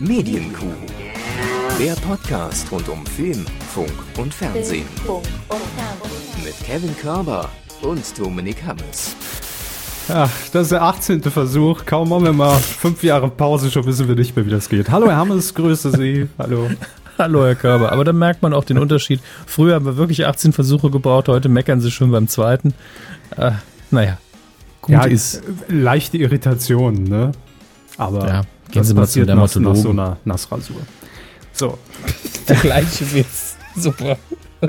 Medienkuh. Der Podcast rund um Film, Funk und Fernsehen. Mit Kevin Körber und Dominik Hammes. Ach, das ist der 18. Versuch. Kaum haben wir mal fünf Jahre Pause, schon wissen wir nicht mehr, wie das geht. Hallo, Herr Hammes, grüße Sie. Hallo. Hallo, Herr Körber. Aber da merkt man auch den Unterschied. Früher haben wir wirklich 18 Versuche gebraucht, heute meckern Sie schon beim zweiten. Äh, naja, gut ja, ist. Leichte Irritation, ne? Aber ja, gehen Sie mal zu der nach, nach so einer Nassrasur. So. der gleiche Witz. Super.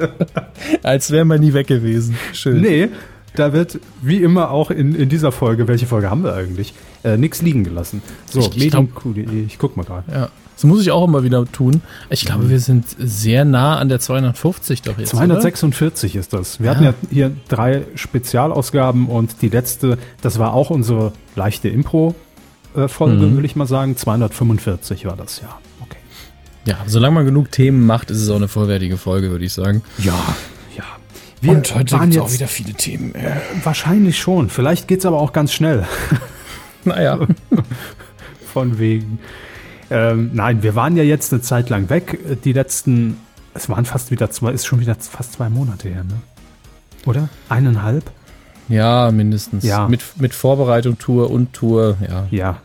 Als wären wir nie weg gewesen. Schön. Nee, da wird wie immer auch in, in dieser Folge, welche Folge haben wir eigentlich, äh, nichts liegen gelassen. So, Medienq.de, ich guck mal gerade. Ja. Das muss ich auch immer wieder tun. Ich glaube, wir sind sehr nah an der 250 doch jetzt. 246 oder? ist das. Wir ja. hatten ja hier drei Spezialausgaben und die letzte, das war auch unsere leichte Impro-Folge, mhm. würde ich mal sagen. 245 war das, ja. Okay. Ja, solange man genug Themen macht, ist es auch eine vollwertige Folge, würde ich sagen. Ja, ja. Wir und heute gibt es auch wieder viele Themen. Äh, wahrscheinlich schon. Vielleicht geht es aber auch ganz schnell. Naja. Von wegen. Ähm, nein, wir waren ja jetzt eine Zeit lang weg. Die letzten, es waren fast wieder zwei, ist schon wieder fast zwei Monate her, ne? Oder? Eineinhalb? Ja, mindestens. Ja. Mit, mit Vorbereitung, Tour und Tour, ja. Ja.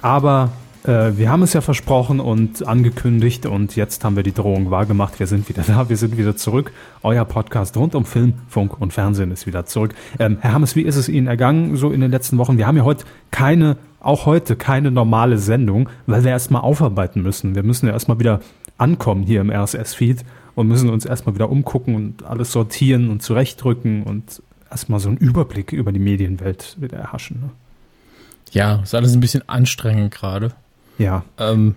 Aber äh, wir haben es ja versprochen und angekündigt und jetzt haben wir die Drohung wahrgemacht. Wir sind wieder da, wir sind wieder zurück. Euer Podcast rund um Film, Funk und Fernsehen ist wieder zurück. Ähm, Herr Hammes, wie ist es Ihnen ergangen so in den letzten Wochen? Wir haben ja heute keine auch heute keine normale Sendung, weil wir erstmal aufarbeiten müssen. Wir müssen ja erstmal wieder ankommen hier im RSS-Feed und müssen uns erstmal wieder umgucken und alles sortieren und zurechtrücken und erstmal so einen Überblick über die Medienwelt wieder erhaschen. Ne? Ja, ist alles ein bisschen anstrengend gerade. Ja. Ähm,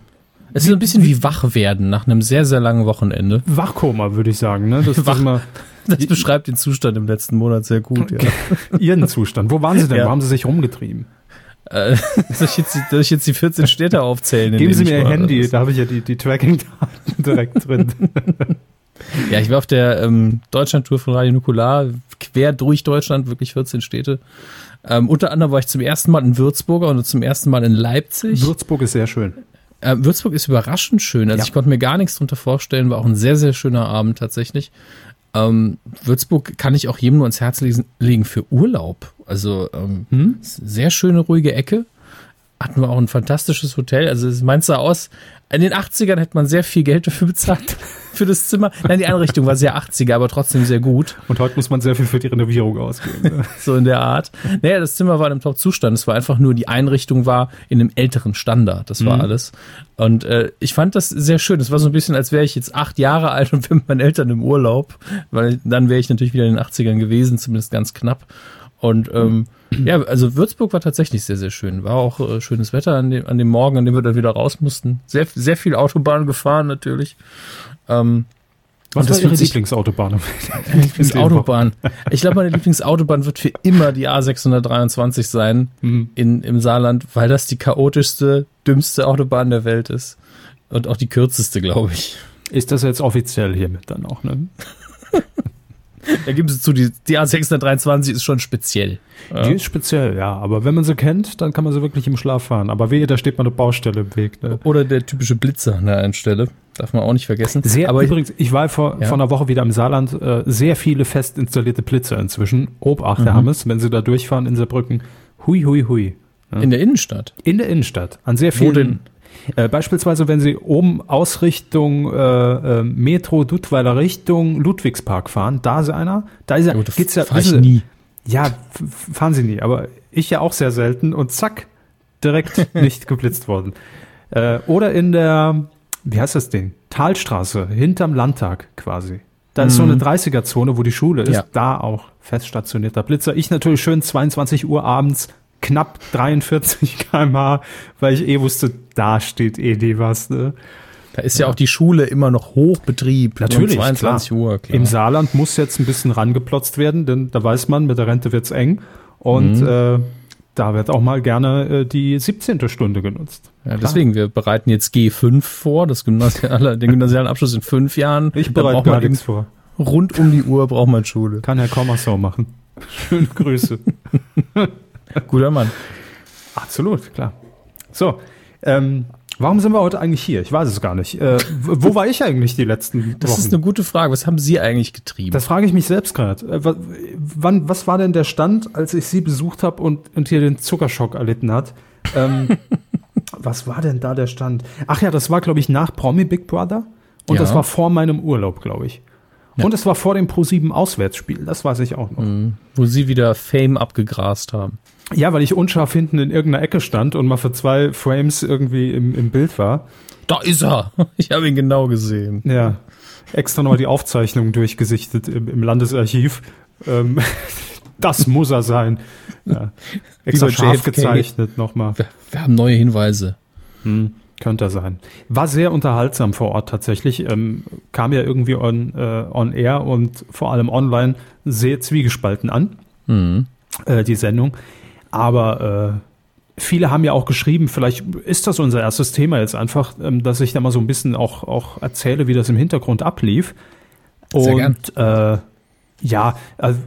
es ist ein bisschen wie wach werden nach einem sehr, sehr langen Wochenende. Wachkoma, würde ich sagen. Ne? Das, Wach, immer, das beschreibt den Zustand im letzten Monat sehr gut. Ja. Ihren Zustand. Wo waren Sie denn? Ja. Wo haben Sie sich rumgetrieben? Äh, soll, ich jetzt, soll ich jetzt die 14 Städte aufzählen? Geben Sie mir Ihr Handy, da habe ich ja die, die Tracking-Daten direkt drin. ja, ich war auf der ähm, Deutschland-Tour von Radio Nukular, quer durch Deutschland, wirklich 14 Städte. Ähm, unter anderem war ich zum ersten Mal in Würzburg und zum ersten Mal in Leipzig. Würzburg ist sehr schön. Äh, Würzburg ist überraschend schön. Also ja. ich konnte mir gar nichts drunter vorstellen, war auch ein sehr, sehr schöner Abend tatsächlich. Ähm, Würzburg kann ich auch jedem nur ans Herz legen für Urlaub. Also ähm, hm? sehr schöne, ruhige Ecke. Hatten wir auch ein fantastisches Hotel. Also es meint so aus, in den 80ern hätte man sehr viel Geld dafür bezahlt für das Zimmer. Nein, die Einrichtung war sehr 80er, aber trotzdem sehr gut. Und heute muss man sehr viel für die Renovierung ausgeben. Ne? so in der Art. Naja, das Zimmer war in einem Top-Zustand. Es war einfach nur, die Einrichtung war in einem älteren Standard. Das war mhm. alles. Und äh, ich fand das sehr schön. Es war so ein bisschen, als wäre ich jetzt acht Jahre alt und wäre mit meinen Eltern im Urlaub. Weil dann wäre ich natürlich wieder in den 80ern gewesen, zumindest ganz knapp. Und ähm, ja, also Würzburg war tatsächlich sehr, sehr schön. War auch äh, schönes Wetter an dem, an dem Morgen, an dem wir dann wieder raus mussten. Sehr, sehr viel Autobahn gefahren natürlich. Ähm, was war Ihre Lieblingsautobahn? Lieblingsautobahn. Ich glaube, meine Lieblingsautobahn wird für immer die A623 sein mhm. in, im Saarland, weil das die chaotischste, dümmste Autobahn der Welt ist. Und auch die kürzeste, glaube ich. Ist das jetzt offiziell hiermit dann auch, ne? Da geben Sie zu, die, die A623 ist schon speziell. Ja. Die ist speziell, ja. Aber wenn man sie kennt, dann kann man sie wirklich im Schlaf fahren. Aber wehe, da steht mal eine Baustelle im Weg. Ne? Oder der typische Blitzer an der einen Stelle. Darf man auch nicht vergessen. Sehr, aber übrigens, ich war vor, ja. vor einer Woche wieder im Saarland. Äh, sehr viele fest installierte Blitzer inzwischen. Obacht, mhm. Hammes, wenn Sie da durchfahren in Saarbrücken. Hui, hui, hui. Ja. In der Innenstadt? In der Innenstadt. An sehr vielen. Wo denn? Äh, beispielsweise, wenn Sie oben Ausrichtung äh, äh, Metro Duttweiler Richtung Ludwigspark fahren, da ist einer, da ist er, ja, geht's ja, fahr nie. Ja, fahren Sie nie, aber ich ja auch sehr selten und zack, direkt nicht geblitzt worden. Äh, oder in der, wie heißt das Ding? Talstraße, hinterm Landtag quasi. Da ist mhm. so eine 30er-Zone, wo die Schule ist, ja. da auch fest stationierter Blitzer. Ich natürlich schön 22 Uhr abends knapp 43 km/h, weil ich eh wusste, da steht eh die was. Ne? Da ist ja. ja. auch die Schule immer noch Hochbetrieb. Natürlich, um 22 klar. Uhr. Klar. Im Saarland muss jetzt ein bisschen rangeplotzt werden, denn da weiß man, mit der Rente wird's eng. Und mhm. äh, da wird auch mal gerne äh, die 17. Stunde genutzt. Ja, deswegen, wir bereiten jetzt G5 vor, das Gymnasial, den gymnasialen Abschluss in fünf Jahren. Ich bereite gar nichts vor. Rund um die Uhr braucht man Schule. Kann Herr Kommersau machen. Schöne Grüße. Guter Mann. Absolut, klar. So, ähm, Warum sind wir heute eigentlich hier? Ich weiß es gar nicht. Äh, wo war ich eigentlich die letzten Wochen? Das ist eine gute Frage. Was haben Sie eigentlich getrieben? Das frage ich mich selbst gerade. Äh, wann, was war denn der Stand, als ich Sie besucht habe und, und hier den Zuckerschock erlitten hat? Ähm, was war denn da der Stand? Ach ja, das war, glaube ich, nach Promi Big Brother. Und ja. das war vor meinem Urlaub, glaube ich. Ja. Und es war vor dem Pro7 Auswärtsspiel, das weiß ich auch noch. Mhm, wo sie wieder Fame abgegrast haben. Ja, weil ich unscharf hinten in irgendeiner Ecke stand und mal für zwei Frames irgendwie im, im Bild war. Da ist er. Ich habe ihn genau gesehen. Ja. Extra nochmal die Aufzeichnung durchgesichtet im, im Landesarchiv. Ähm, das muss er sein. Ja. Extra scharf gezeichnet nochmal. Wir, wir haben neue Hinweise. Hm, könnte er sein. War sehr unterhaltsam vor Ort tatsächlich. Ähm, kam ja irgendwie on, äh, on air und vor allem online sehr zwiegespalten an. Mhm. Äh, die Sendung. Aber äh, viele haben ja auch geschrieben, vielleicht ist das unser erstes Thema jetzt einfach, ähm, dass ich da mal so ein bisschen auch, auch erzähle, wie das im Hintergrund ablief. Sehr Und äh, ja, also,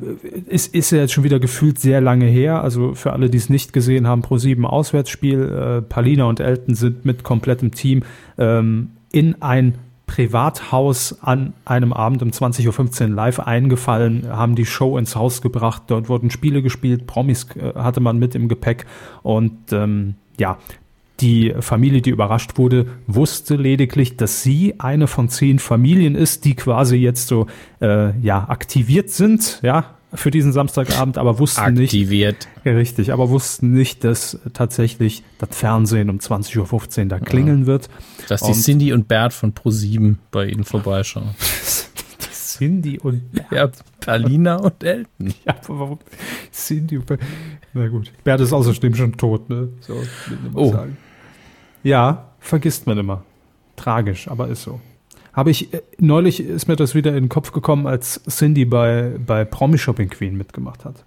es ist ja jetzt schon wieder gefühlt sehr lange her. Also für alle, die es nicht gesehen haben, Pro 7 Auswärtsspiel. Äh, Palina und Elton sind mit komplettem Team ähm, in ein Privathaus an einem Abend um 20.15 Uhr live eingefallen, haben die Show ins Haus gebracht. Dort wurden Spiele gespielt, Promis äh, hatte man mit im Gepäck und ähm, ja, die Familie, die überrascht wurde, wusste lediglich, dass sie eine von zehn Familien ist, die quasi jetzt so äh, ja aktiviert sind, ja für diesen Samstagabend, aber wussten aktiviert. nicht, ja, richtig, aber wussten nicht, dass tatsächlich das Fernsehen um 20.15 Uhr da klingeln ja. wird. Dass die Cindy und Bert von Pro7 bei ihnen vorbeischauen. Cindy und Bert. Ja, Palina und Elton. Ja, aber warum? Cindy und Bert. Na gut. Bert ist außerdem schon tot, ne? So, oh. Sagen. Ja, vergisst man immer. Tragisch, aber ist so. Habe ich, äh, neulich ist mir das wieder in den Kopf gekommen, als Cindy bei, bei Promi Shopping Queen mitgemacht hat.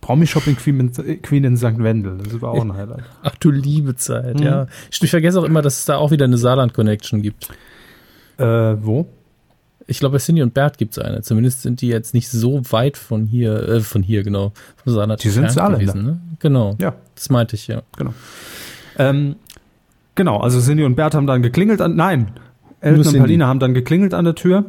Promi Shopping Queen, Queen in St. Wendel. Das war auch ein Highlight. Ach du liebe Zeit, mhm. ja. Ich, ich, vergesse auch immer, dass es da auch wieder eine Saarland-Connection gibt. Äh, wo? Ich glaube, bei Cindy und Bert gibt es eine. Zumindest sind die jetzt nicht so weit von hier, äh, von hier, genau. Von Saarland die sind Saarländer. gewesen, ne? Genau. Ja. Das meinte ich, ja. Genau. Ähm, genau, also Cindy und Bert haben dann geklingelt an, nein, Elton und Paulina haben dann geklingelt an der Tür.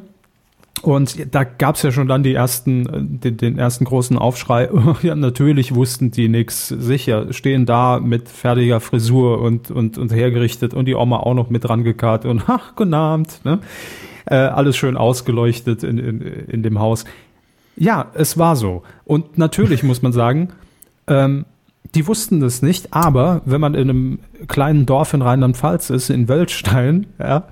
Und da gab es ja schon dann die ersten, äh, den, den ersten großen Aufschrei. ja, natürlich wussten die nix sicher. Stehen da mit fertiger Frisur und, und, und hergerichtet und die Oma auch noch mit rangekarrt und ach, guten Abend. Ne? Äh, alles schön ausgeleuchtet in, in, in dem Haus. Ja, es war so. Und natürlich muss man sagen, ähm, die wussten das nicht, aber wenn man in einem kleinen Dorf in Rheinland-Pfalz ist, in Wölstein, ja,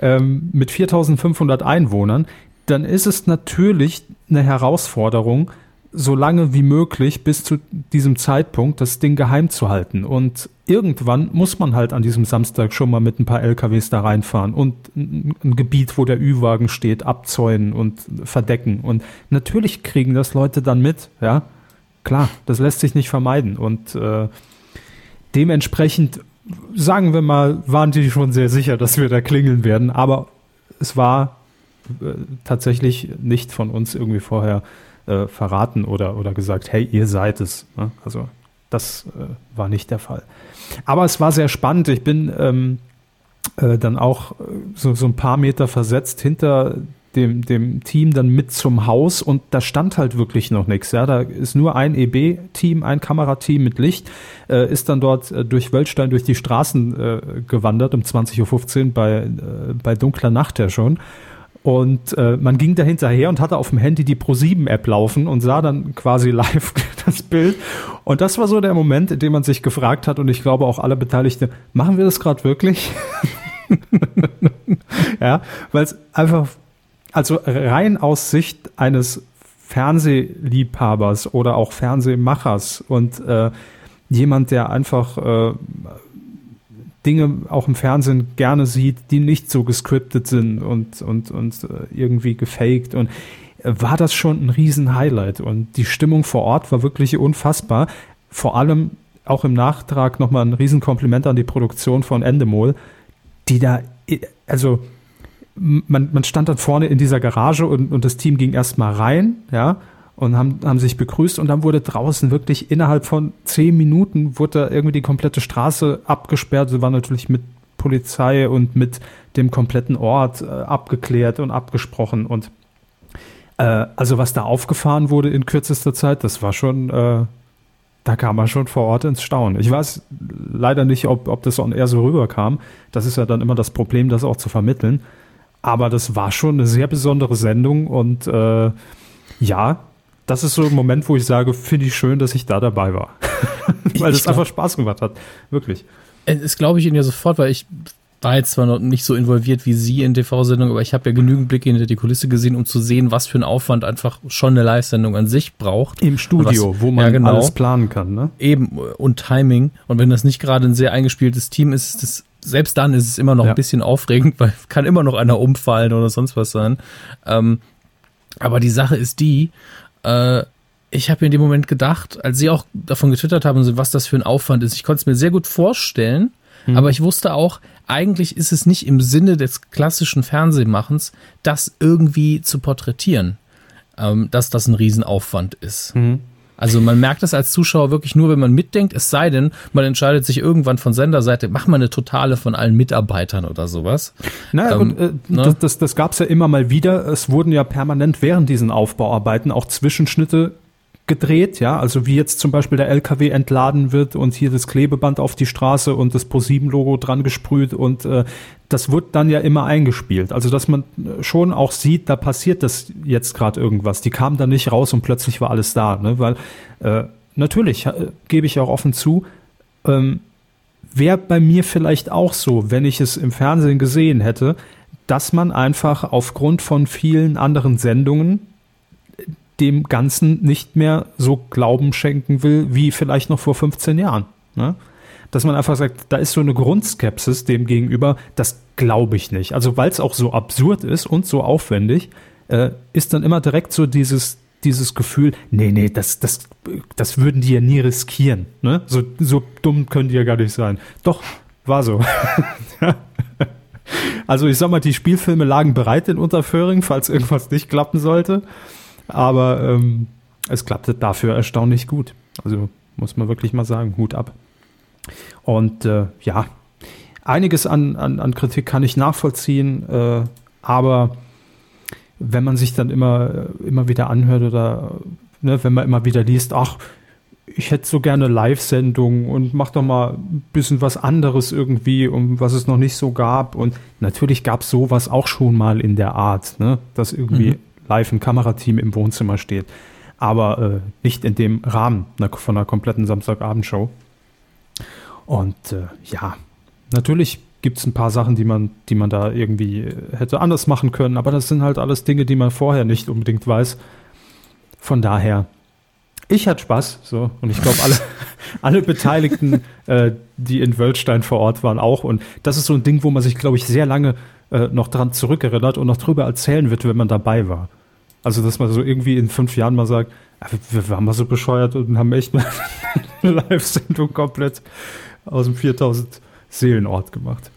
ähm, mit 4500 Einwohnern, dann ist es natürlich eine Herausforderung, so lange wie möglich bis zu diesem Zeitpunkt das Ding geheim zu halten. Und irgendwann muss man halt an diesem Samstag schon mal mit ein paar LKWs da reinfahren und ein Gebiet, wo der Ü-Wagen steht, abzäunen und verdecken. Und natürlich kriegen das Leute dann mit, ja. Klar, das lässt sich nicht vermeiden. Und äh, dementsprechend sagen wir mal, waren die schon sehr sicher, dass wir da klingeln werden, aber es war äh, tatsächlich nicht von uns irgendwie vorher äh, verraten oder, oder gesagt, hey, ihr seid es. Ne? Also das äh, war nicht der Fall. Aber es war sehr spannend. Ich bin ähm, äh, dann auch äh, so, so ein paar Meter versetzt hinter dem, dem Team dann mit zum Haus und da stand halt wirklich noch nichts. Ja, da ist nur ein EB-Team, ein Kamerateam mit Licht, äh, ist dann dort äh, durch Wölstein durch die Straßen äh, gewandert um 20.15 Uhr bei, äh, bei dunkler Nacht ja schon. Und äh, man ging da hinterher und hatte auf dem Handy die Pro7-App laufen und sah dann quasi live das Bild. Und das war so der Moment, in dem man sich gefragt hat, und ich glaube auch alle Beteiligten, machen wir das gerade wirklich? ja, weil es einfach also rein aus Sicht eines Fernsehliebhabers oder auch Fernsehmachers und äh, jemand, der einfach äh, Dinge auch im Fernsehen gerne sieht, die nicht so gescriptet sind und, und, und äh, irgendwie gefaked und äh, war das schon ein Riesen-Highlight und die Stimmung vor Ort war wirklich unfassbar. Vor allem auch im Nachtrag nochmal ein Riesenkompliment an die Produktion von Endemol, die da, also man, man stand dann vorne in dieser Garage und, und das Team ging erstmal rein, ja, und haben, haben sich begrüßt und dann wurde draußen wirklich innerhalb von zehn Minuten wurde da irgendwie die komplette Straße abgesperrt. Sie war natürlich mit Polizei und mit dem kompletten Ort äh, abgeklärt und abgesprochen und äh, also was da aufgefahren wurde in kürzester Zeit, das war schon, äh, da kam man schon vor Ort ins Staunen. Ich weiß leider nicht, ob, ob das on air so rüberkam. Das ist ja dann immer das Problem, das auch zu vermitteln. Aber das war schon eine sehr besondere Sendung und äh, ja, das ist so ein Moment, wo ich sage, finde ich schön, dass ich da dabei war. weil es einfach Spaß gemacht hat. Wirklich. Das glaube ich Ihnen ja sofort, weil ich war jetzt zwar noch nicht so involviert wie Sie in TV-Sendungen, aber ich habe ja genügend Blicke hinter die Kulisse gesehen, um zu sehen, was für ein Aufwand einfach schon eine Live-Sendung an sich braucht. Im Studio, was, wo man ja, genau, alles planen kann, ne? Eben, und Timing. Und wenn das nicht gerade ein sehr eingespieltes Team ist, ist das, selbst dann ist es immer noch ja. ein bisschen aufregend, weil kann immer noch einer umfallen oder sonst was sein. Ähm, aber die Sache ist die, äh, ich habe mir in dem Moment gedacht, als sie auch davon getwittert haben, was das für ein Aufwand ist, ich konnte es mir sehr gut vorstellen, hm. aber ich wusste auch, eigentlich ist es nicht im Sinne des klassischen Fernsehmachens, das irgendwie zu porträtieren, ähm, dass das ein Riesenaufwand ist. Hm. Also man merkt das als Zuschauer wirklich nur, wenn man mitdenkt, es sei denn, man entscheidet sich irgendwann von Senderseite, mach mal eine Totale von allen Mitarbeitern oder sowas. Naja, ähm, und, äh, ne? das, das, das gab es ja immer mal wieder. Es wurden ja permanent während diesen Aufbauarbeiten auch Zwischenschnitte gedreht, ja, also wie jetzt zum Beispiel der LKW entladen wird und hier das Klebeband auf die Straße und das ProSieben-Logo dran gesprüht und äh, das wird dann ja immer eingespielt. Also dass man schon auch sieht, da passiert das jetzt gerade irgendwas. Die kamen da nicht raus und plötzlich war alles da, ne? Weil äh, natürlich äh, gebe ich auch offen zu, ähm, wäre bei mir vielleicht auch so, wenn ich es im Fernsehen gesehen hätte, dass man einfach aufgrund von vielen anderen Sendungen dem Ganzen nicht mehr so Glauben schenken will, wie vielleicht noch vor 15 Jahren. Ne? Dass man einfach sagt, da ist so eine Grundskepsis dem gegenüber, das glaube ich nicht. Also weil es auch so absurd ist und so aufwendig, äh, ist dann immer direkt so dieses, dieses Gefühl, nee, nee, das, das, das würden die ja nie riskieren. Ne? So, so dumm können die ja gar nicht sein. Doch, war so. also ich sag mal, die Spielfilme lagen bereit in Unterföhring, falls irgendwas nicht klappen sollte. Aber ähm, es klappte dafür erstaunlich gut. Also muss man wirklich mal sagen, Hut ab. Und äh, ja, einiges an, an, an Kritik kann ich nachvollziehen, äh, aber wenn man sich dann immer, immer wieder anhört oder ne, wenn man immer wieder liest, ach, ich hätte so gerne Live-Sendungen und mach doch mal ein bisschen was anderes irgendwie, um was es noch nicht so gab. Und natürlich gab es sowas auch schon mal in der Art, ne? dass irgendwie mhm live ein Kamerateam im Wohnzimmer steht. Aber äh, nicht in dem Rahmen von einer kompletten Samstagabendshow. Und äh, ja, natürlich gibt es ein paar Sachen, die man, die man da irgendwie äh, hätte anders machen können, aber das sind halt alles Dinge, die man vorher nicht unbedingt weiß. Von daher, ich hatte Spaß, so und ich glaube alle, alle Beteiligten, äh, die in Wölstein vor Ort waren, auch. Und das ist so ein Ding, wo man sich, glaube ich, sehr lange äh, noch dran zurückerinnert und noch drüber erzählen wird, wenn man dabei war. Also, dass man so irgendwie in fünf Jahren mal sagt, ah, wir waren mal so bescheuert und haben echt mal eine Live-Sendung komplett aus dem 4000 Seelenort gemacht.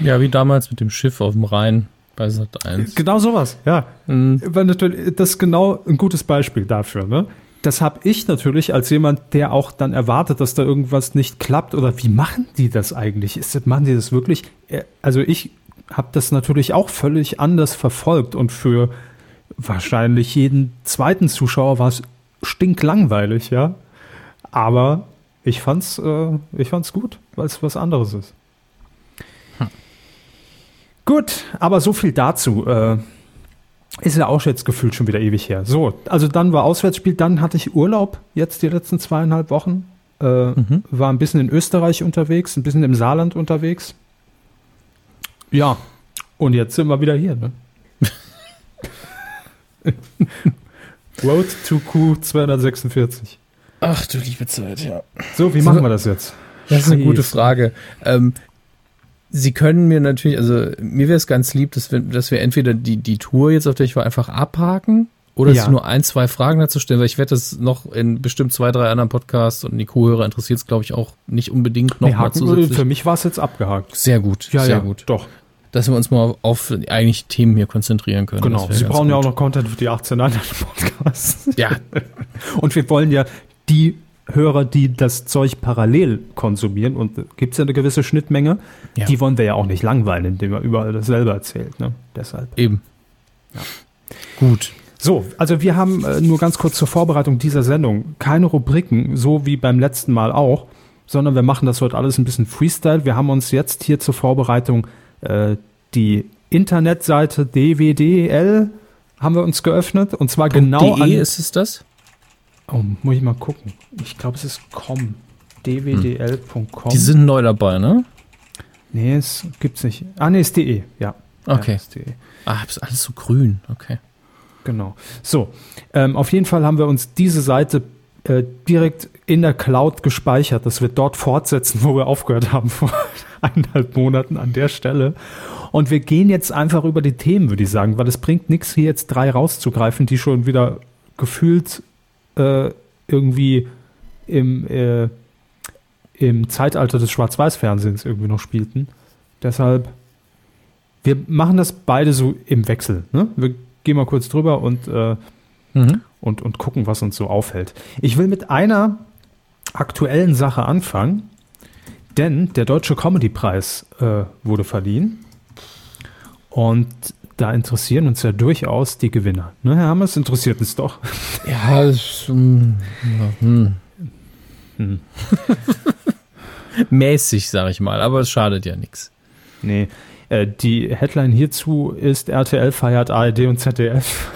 Ja, wie damals mit dem Schiff auf dem Rhein bei Sat 1. Genau sowas, ja. Mhm. Das ist genau ein gutes Beispiel dafür, ne? Das habe ich natürlich als jemand, der auch dann erwartet, dass da irgendwas nicht klappt. Oder wie machen die das eigentlich? Ist das, machen die das wirklich? Äh, also ich habe das natürlich auch völlig anders verfolgt und für wahrscheinlich jeden zweiten Zuschauer war es stinklangweilig, ja. Aber ich fand's, äh, ich fand's gut, weil es was anderes ist. Hm. Gut, aber so viel dazu. Äh, ist ja auch jetzt gefühlt schon wieder ewig her. So, also dann war Auswärtsspiel, dann hatte ich Urlaub jetzt die letzten zweieinhalb Wochen. Äh, mhm. War ein bisschen in Österreich unterwegs, ein bisschen im Saarland unterwegs. Ja, und jetzt sind wir wieder hier. Ne? Road to Q 246. Ach du liebe Zeit, ja. So, wie machen wir das jetzt? Das ist eine gute Frage. Ähm, Sie können mir natürlich, also mir wäre es ganz lieb, dass wir, dass wir entweder die, die Tour jetzt, auf der ich war, einfach abhaken oder ja. nur ein, zwei Fragen dazu stellen, weil ich werde das noch in bestimmt zwei, drei anderen Podcasts und die Co-Hörer interessiert es, glaube ich, auch nicht unbedingt noch nee, mal zusätzlich. Für mich war es jetzt abgehakt. Sehr gut, ja, sehr ja, gut. Doch. Dass wir uns mal auf eigentlich Themen hier konzentrieren können. Genau, Sie brauchen gut. ja auch noch Content für die 18 anderen Podcasts. Ja. Und wir wollen ja die Hörer, die das Zeug parallel konsumieren, und gibt es ja eine gewisse Schnittmenge, ja. die wollen wir ja auch nicht langweilen, indem man überall dasselbe erzählt. Ne? Deshalb. Eben. Ja. Gut. So, also wir haben äh, nur ganz kurz zur Vorbereitung dieser Sendung keine Rubriken, so wie beim letzten Mal auch, sondern wir machen das heute alles ein bisschen Freestyle. Wir haben uns jetzt hier zur Vorbereitung äh, die Internetseite DWDL haben wir uns geöffnet und zwar genau .de an ist es das? Oh, muss ich mal gucken. Ich glaube, es ist com. dwdl.com. Die sind neu dabei, ne? Nee, es gibt's nicht. Ah, nee, ist de, ja. Okay. Ja, de. Ah, ist alles so grün, okay. Genau. So, ähm, auf jeden Fall haben wir uns diese Seite äh, direkt in der Cloud gespeichert. Das wird dort fortsetzen, wo wir aufgehört haben vor eineinhalb Monaten an der Stelle. Und wir gehen jetzt einfach über die Themen, würde ich sagen, weil es bringt nichts, hier jetzt drei rauszugreifen, die schon wieder gefühlt äh, irgendwie im, äh, im Zeitalter des Schwarz-Weiß-Fernsehens irgendwie noch spielten. Deshalb, wir machen das beide so im Wechsel. Ne? Wir gehen mal kurz drüber und, äh, mhm. Und, und gucken, was uns so auffällt. Ich will mit einer aktuellen Sache anfangen, denn der Deutsche Comedy-Preis äh, wurde verliehen. Und da interessieren uns ja durchaus die Gewinner. Ne, Herr Hammers, interessiert uns doch. Ja, das, hm, hm. Hm. mäßig, sage ich mal, aber es schadet ja nichts. Nee, äh, die Headline hierzu ist, RTL feiert ARD und ZDF,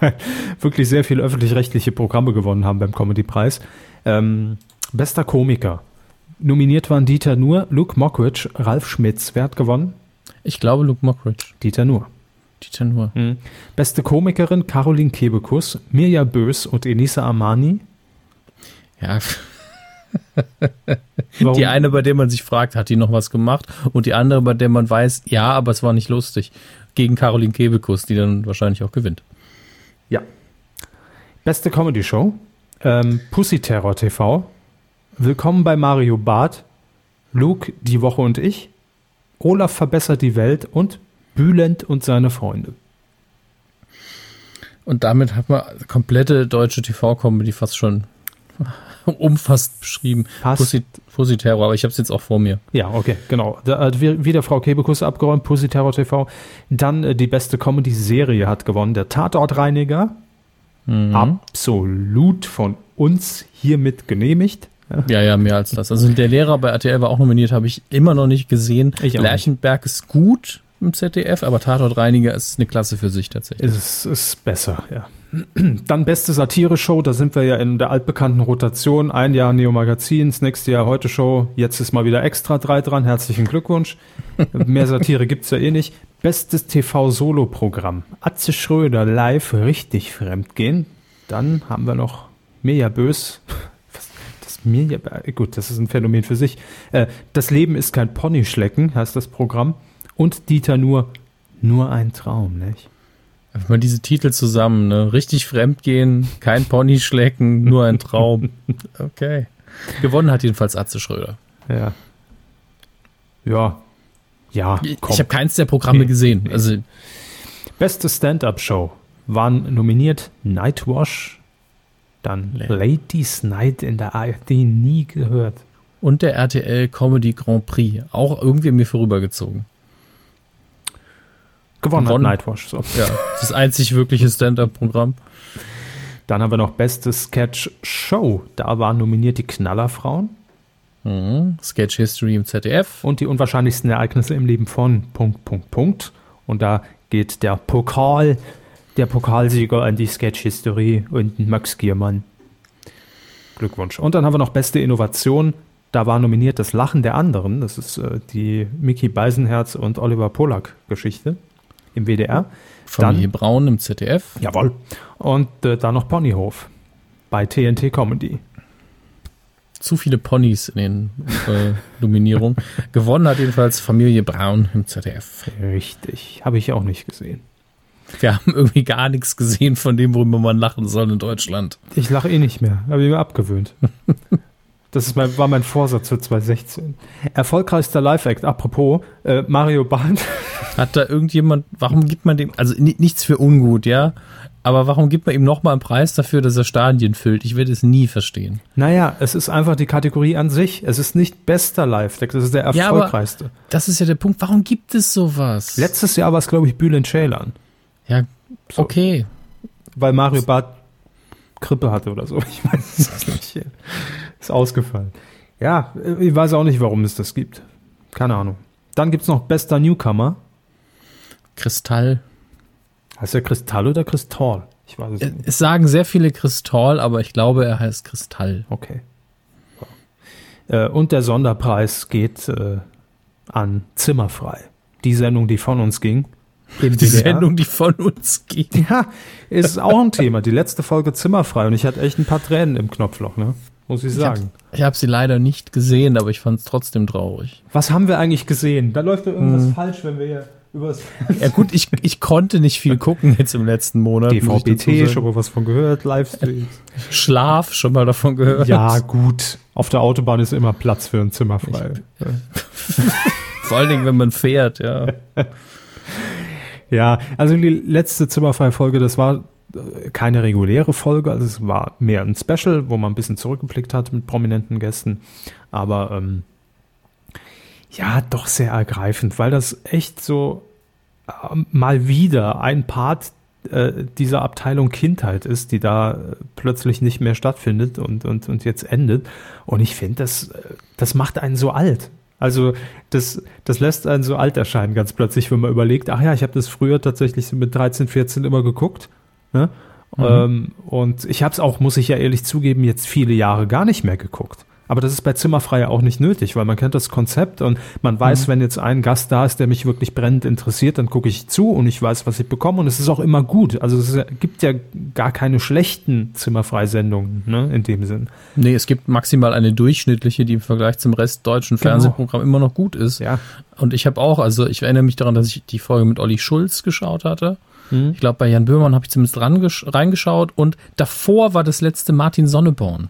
weil wirklich sehr viele öffentlich-rechtliche Programme gewonnen haben beim Comedy-Preis. Ähm, bester Komiker. Nominiert waren Dieter Nuhr, Luke Mockridge, Ralf Schmitz. Wer hat gewonnen? Ich glaube Luke Mockridge. Dieter Nuhr. Dieter Nuhr. Mhm. Beste Komikerin Caroline Kebekus, Mirja Bös und Enisa Armani. Ja. die eine, bei der man sich fragt, hat die noch was gemacht? Und die andere, bei der man weiß, ja, aber es war nicht lustig. Gegen Caroline Kebekus, die dann wahrscheinlich auch gewinnt. Ja. Beste Comedy Show. Ähm, Pussy Terror TV. Willkommen bei Mario Barth. Luke, die Woche und ich. Olaf verbessert die Welt und Bülent und seine Freunde. Und damit hat man komplette deutsche TV-Comedy fast schon umfassend beschrieben. Pussy, Pussy Terror, aber ich habe es jetzt auch vor mir. Ja, okay, genau. Da hat wieder Frau Kebekus abgeräumt, Pussy Terror TV. Dann äh, die beste Comedy-Serie hat gewonnen, der Tatortreiniger. Mhm. Absolut von uns hiermit genehmigt. Ja, ja, mehr als das. Also der Lehrer bei RTL war auch nominiert, habe ich immer noch nicht gesehen. Ich Lerchenberg ist gut im ZDF, aber Tatortreiniger ist eine Klasse für sich tatsächlich. Es ist besser, ja. Dann beste Satire-Show, da sind wir ja in der altbekannten Rotation. Ein Jahr Neo Magazin, das nächste Jahr Heute Show, jetzt ist mal wieder extra drei dran. Herzlichen Glückwunsch. Mehr Satire gibt's ja eh nicht. Bestes TV-Solo-Programm. Atze Schröder live richtig fremdgehen. Dann haben wir noch Mirja Bös mir ja, gut, das ist ein Phänomen für sich. Äh, das Leben ist kein Ponyschlecken, heißt das Programm. Und Dieter nur, nur ein Traum, nicht? Einfach mal diese Titel zusammen, ne? Richtig fremdgehen, kein Ponyschlecken, nur ein Traum. Okay. Gewonnen hat jedenfalls Atze Schröder. Ja. Ja. Ja. Komm. Ich habe keins der Programme gesehen. Also. Beste Stand-up-Show waren nominiert Nightwash, dann Ladies Night in der ARD nie gehört. Und der RTL Comedy Grand Prix, auch irgendwie mir vorübergezogen. Gewonnen, Gewonnen. hat Nightwash. So. Ja, das einzig wirkliche Stand-Up-Programm. Dann haben wir noch Beste Sketch Show. Da waren nominiert die Knallerfrauen. Mhm. Sketch History im ZDF. Und die unwahrscheinlichsten Ereignisse im Leben von Punkt, Punkt, Punkt. Und da geht der Pokal der Pokalsieger an die Sketch-History und Max Giermann. Glückwunsch. Und dann haben wir noch beste Innovation. Da war nominiert das Lachen der anderen. Das ist äh, die Mickey Beisenherz und Oliver Polak Geschichte im WDR. Familie dann, Braun im ZDF. Jawohl. Und äh, dann noch Ponyhof bei TNT Comedy. Zu viele Ponys in den äh, Nominierungen. Gewonnen hat jedenfalls Familie Braun im ZDF. Richtig. Habe ich auch nicht gesehen. Wir haben irgendwie gar nichts gesehen von dem, worüber man lachen soll in Deutschland. Ich lache eh nicht mehr. Habe ich mir abgewöhnt. Das ist mein, war mein Vorsatz für 2016. Erfolgreichster Live-Act, apropos, äh, Mario Barth. Hat da irgendjemand, warum gibt man dem, also nichts für ungut, ja? Aber warum gibt man ihm nochmal einen Preis dafür, dass er Stadien füllt? Ich werde es nie verstehen. Naja, es ist einfach die Kategorie an sich. Es ist nicht bester Live-Deck, das ist der erfolgreichste. Ja, das ist ja der Punkt. Warum gibt es sowas? Letztes Jahr war es, glaube ich, Bülent Ceylan. Ja, so. okay. Weil Mario Barth Krippe hatte oder so. Ich weiß es nicht. Ist ausgefallen. Ja, ich weiß auch nicht, warum es das gibt. Keine Ahnung. Dann gibt es noch bester Newcomer. Kristall. Heißt er Kristall oder Kristall? Ich weiß es nicht. Es sagen sehr viele Kristall, aber ich glaube, er heißt Kristall. Okay. Äh, und der Sonderpreis geht äh, an Zimmerfrei. Die Sendung, die von uns ging. Die Sendung, die von uns ging. Ja, ist auch ein Thema. Die letzte Folge Zimmerfrei und ich hatte echt ein paar Tränen im Knopfloch, ne? Muss ich sagen. Ich habe hab sie leider nicht gesehen, aber ich fand es trotzdem traurig. Was haben wir eigentlich gesehen? Da läuft doch irgendwas hm. falsch, wenn wir hier übers. Ja gut, ich, ich konnte nicht viel gucken jetzt im letzten Monat. DVB-T, schon mal was von gehört, Livestreams. Schlaf, schon mal davon gehört. Ja gut, auf der Autobahn ist immer Platz für ein Zimmer frei. Vor allen Dingen, wenn man fährt, ja. ja, also die letzte zimmerfreie Folge, das war äh, keine reguläre Folge, also es war mehr ein Special, wo man ein bisschen zurückgeblickt hat mit prominenten Gästen, aber ähm, ja, doch sehr ergreifend, weil das echt so äh, mal wieder ein Part äh, dieser Abteilung Kindheit ist, die da äh, plötzlich nicht mehr stattfindet und, und, und jetzt endet. Und ich finde, das, äh, das macht einen so alt. Also das, das lässt einen so alt erscheinen ganz plötzlich, wenn man überlegt, ach ja, ich habe das früher tatsächlich mit 13, 14 immer geguckt. Ne? Mhm. Ähm, und ich habe es auch, muss ich ja ehrlich zugeben, jetzt viele Jahre gar nicht mehr geguckt. Aber das ist bei Zimmerfrei auch nicht nötig, weil man kennt das Konzept und man weiß, mhm. wenn jetzt ein Gast da ist, der mich wirklich brennend interessiert, dann gucke ich zu und ich weiß, was ich bekomme und es ist auch immer gut. Also es gibt ja gar keine schlechten Zimmerfrei-Sendungen ne, in dem Sinn. Nee, es gibt maximal eine durchschnittliche, die im Vergleich zum Rest deutschen genau. Fernsehprogramm immer noch gut ist. Ja. Und ich habe auch, also ich erinnere mich daran, dass ich die Folge mit Olli Schulz geschaut hatte. Mhm. Ich glaube, bei Jan Böhmermann habe ich zumindest reingeschaut und davor war das letzte Martin Sonneborn.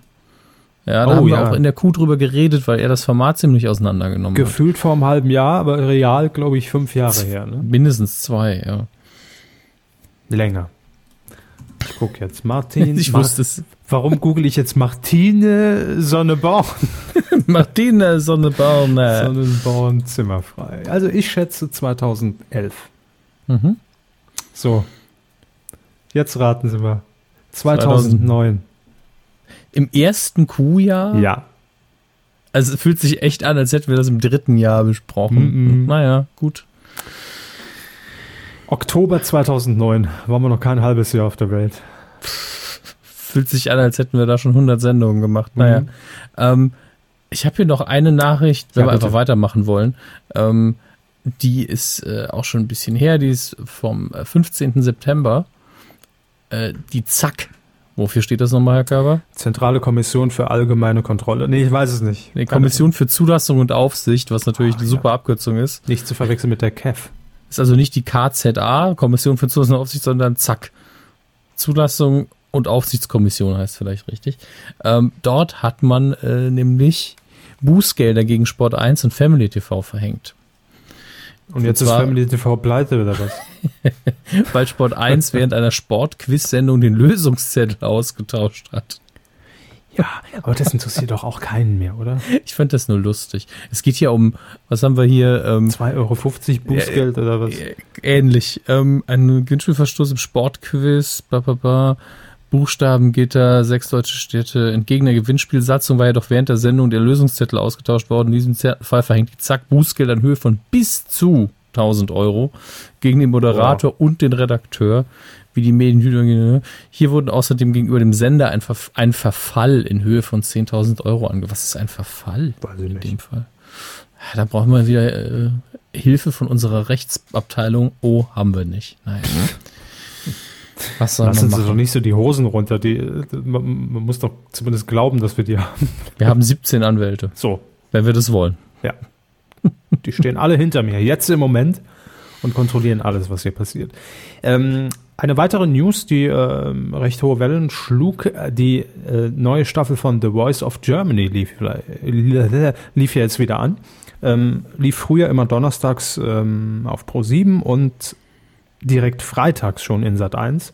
Ja, da oh, haben wir ja. auch in der Kuh drüber geredet, weil er das Format ziemlich auseinandergenommen Gefühlt hat. Gefühlt vor einem halben Jahr, aber real, glaube ich, fünf Jahre her. Ne? Mindestens zwei, ja. Länger. Ich gucke jetzt. Martin. Ich wusste es. Warum google ich jetzt Martine Sonneborn? Martine Sonneborn. Sonneborn zimmerfrei. Also ich schätze 2011. Mhm. So. Jetzt raten Sie mal. 2009. Im ersten Q-Jahr? Ja. Also es fühlt sich echt an, als hätten wir das im dritten Jahr besprochen. Mm -mm. Naja, gut. Oktober 2009 waren wir noch kein halbes Jahr auf der Welt. Fühlt sich an, als hätten wir da schon 100 Sendungen gemacht. Naja. Mhm. Ähm, ich habe hier noch eine Nachricht, wenn ja, wir bitte. einfach weitermachen wollen. Ähm, die ist äh, auch schon ein bisschen her, die ist vom 15. Äh, September. Äh, die Zack Wofür steht das nochmal, Herr Körber? Zentrale Kommission für allgemeine Kontrolle. Nee, ich weiß es nicht. Die Kommission für Zulassung und Aufsicht, was natürlich Ach, eine super ja. Abkürzung ist. Nicht zu verwechseln mit der KEF. Ist also nicht die KZA, Kommission für Zulassung und Aufsicht, sondern zack. Zulassung und Aufsichtskommission heißt vielleicht richtig. Ähm, dort hat man äh, nämlich Bußgelder gegen Sport 1 und Family TV verhängt. Und jetzt ist Family TV pleite oder was? weil Sport 1 während einer Sportquiz-Sendung den Lösungszettel ausgetauscht hat. Ja, aber das interessiert doch auch keinen mehr, oder? Ich fand das nur lustig. Es geht hier um, was haben wir hier? Ähm, 2,50 Euro Bußgeld äh, oder was? Ähnlich. Ähm, ein Gewinnspielverstoß im Sportquiz, bla, bla, bla. Buchstabengitter, sechs deutsche Städte. Entgegen der Gewinnspielsatzung war jedoch während der Sendung der Lösungszettel ausgetauscht worden. In diesem Fall verhängt die Zack Bußgeld in Höhe von bis zu 1000 Euro gegen den Moderator wow. und den Redakteur, wie die Medien. Hier wurden außerdem gegenüber dem Sender ein, Verf ein Verfall in Höhe von 10.000 Euro ange. Was ist ein Verfall Weiß in dem Fall? Ja, da brauchen wir wieder äh, Hilfe von unserer Rechtsabteilung. Oh, haben wir nicht. Nein. Was soll Lassen Sie doch nicht so die Hosen runter. Die, man, man, muss doch zumindest glauben, dass wir die haben. Wir haben 17 Anwälte. So. Wenn wir das wollen. Ja. Die stehen alle hinter mir, jetzt im Moment, und kontrollieren alles, was hier passiert. Ähm, Eine weitere News, die äh, recht hohe Wellen schlug, äh, die äh, neue Staffel von The Voice of Germany lief, lief ja jetzt wieder an. Ähm, lief früher immer donnerstags ähm, auf Pro 7 und direkt freitags schon in Sat 1.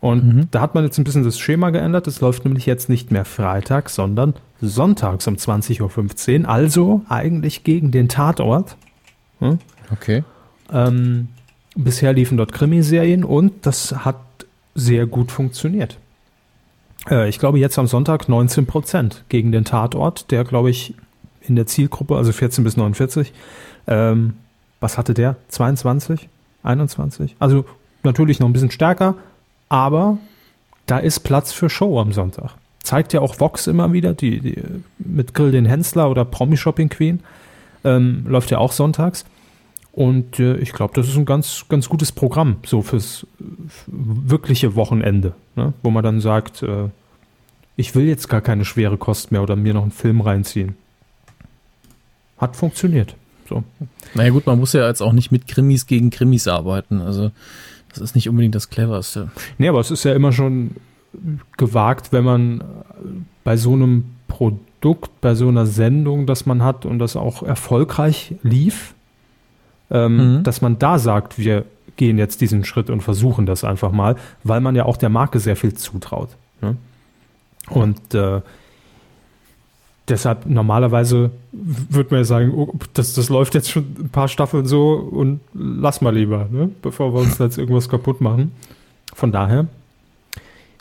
Und mhm. da hat man jetzt ein bisschen das Schema geändert. Es läuft nämlich jetzt nicht mehr freitags, sondern sonntags um 20.15 Uhr. Also eigentlich gegen den Tatort. Hm? Okay. Ähm, bisher liefen dort Krimiserien und das hat sehr gut funktioniert. Äh, ich glaube jetzt am Sonntag 19 Prozent gegen den Tatort, der glaube ich in der Zielgruppe, also 14 bis 49. Ähm, was hatte der? 22? 21? Also natürlich noch ein bisschen stärker, aber da ist Platz für Show am Sonntag. Zeigt ja auch Vox immer wieder, die, die mit Grill den Hensler oder Promi Shopping Queen. Ähm, läuft ja auch sonntags. Und äh, ich glaube, das ist ein ganz, ganz gutes Programm, so fürs wirkliche Wochenende, ne? wo man dann sagt, äh, ich will jetzt gar keine schwere Kost mehr oder mir noch einen Film reinziehen. Hat funktioniert. So. Naja gut, man muss ja jetzt auch nicht mit Krimis gegen Krimis arbeiten. Also das ist nicht unbedingt das Cleverste. Nee, aber es ist ja immer schon gewagt, wenn man bei so einem Produkt, bei so einer Sendung, das man hat und das auch erfolgreich lief, ähm, mhm. dass man da sagt, wir gehen jetzt diesen Schritt und versuchen das einfach mal, weil man ja auch der Marke sehr viel zutraut. Ne? Und äh, deshalb normalerweise würde man ja sagen, oh, das, das läuft jetzt schon ein paar Staffeln so und lass mal lieber, ne? bevor wir uns jetzt irgendwas kaputt machen. Von daher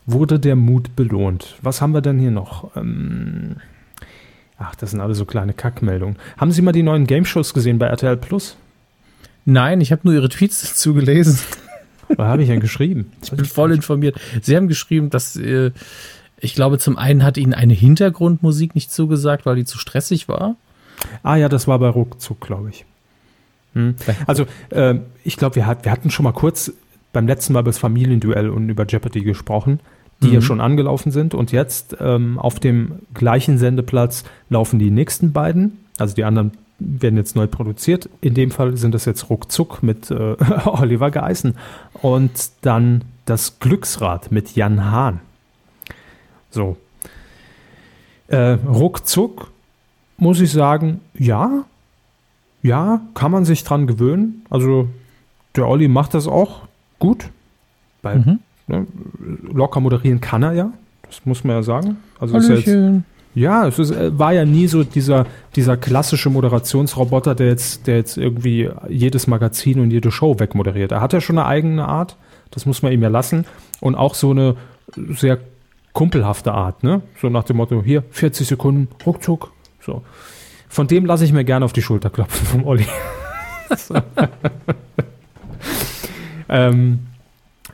wurde der Mut belohnt. Was haben wir denn hier noch? Ähm Ach, das sind alle so kleine Kackmeldungen. Haben Sie mal die neuen Game-Shows gesehen bei RTL Plus? Nein, ich habe nur Ihre Tweets dazu gelesen. Was habe ich denn geschrieben? Ich bin voll informiert. Sie haben geschrieben, dass äh, ich glaube, zum einen hat Ihnen eine Hintergrundmusik nicht zugesagt, weil die zu stressig war. Ah ja, das war bei Ruckzuck, glaube ich. Hm. Also äh, ich glaube, wir, hat, wir hatten schon mal kurz beim letzten Mal über das Familienduell und über Jeopardy gesprochen, die mhm. ja schon angelaufen sind. Und jetzt ähm, auf dem gleichen Sendeplatz laufen die nächsten beiden. Also die anderen werden jetzt neu produziert. In dem Fall sind das jetzt Ruckzuck mit äh, Oliver Geißen und dann das Glücksrad mit Jan Hahn. So. Äh, ruckzuck muss ich sagen, ja, ja, kann man sich dran gewöhnen. Also der Olli macht das auch gut. Weil mhm. ne, locker moderieren kann er ja. Das muss man ja sagen. Also ist jetzt, ja, es ist, äh, war ja nie so dieser, dieser klassische Moderationsroboter, der jetzt, der jetzt irgendwie jedes Magazin und jede Show wegmoderiert. Er hat ja schon eine eigene Art, das muss man ihm ja lassen. Und auch so eine sehr kumpelhafte Art, ne? So nach dem Motto, hier, 40 Sekunden, ruckzuck. So. Von dem lasse ich mir gerne auf die Schulter klopfen, vom Olli. ähm,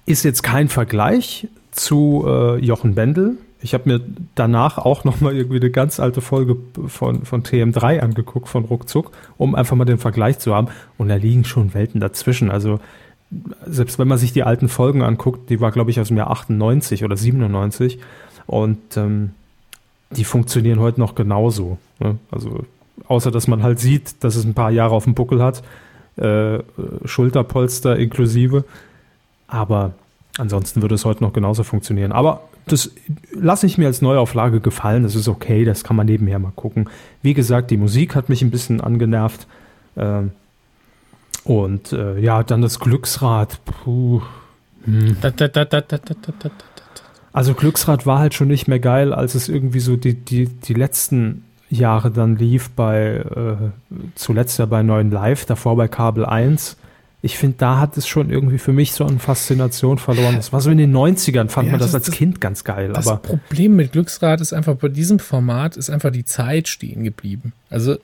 ist jetzt kein Vergleich zu äh, Jochen Bendel. Ich habe mir danach auch nochmal irgendwie eine ganz alte Folge von, von TM3 angeguckt, von Ruckzuck, um einfach mal den Vergleich zu haben. Und da liegen schon Welten dazwischen. Also selbst wenn man sich die alten Folgen anguckt, die war, glaube ich, aus dem Jahr 98 oder 97 und ähm, die funktionieren heute noch genauso. Ne? Also außer dass man halt sieht, dass es ein paar Jahre auf dem Buckel hat, äh, Schulterpolster inklusive, aber ansonsten würde es heute noch genauso funktionieren. Aber das lasse ich mir als Neuauflage gefallen, das ist okay, das kann man nebenher mal gucken. Wie gesagt, die Musik hat mich ein bisschen angenervt. Ähm, und äh, ja, dann das Glücksrad. Puh. Hm. Also Glücksrad war halt schon nicht mehr geil, als es irgendwie so die, die, die letzten Jahre dann lief bei, äh, zuletzt ja bei 9 Live, davor bei Kabel 1. Ich finde, da hat es schon irgendwie für mich so eine Faszination verloren. Das war so in den 90ern, fand ja, man das, das als das, Kind ganz geil. Das aber Problem mit Glücksrad ist einfach, bei diesem Format ist einfach die Zeit stehen geblieben. Also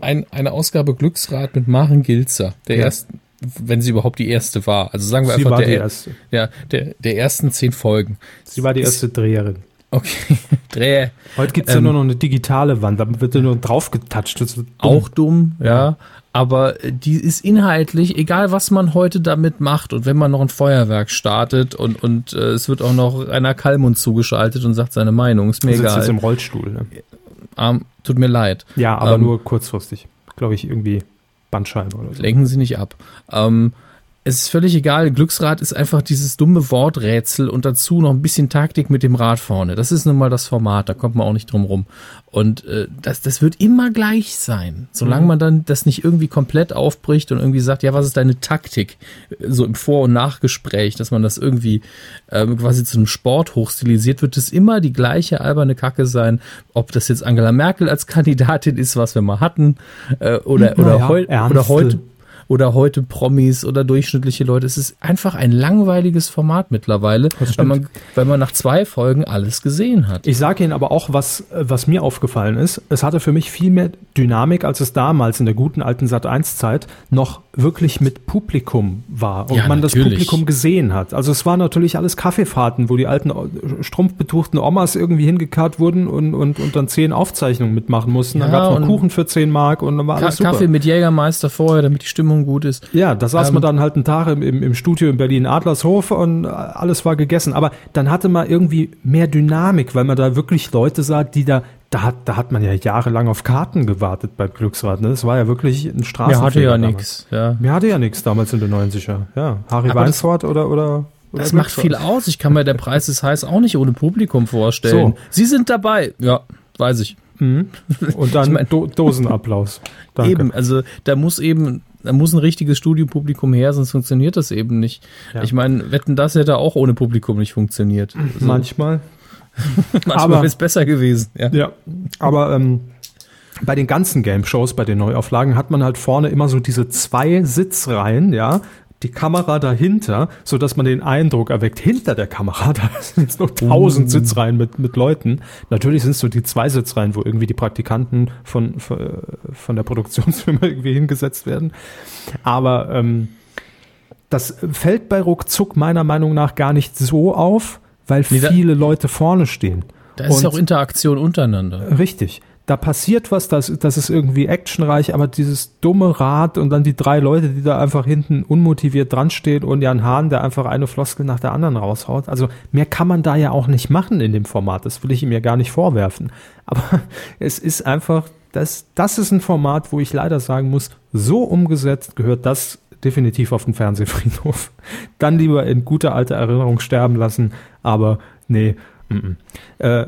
ein, eine Ausgabe Glücksrad mit Maren Gilzer, der ja. ersten, wenn sie überhaupt die erste war. Also sagen wir sie einfach der, erste. Ja, der, der ersten zehn Folgen. Sie war die erste Ist, Dreherin. Okay, Drehe. Heute gibt es ähm, ja nur noch eine digitale Wand, da wird nur drauf getatscht. Dumm. Auch dumm, ja. Aber die ist inhaltlich, egal was man heute damit macht und wenn man noch ein Feuerwerk startet und, und äh, es wird auch noch einer Kalmund zugeschaltet und sagt seine Meinung, ist mir egal. Jetzt im Rollstuhl, ne? Ähm, tut mir leid. Ja, aber ähm, nur kurzfristig. Glaube ich, irgendwie Bandscheibe oder so. Lenken Sie nicht ab. Ähm, es ist völlig egal. Glücksrad ist einfach dieses dumme Worträtsel und dazu noch ein bisschen Taktik mit dem Rad vorne. Das ist nun mal das Format, da kommt man auch nicht drum rum. Und äh, das, das wird immer gleich sein. Solange mhm. man dann das nicht irgendwie komplett aufbricht und irgendwie sagt, ja, was ist deine Taktik? So im Vor- und Nachgespräch, dass man das irgendwie äh, quasi zu einem Sport hochstilisiert, wird es immer die gleiche alberne Kacke sein. Ob das jetzt Angela Merkel als Kandidatin ist, was wir mal hatten, äh, oder, oder, ja, heu oder heute oder heute Promis oder durchschnittliche Leute. Es ist einfach ein langweiliges Format mittlerweile, weil man, weil man nach zwei Folgen alles gesehen hat. Ich sage Ihnen aber auch, was, was mir aufgefallen ist. Es hatte für mich viel mehr Dynamik, als es damals in der guten alten Sat1-Zeit noch wirklich mit Publikum war und ja, man natürlich. das Publikum gesehen hat. Also es waren natürlich alles Kaffeefahrten, wo die alten strumpfbetuchten Omas irgendwie hingekarrt wurden und, und, und dann zehn Aufzeichnungen mitmachen mussten. Ja, dann gab es noch Kuchen für zehn Mark und dann war alles Kaffee super. mit Jägermeister vorher, damit die Stimmung gut ist. Ja, da saß ähm, man dann halt einen Tag im, im, im Studio in Berlin Adlershof und alles war gegessen. Aber dann hatte man irgendwie mehr Dynamik, weil man da wirklich Leute sah, die da da hat, da hat man ja jahrelang auf Karten gewartet beim Glücksrad. Ne? Das war ja wirklich ein Straßenfehler. Mir hatte ja nichts. Ja. Mir hatte ja nichts damals in den 90er. Ja, Harry Weinsfort oder, oder, oder Das macht viel aus. Ich kann mir der Preis des Heiß auch nicht ohne Publikum vorstellen. So. Sie sind dabei. Ja, weiß ich. Mhm. Und dann ich mein, Do Dosenapplaus. Danke. Eben, also da muss eben da muss ein richtiges Studiopublikum her, sonst funktioniert das eben nicht. Ja. Ich meine, wetten, das hätte auch ohne Publikum nicht funktioniert. Also, Manchmal. Manchmal wäre es besser gewesen. Ja, ja aber ähm, bei den ganzen Game-Shows, bei den Neuauflagen, hat man halt vorne immer so diese zwei Sitzreihen, ja, die Kamera dahinter, so dass man den Eindruck erweckt, hinter der Kamera, da sind jetzt noch tausend uh. Sitzreihen mit, mit Leuten. Natürlich sind es so die zwei Sitzreihen, wo irgendwie die Praktikanten von, von der Produktionsfirma irgendwie hingesetzt werden. Aber ähm, das fällt bei Ruckzuck meiner Meinung nach gar nicht so auf, weil nee, viele Leute vorne stehen. Da ist Und auch Interaktion untereinander. Richtig. Da passiert was, das, das ist irgendwie actionreich, aber dieses dumme Rad und dann die drei Leute, die da einfach hinten unmotiviert dran stehen und Jan Hahn, der einfach eine Floskel nach der anderen raushaut. Also mehr kann man da ja auch nicht machen in dem Format. Das will ich ihm ja gar nicht vorwerfen. Aber es ist einfach, das, das ist ein Format, wo ich leider sagen muss, so umgesetzt gehört das definitiv auf den Fernsehfriedhof. Dann lieber in guter alter Erinnerung sterben lassen, aber nee. M -m. Äh,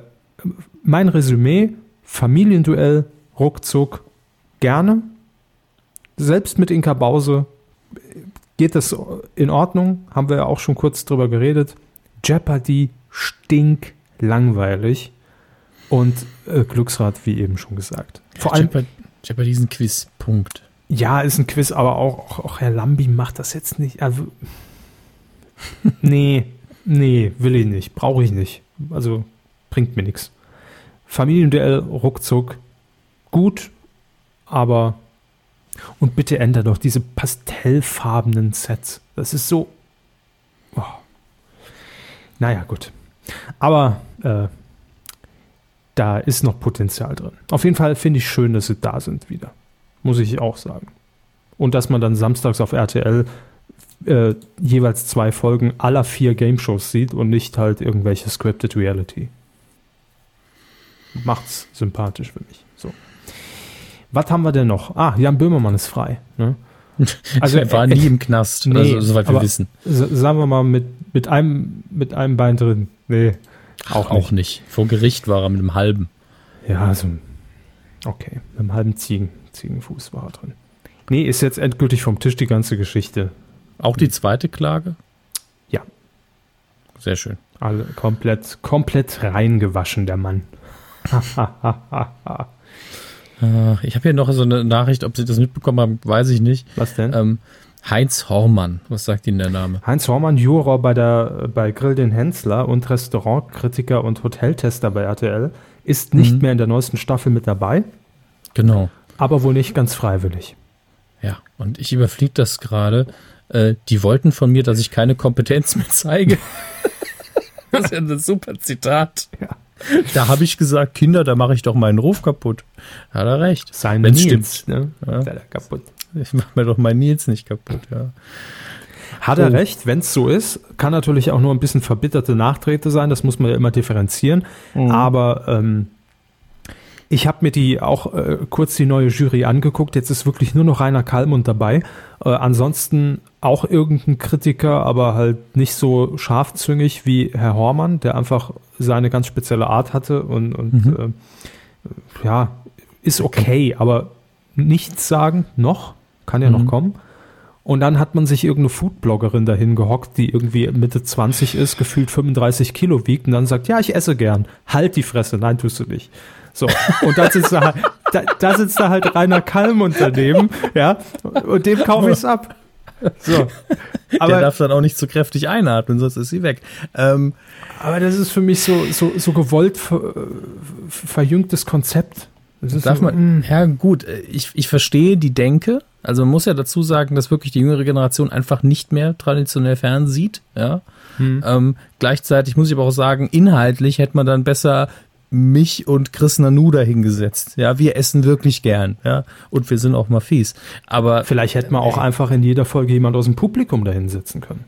mein Resümee, Familienduell, ruckzuck, gerne. Selbst mit Inka Bause geht das in Ordnung, haben wir ja auch schon kurz drüber geredet. Jeopardy stink langweilig und äh, Glücksrad, wie eben schon gesagt. Vor allem Jeopardy, Jeopardy ist ein Quiz, Punkt. Ja, ist ein Quiz, aber auch, auch, auch Herr Lambi macht das jetzt nicht. Also, nee, nee, will ich nicht, brauche ich nicht. Also bringt mir nichts. Familienduell ruckzuck gut, aber und bitte ändert doch diese pastellfarbenen Sets. Das ist so. Oh. Naja, gut. Aber äh, da ist noch Potenzial drin. Auf jeden Fall finde ich schön, dass sie da sind wieder muss ich auch sagen. Und dass man dann samstags auf RTL äh, jeweils zwei Folgen aller vier Game Shows sieht und nicht halt irgendwelche Scripted Reality. Macht's sympathisch für mich. So. Was haben wir denn noch? Ah, Jan Böhmermann ist frei. Ne? Also er war nie im Knast, nee, also, soweit wir wissen. Sagen wir mal mit, mit, einem, mit einem Bein drin. Nee, auch, Ach, nicht. auch nicht. Vor Gericht war er mit einem halben. Ja, also okay, mit einem halben Ziegen. Ziegenfuß war drin. Nee, ist jetzt endgültig vom Tisch die ganze Geschichte. Auch die zweite Klage? Ja. Sehr schön. Alle komplett, komplett reingewaschen, der Mann. Ich habe hier noch so eine Nachricht, ob Sie das mitbekommen haben, weiß ich nicht. Was denn? Ähm, Heinz Hormann, was sagt Ihnen der Name? Heinz Hormann, Juror bei, der, bei Grill den Hensler und Restaurantkritiker und Hoteltester bei RTL, ist nicht mhm. mehr in der neuesten Staffel mit dabei. Genau aber wohl nicht ganz freiwillig. Ja, und ich überfliege das gerade. Äh, die wollten von mir, dass ich keine Kompetenz mehr zeige. das ist ja ein super Zitat. Ja. Da habe ich gesagt, Kinder, da mache ich doch meinen Ruf kaputt. Hat er recht. Sein Nils, stimmt. Ne? Ja. kaputt. Ich mache mir doch meinen Nils nicht kaputt, ja. Hat er oh. recht, wenn es so ist, kann natürlich auch nur ein bisschen verbitterte Nachtrete sein, das muss man ja immer differenzieren. Mhm. Aber ähm, Ich habe mir die auch äh, kurz die neue Jury angeguckt. Jetzt ist wirklich nur noch Rainer Kallmund dabei. Äh, ansonsten auch irgendein Kritiker, aber halt nicht so scharfzüngig wie Herr Hormann, der einfach seine ganz spezielle Art hatte und, und mhm. äh, ja, ist okay, aber nichts sagen noch, kann ja mhm. noch kommen. Und dann hat man sich irgendeine Foodbloggerin dahin gehockt, die irgendwie Mitte 20 ist, gefühlt 35 Kilo wiegt und dann sagt, ja, ich esse gern. Halt die Fresse. Nein, tust du nicht. So. Und da sitzt da, halt, da, da sitzt da halt Rainer Kalm daneben, ja. Und dem kaufe ich es ab. So. Aber, Der darf dann auch nicht zu so kräftig einatmen, sonst ist sie weg. Ähm, aber das ist für mich so, so, so gewollt ver, verjüngtes Konzept. Darf so, man, mm. ja gut, ich, ich verstehe die Denke. Also man muss ja dazu sagen, dass wirklich die jüngere Generation einfach nicht mehr traditionell fern sieht. Ja. Hm. Ähm, gleichzeitig muss ich aber auch sagen, inhaltlich hätte man dann besser mich und Chris Nanu dahingesetzt. Ja, wir essen wirklich gern. Ja, und wir sind auch mal fies. Aber vielleicht hätte man auch einfach in jeder Folge jemand aus dem Publikum dahinsetzen können.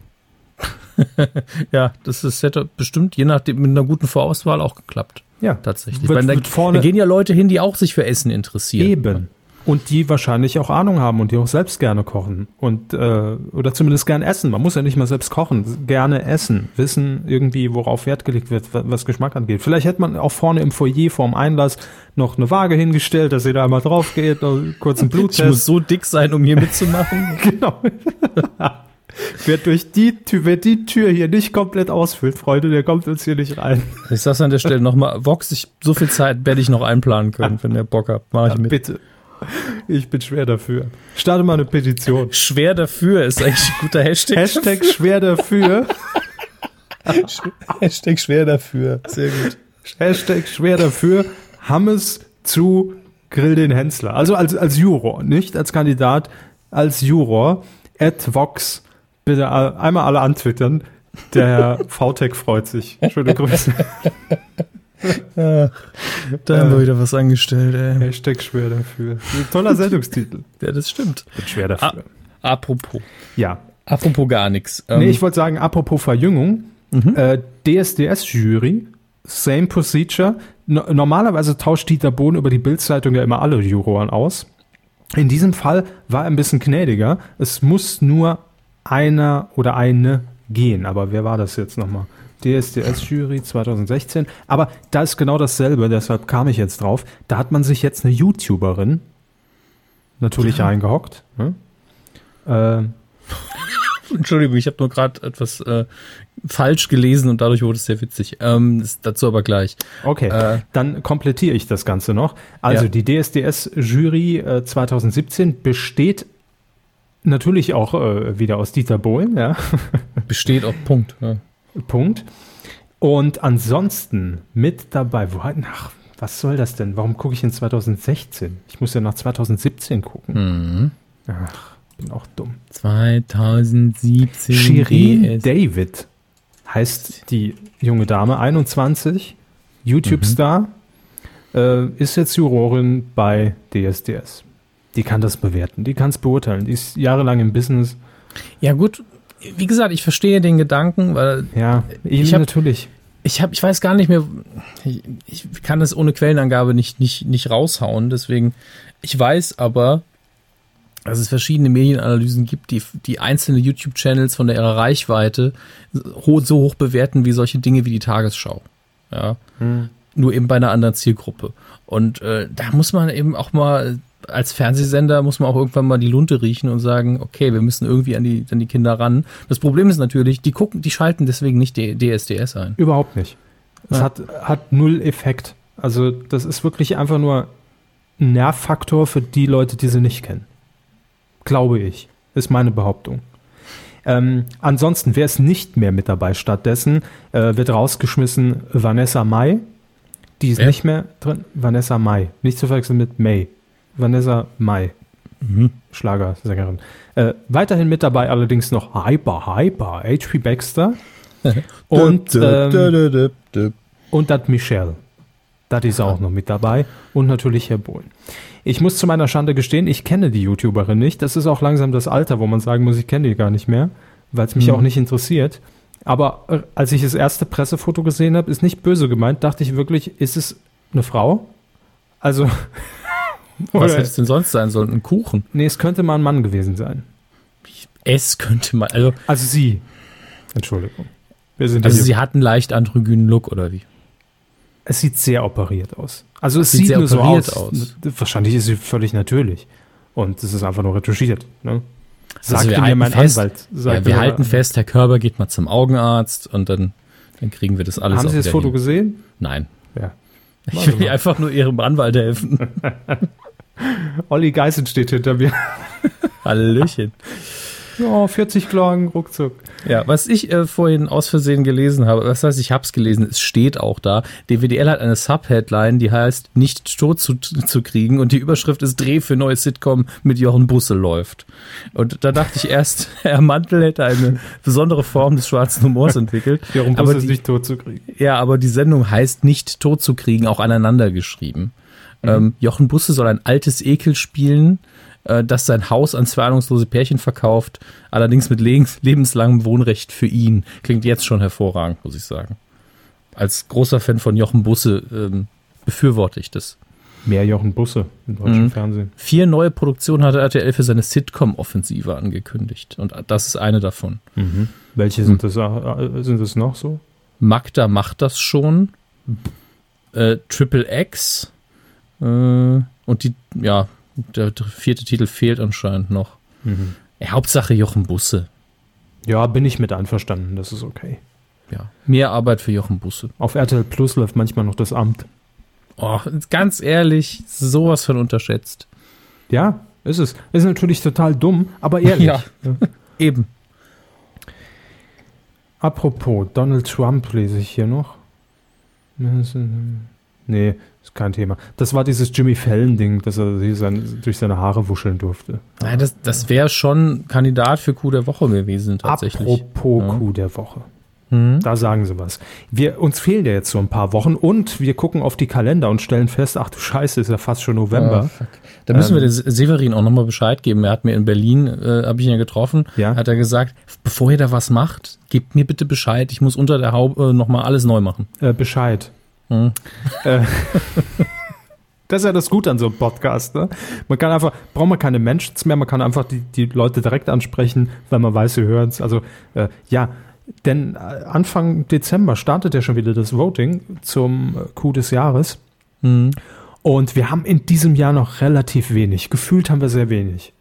ja, das ist, hätte bestimmt je nachdem mit einer guten Vorauswahl auch geklappt. Ja, tatsächlich. Wird, Weil da, da gehen ja Leute hin, die auch sich für Essen interessieren. Eben. Und die wahrscheinlich auch Ahnung haben und die auch selbst gerne kochen. Und äh, oder zumindest gern essen. Man muss ja nicht mal selbst kochen. Gerne essen. Wissen irgendwie, worauf Wert gelegt wird, was Geschmack angeht. Vielleicht hätte man auch vorne im Foyer vorm Einlass noch eine Waage hingestellt, dass ihr da einmal drauf geht, kurz einen Bluttest. Ich muss so dick sein, um hier mitzumachen. genau. Wer durch die Tür, wer die Tür hier nicht komplett ausfüllt, Freunde, der kommt uns hier nicht rein. Ich sag's an der Stelle nochmal, Vox, ich, so viel Zeit werde ich noch einplanen können, wenn ihr Bock habt. Mach ich ja, mit. Bitte. Ich bin schwer dafür. Starte mal eine Petition. Schwer dafür ist eigentlich ein guter Hashtag. Hashtag schwer dafür. Hashtag schwer dafür. Sehr gut. Hashtag schwer dafür. Hammes zu Grill den Hensler. Also als, als Juror, nicht als Kandidat, als Juror. At Vox Bitte einmal alle antwittern. Der VTech freut sich. Schöne Grüße. da haben wir wieder was angestellt, ey. Hashtag schwer dafür. Ein toller Sendungstitel. ja, das stimmt. Bin schwer dafür. A apropos. Ja. Apropos gar nichts. Ähm, nee, ich wollte sagen, apropos Verjüngung. Mhm. Äh, DSDS-Jury, same procedure. No normalerweise tauscht Dieter Bohn über die Bildzeitung ja immer alle Juroren aus. In diesem Fall war er ein bisschen gnädiger. Es muss nur einer oder eine gehen. Aber wer war das jetzt nochmal? DSDS-Jury 2016. Aber da ist genau dasselbe, deshalb kam ich jetzt drauf. Da hat man sich jetzt eine YouTuberin natürlich ja. reingehockt. Ne? Äh, Entschuldigung, ich habe nur gerade etwas äh, falsch gelesen und dadurch wurde es sehr witzig. Ähm, dazu aber gleich. Okay, äh, dann komplettiere ich das Ganze noch. Also ja. die DSDS-Jury äh, 2017 besteht Natürlich auch äh, wieder aus Dieter Bohlen, ja. Besteht auch Punkt. Ja. Punkt. Und ansonsten mit dabei, wo, ach, was soll das denn? Warum gucke ich in 2016? Ich muss ja nach 2017 gucken. Mhm. Ach, bin auch dumm. 2017. Shirin David heißt die junge Dame, 21, YouTube-Star, mhm. äh, ist jetzt Jurorin bei DSDS die kann das bewerten, die kann es beurteilen, die ist jahrelang im Business. Ja gut, wie gesagt, ich verstehe den Gedanken, weil ja, ich hab, natürlich. Ich habe, ich weiß gar nicht mehr, ich, kann das ohne Quellenangabe nicht nicht nicht raushauen. Deswegen, ich weiß aber, dass es verschiedene Medienanalysen gibt, die die einzelne YouTube-Channels von der ihrer Reichweite so hoch bewerten wie solche Dinge wie die Tagesschau. Ja, hm. nur eben bei einer anderen Zielgruppe. Und äh, da muss man eben auch mal als Fernsehsender muss man auch irgendwann mal die Lunte riechen und sagen, okay, wir müssen irgendwie an die, an die Kinder ran. Das Problem ist natürlich, die gucken, die schalten deswegen nicht die DSDS ein. Überhaupt nicht. Es ja. hat, hat null Effekt. Also das ist wirklich einfach nur ein Nervfaktor für die Leute, die sie nicht kennen. Glaube ich. Ist meine Behauptung. Ähm, ansonsten, wer ist nicht mehr mit dabei? Stattdessen äh, wird rausgeschmissen Vanessa Mai. Die ist wer? nicht mehr drin. Vanessa Mai. Nicht zu verwechseln mit May. Vanessa Mai, mhm. Schlagersängerin. Äh, weiterhin mit dabei allerdings noch Hyper, Hyper, H.P. Baxter und, ähm, und dat Michelle. Das ist auch noch mit dabei und natürlich Herr Bohlen. Ich muss zu meiner Schande gestehen, ich kenne die YouTuberin nicht. Das ist auch langsam das Alter, wo man sagen muss, ich kenne die gar nicht mehr, weil es mich mhm. auch nicht interessiert. Aber äh, als ich das erste Pressefoto gesehen habe, ist nicht böse gemeint, dachte ich wirklich, ist es eine Frau? Also. Was hätte es denn sonst sein sollen? Ein Kuchen? Nee, es könnte mal ein Mann gewesen sein. Es könnte mal. Also, also sie. Entschuldigung. also sie hat einen leicht androgynen Look, oder wie? Es sieht sehr operiert aus. Also es sieht, sieht nur so aus. aus. Wahrscheinlich ist sie völlig natürlich. Und es ist einfach nur retuschiert. Ne? Sagt also mir mein fest, Anwalt. Ja, wir halten fest, Herr Körber geht mal zum Augenarzt und dann, dann kriegen wir das alles Haben Sie das Foto hin. gesehen? Nein. Ja. Ich will einfach nur Ihrem Anwalt helfen. Olli Geißen steht hinter mir. Hallöchen. Ja, 40 Klagen, ruckzuck. Ja, was ich äh, vorhin aus Versehen gelesen habe, das heißt, ich habe es gelesen, es steht auch da. DWDL hat eine Subheadline, die heißt Nicht tot zu, zu kriegen und die Überschrift ist Dreh für neue Sitcom mit Jochen Busse läuft. Und da dachte ich erst, Herr Mantel hätte eine besondere Form des schwarzen Humors entwickelt. Jochen Busse ist nicht tot zu kriegen. Ja, aber die Sendung heißt Nicht tot zu kriegen, auch aneinander geschrieben. Mhm. Ähm, Jochen Busse soll ein altes Ekel spielen, äh, das sein Haus an zwei ahnungslose Pärchen verkauft, allerdings mit lebenslangem Wohnrecht für ihn. Klingt jetzt schon hervorragend, muss ich sagen. Als großer Fan von Jochen Busse ähm, befürworte ich das. Mehr Jochen Busse im deutschen mhm. Fernsehen. Vier neue Produktionen hatte RTL für seine Sitcom-Offensive angekündigt. Und das ist eine davon. Mhm. Welche sind das, äh, sind das noch so? Magda macht das schon. Äh, Triple X. Äh, und die, ja, der vierte Titel fehlt anscheinend noch. Mhm. Ja, Hauptsache Jochen Busse. Ja, bin ich mit einverstanden, das ist okay. Ja, mehr Arbeit für Jochen Busse. Auf RTL Plus läuft manchmal noch das Amt. Oh, ganz ehrlich, sowas von unterschätzt. Ja, ist es. Ist natürlich total dumm, aber ehrlich. ja, eben. Apropos, Donald Trump lese ich hier noch. Nee, ist kein Thema. Das war dieses Jimmy Fallon-Ding, dass er sein, durch seine Haare wuscheln durfte. Nein, das, das wäre schon Kandidat für Coup der Woche gewesen, tatsächlich. Apropos ja. Coup der Woche. Mhm. Da sagen sie was. Wir, uns fehlen ja jetzt so ein paar Wochen und wir gucken auf die Kalender und stellen fest, ach du Scheiße, ist ja fast schon November. Oh, da müssen ähm, wir dem Severin auch nochmal Bescheid geben. Er hat mir in Berlin, äh, habe ich ihn ja getroffen, ja? hat er gesagt, bevor ihr da was macht, gebt mir bitte Bescheid, ich muss unter der Haube äh, nochmal alles neu machen. Äh, Bescheid. Hm. Äh, das ist ja das Gute an so einem Podcast. Ne? Man kann einfach, braucht man keine Menschen mehr, man kann einfach die, die Leute direkt ansprechen, wenn man weiß, sie hören es. Also äh, ja, denn äh, Anfang Dezember startet ja schon wieder das Voting zum Coup des Jahres. Mhm. Und wir haben in diesem Jahr noch relativ wenig. Gefühlt haben wir sehr wenig.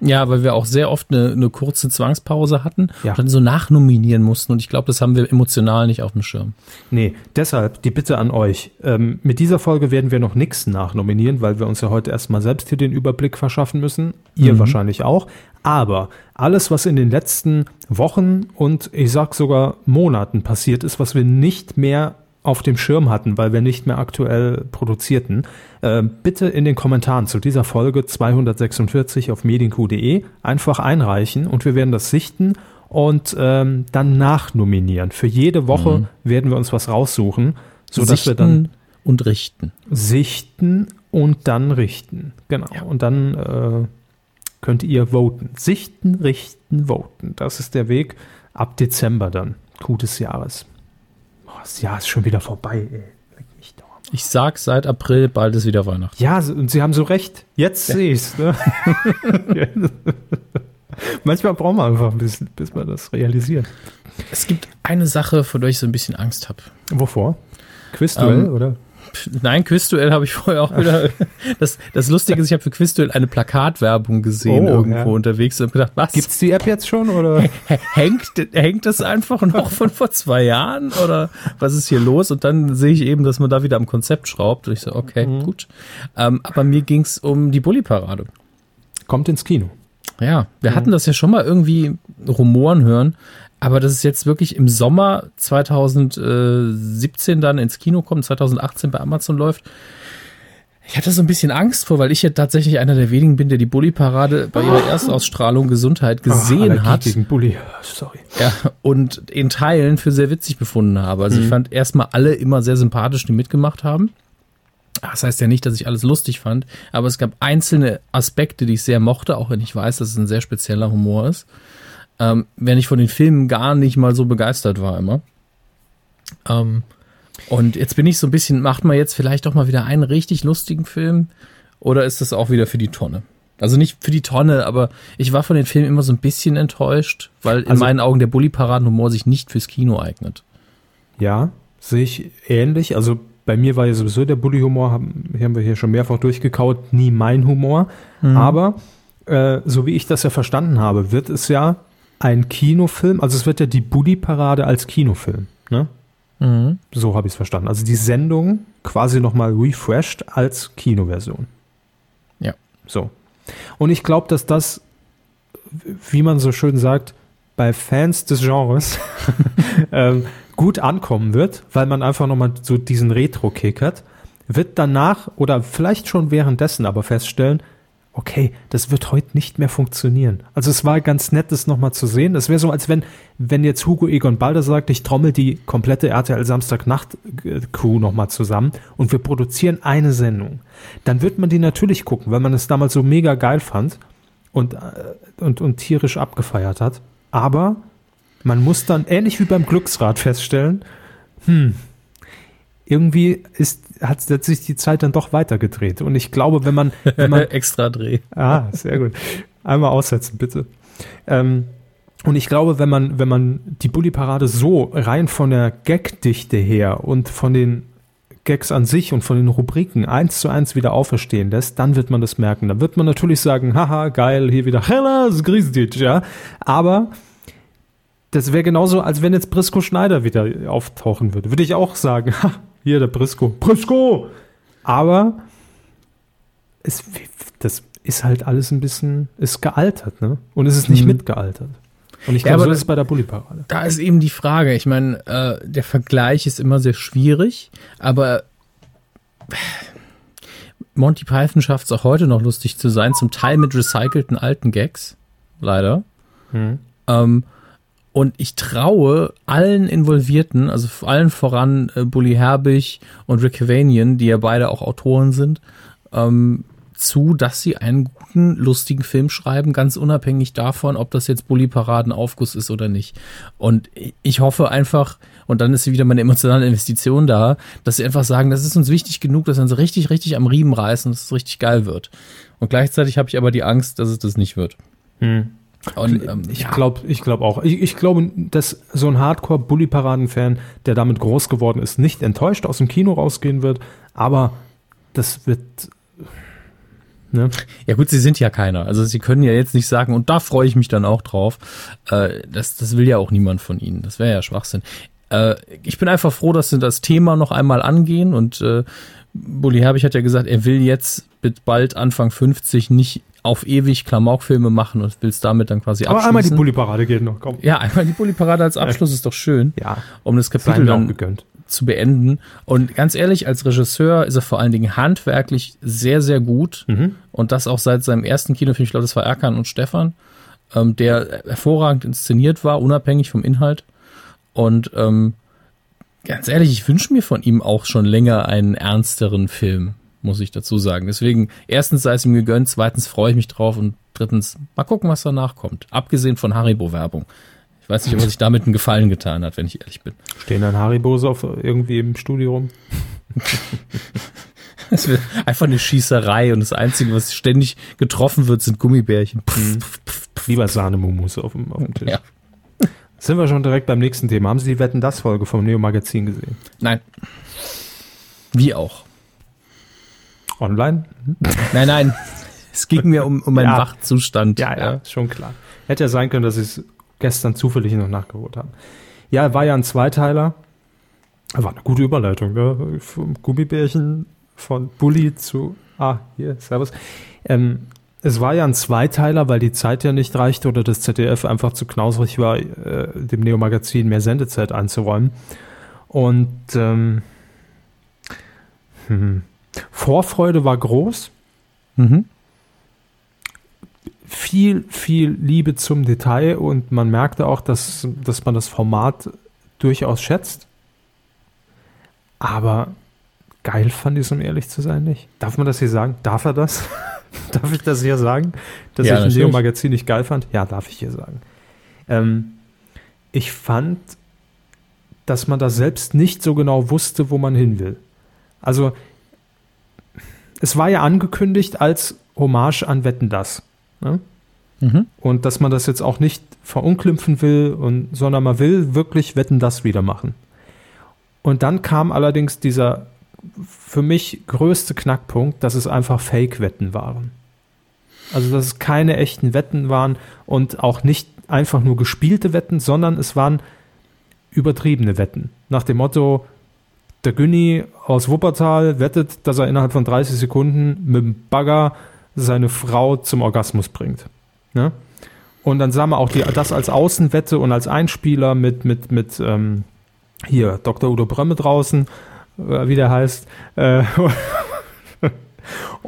Ja, weil wir auch sehr oft eine, eine kurze Zwangspause hatten ja. und dann so nachnominieren mussten. Und ich glaube, das haben wir emotional nicht auf dem Schirm. Nee, deshalb die Bitte an euch. Ähm, mit dieser Folge werden wir noch nichts nachnominieren, weil wir uns ja heute erstmal selbst hier den Überblick verschaffen müssen. Ihr mhm. wahrscheinlich auch. Aber alles, was in den letzten Wochen und ich sag sogar Monaten passiert ist, was wir nicht mehr auf dem Schirm hatten, weil wir nicht mehr aktuell produzierten, äh, bitte in den Kommentaren zu dieser Folge 246 auf medienq.de einfach einreichen und wir werden das sichten und ähm, dann nachnominieren. Für jede Woche mhm. werden wir uns was raussuchen, sodass wir dann und richten. Sichten und dann richten. Genau. Ja. Und dann äh, könnt ihr voten. Sichten, richten, voten. Das ist der Weg ab Dezember dann, Q des Jahres das Jahr ist schon wieder vorbei, ey. Ich sag seit April, bald ist wieder Weihnachten. Ja, und Sie haben so recht. Jetzt ja. sehe ich es. Ne? Manchmal braucht man einfach ein bisschen, bis man das realisiert. Es gibt eine Sache, vor der ich so ein bisschen Angst habe. Wovor? Quizduell, ähm, oder? Nein, Quizduell habe ich vorher auch wieder. Das, das Lustige ist, ich habe für Quizduell eine Plakatwerbung gesehen oh, irgendwo ja. unterwegs und gedacht, was? Gibt's die App jetzt schon oder? Hängt, hängt das einfach noch von vor zwei Jahren oder was ist hier los? Und dann sehe ich eben, dass man da wieder am Konzept schraubt. Und ich so, okay, mhm. gut. Ähm, aber mir ging's um die Bulli-Parade. Kommt ins Kino. Ja, wir mhm. hatten das ja schon mal irgendwie rumoren hören, aber dass es jetzt wirklich im Sommer 2017 dann ins Kino kommt, 2018 bei Amazon läuft, ich hatte so ein bisschen Angst vor, weil ich ja tatsächlich einer der wenigen bin, der die Bully-Parade bei ihrer Erstausstrahlung Gesundheit gesehen Ach, hat. Gegen Bully. Sorry. Ja, und in Teilen für sehr witzig befunden habe. Also mhm. ich fand erstmal alle immer sehr sympathisch, die mitgemacht haben. Das heißt ja nicht, dass ich alles lustig fand, aber es gab einzelne Aspekte, die ich sehr mochte, auch wenn ich weiß, dass es ein sehr spezieller Humor ist ähm, wenn ich von den Filmen gar nicht mal so begeistert war immer. Ähm, Und jetzt bin ich so ein bisschen, macht man jetzt vielleicht doch mal wieder einen richtig lustigen Film? Oder ist das auch wieder für die Tonne? Also nicht für die Tonne, aber ich war von den Filmen immer so ein bisschen enttäuscht, weil in also, meinen Augen der Bully-Paraden-Humor sich nicht fürs Kino eignet. Ja, sehe ich ähnlich. Also bei mir war ja sowieso der Bully-Humor, haben, haben wir hier schon mehrfach durchgekaut, nie mein Humor. Mhm. Aber äh, so wie ich das ja verstanden habe, wird es ja ein Kinofilm, also es wird ja die Bully-Parade als Kinofilm. Ne? Mhm. So habe ich es verstanden. Also die Sendung quasi nochmal refreshed als Kinoversion. Ja. So. Und ich glaube, dass das, wie man so schön sagt, bei Fans des Genres ähm, gut ankommen wird, weil man einfach nochmal so diesen Retro-Kick hat, wird danach oder vielleicht schon währenddessen aber feststellen, okay, das wird heute nicht mehr funktionieren. Also es war ganz nett, das nochmal zu sehen. Das wäre so, als wenn, wenn jetzt Hugo Egon Balder sagt, ich trommel die komplette RTL Samstagnacht-Crew nochmal zusammen und wir produzieren eine Sendung. Dann wird man die natürlich gucken, weil man es damals so mega geil fand und, äh, und, und tierisch abgefeiert hat. Aber man muss dann, ähnlich wie beim Glücksrad, feststellen, hm, irgendwie ist, hat, hat sich die Zeit dann doch weitergedreht. Und ich glaube, wenn man, wenn man extra Dreh. Ah, sehr gut. Einmal aussetzen, bitte. Ähm, und ich glaube, wenn man, wenn man die Bully-Parade so rein von der Gagdichte her und von den Gags an sich und von den Rubriken eins zu eins wieder auferstehen lässt, dann wird man das merken. Dann wird man natürlich sagen, haha, geil, hier wieder Hellas Griesditch, ja. Aber das wäre genauso, als wenn jetzt Brisco Schneider wieder auftauchen würde. Würde ich auch sagen, ha, hier, der Brisco. Brisco! Aber es, das ist halt alles ein bisschen, ist gealtert, ne? Und es ist nicht mhm. mitgealtert. Und ich glaube, ja, so ist es bei der Bulli-Parade. Da ist eben die Frage. Ich meine, äh, der Vergleich ist immer sehr schwierig, aber Monty Python schafft es auch heute noch lustig zu sein, zum Teil mit recycelten alten Gags. Leider. Mhm. Ähm, und ich traue allen Involvierten, also allen voran äh, Bully Herbig und Rick Cavanian, die ja beide auch Autoren sind, ähm, zu, dass sie einen guten, lustigen Film schreiben, ganz unabhängig davon, ob das jetzt Bully Paraden Aufguss ist oder nicht. Und ich hoffe einfach, und dann ist wieder meine emotionale Investition da, dass sie einfach sagen, das ist uns wichtig genug, dass wir uns richtig, richtig am Riemen reißen, dass es richtig geil wird. Und gleichzeitig habe ich aber die Angst, dass es das nicht wird. Hm. Und, ähm, ich ja. glaube ich glaub auch. Ich, ich glaube, dass so ein Hardcore-Bully-Paraden-Fan, der damit groß geworden ist, nicht enttäuscht aus dem Kino rausgehen wird, aber das wird. Ne? Ja gut, sie sind ja keiner. Also sie können ja jetzt nicht sagen, und da freue ich mich dann auch drauf. Äh, das, das will ja auch niemand von ihnen. Das wäre ja Schwachsinn. Äh, ich bin einfach froh, dass sie das Thema noch einmal angehen und äh, Bully Herbig hat ja gesagt, er will jetzt mit bald Anfang 50 nicht auf ewig Klamaukfilme machen und willst damit dann quasi Aber abschließen. einmal die Bulli-Parade geht noch, komm. Ja, einmal die Bulli-Parade als Abschluss ist doch schön. Ja. Um das Kapitel dann zu beenden. Und ganz ehrlich, als Regisseur ist er vor allen Dingen handwerklich sehr, sehr gut. Mhm. Und das auch seit seinem ersten Kinofilm, ich glaube, das war Erkan und Stefan, ähm, der hervorragend inszeniert war, unabhängig vom Inhalt. Und ähm, ganz ehrlich, ich wünsche mir von ihm auch schon länger einen ernsteren Film muss ich dazu sagen. Deswegen, erstens sei es ihm gegönnt, zweitens freue ich mich drauf und drittens, mal gucken, was danach kommt. Abgesehen von Haribo-Werbung. Ich weiß nicht, ob er sich damit einen Gefallen getan hat, wenn ich ehrlich bin. Stehen dann Haribos auf irgendwie im Studio rum? Es wird einfach eine Schießerei und das Einzige, was ständig getroffen wird, sind Gummibärchen. Mhm. Lieber Sahnemumus auf dem, auf dem Tisch. Ja. Sind wir schon direkt beim nächsten Thema. Haben Sie die Wetten das Folge vom Neo Magazin gesehen? Nein. Wie auch. Online? Nein, nein. Es ging mir um, um meinen ja. Wachzustand. Ja, ja, ja, schon klar. Hätte ja sein können, dass sie es gestern zufällig noch nachgeholt haben. Ja, war ja ein Zweiteiler. War eine gute Überleitung, ne? Vom Gummibärchen von Bully zu, ah, hier, Servus. Ähm, es war ja ein Zweiteiler, weil die Zeit ja nicht reichte oder das ZDF einfach zu knausrig war, äh, dem Neo-Magazin mehr Sendezeit einzuräumen. Und ähm, hm, Vorfreude war groß. Mhm. Viel, viel Liebe zum Detail und man merkte auch, dass, dass man das Format durchaus schätzt. Aber geil fand ich es, um ehrlich zu sein, nicht. Darf man das hier sagen? Darf er das? darf ich das hier sagen? Dass ja, ich ein Leo-Magazin nicht geil fand? Ja, darf ich hier sagen. Ähm, ich fand dass man da selbst nicht so genau wusste, wo man hin will. Also es war ja angekündigt als Hommage an Wetten das. Ne? Mhm. Und dass man das jetzt auch nicht verunglimpfen will, und, sondern man will wirklich Wetten das wieder machen. Und dann kam allerdings dieser für mich größte Knackpunkt, dass es einfach Fake-Wetten waren. Also, dass es keine echten Wetten waren und auch nicht einfach nur gespielte Wetten, sondern es waren übertriebene Wetten. Nach dem Motto, der Günni aus Wuppertal wettet, dass er innerhalb von 30 Sekunden mit dem Bagger seine Frau zum Orgasmus bringt. Ne? Und dann sah man auch die, das als Außenwette und als Einspieler mit, mit, mit ähm, hier Dr. Udo Brömme draußen, äh, wie der heißt. Äh,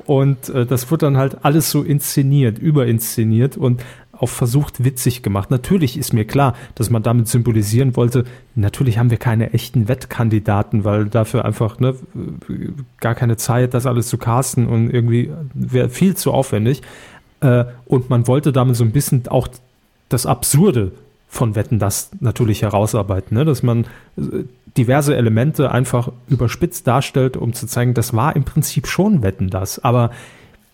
und äh, das wird dann halt alles so inszeniert, überinszeniert und auch versucht witzig gemacht. Natürlich ist mir klar, dass man damit symbolisieren wollte, natürlich haben wir keine echten Wettkandidaten, weil dafür einfach ne, gar keine Zeit, das alles zu casten und irgendwie wäre viel zu aufwendig. Äh, und man wollte damit so ein bisschen auch das Absurde von Wetten das natürlich herausarbeiten, ne? dass man äh, diverse Elemente einfach überspitzt darstellt, um zu zeigen, das war im Prinzip schon Wetten das, aber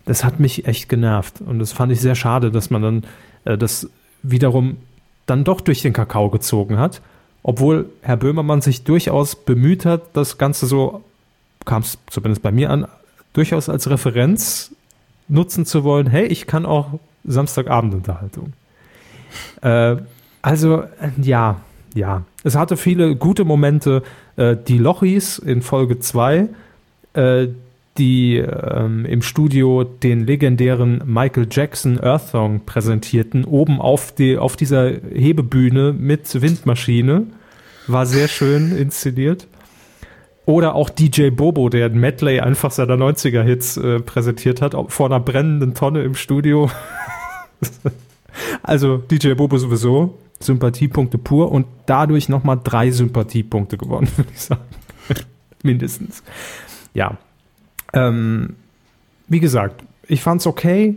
das hat mich echt genervt und das fand ich sehr schade, dass man dann das wiederum dann doch durch den Kakao gezogen hat, obwohl Herr Böhmermann sich durchaus bemüht hat, das Ganze so, kam es zumindest bei mir an, durchaus als Referenz nutzen zu wollen, hey, ich kann auch Samstagabendunterhaltung. Äh, also, äh, ja, ja. Es hatte viele gute Momente. Äh, die Lochis in Folge 2, äh, die ähm, im Studio den legendären Michael Jackson Earth Song präsentierten, oben auf, die, auf dieser Hebebühne mit Windmaschine. War sehr schön inszeniert. Oder auch DJ Bobo, der ein Medley einfach seiner 90er-Hits äh, präsentiert hat, vor einer brennenden Tonne im Studio. also DJ Bobo sowieso, Sympathiepunkte pur und dadurch nochmal drei Sympathiepunkte gewonnen, würde ich sagen. Mindestens. Ja. Ähm, wie gesagt, ich fand's okay,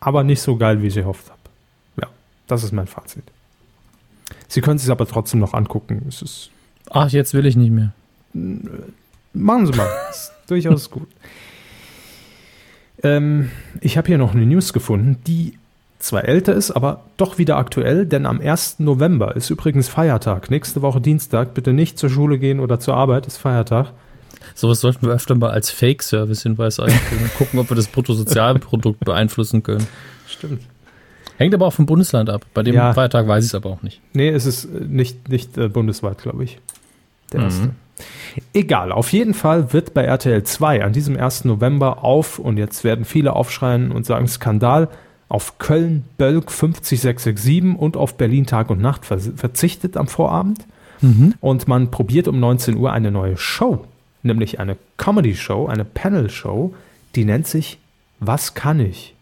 aber nicht so geil, wie ich gehofft habe. Ja, das ist mein Fazit. Sie können es sich aber trotzdem noch angucken. Es ist Ach, jetzt will ich nicht mehr. Machen Sie mal. ist durchaus gut. Ähm, ich habe hier noch eine News gefunden, die zwar älter ist, aber doch wieder aktuell, denn am 1. November ist übrigens Feiertag. Nächste Woche Dienstag. Bitte nicht zur Schule gehen oder zur Arbeit, ist Feiertag. Sowas sollten wir öfter mal als Fake-Service-Hinweis einführen. Gucken, ob wir das Bruttosozialprodukt beeinflussen können. Stimmt. Hängt aber auch vom Bundesland ab. Bei dem ja. Feiertag weiß ich es aber auch nicht. Nee, es ist nicht, nicht äh, bundesweit, glaube ich. Der mhm. erste. Egal, auf jeden Fall wird bei RTL 2 an diesem 1. November auf, und jetzt werden viele aufschreien und sagen Skandal, auf Köln Bölk 50667 und auf Berlin Tag und Nacht verzichtet am Vorabend. Mhm. Und man probiert um 19 Uhr eine neue Show, nämlich eine Comedy-Show, eine Panel-Show, die nennt sich Was kann ich?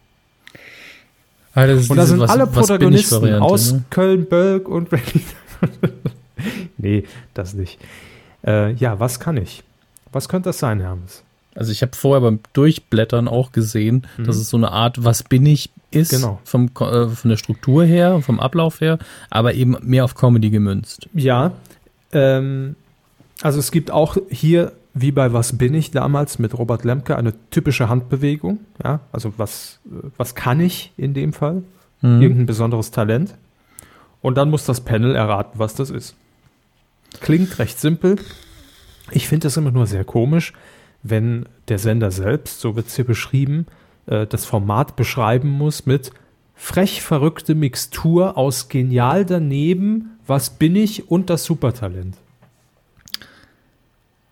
Also und da sind was, alle Protagonisten aus ne? Köln, Bölk und Berlin. nee, das nicht. Äh, ja, was kann ich? Was könnte das sein, Hermes? Also ich habe vorher beim Durchblättern auch gesehen, mhm. dass es so eine Art Was bin ich ist, genau. vom, äh, von der Struktur her, vom Ablauf her, aber eben mehr auf Comedy gemünzt. Ja, ähm, also es gibt auch hier, wie bei Was bin ich damals mit Robert Lemke, eine typische Handbewegung. Ja, also was, was kann ich in dem Fall? Mhm. Irgendein besonderes Talent. Und dann muss das Panel erraten, was das ist. Klingt recht simpel. Ich finde das immer nur sehr komisch, wenn der Sender selbst, so wird es hier beschrieben, äh, das Format beschreiben muss mit frech verrückte Mixtur aus genial daneben, was bin ich und das Supertalent.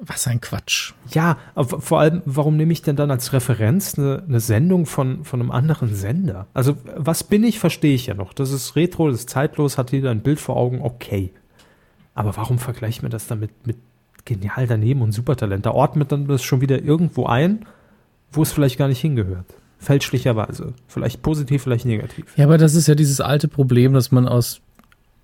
Was ein Quatsch. Ja, vor allem, warum nehme ich denn dann als Referenz eine, eine, Sendung von, von einem anderen Sender? Also, was bin ich, verstehe ich ja noch. Das ist retro, das ist zeitlos, hat jeder ein Bild vor Augen, okay. Aber warum vergleicht man das damit mit genial daneben und Supertalent? Da ordnet man das schon wieder irgendwo ein, wo es vielleicht gar nicht hingehört. Fälschlicherweise. Vielleicht positiv, vielleicht negativ. Ja, aber das ist ja dieses alte Problem, dass man aus,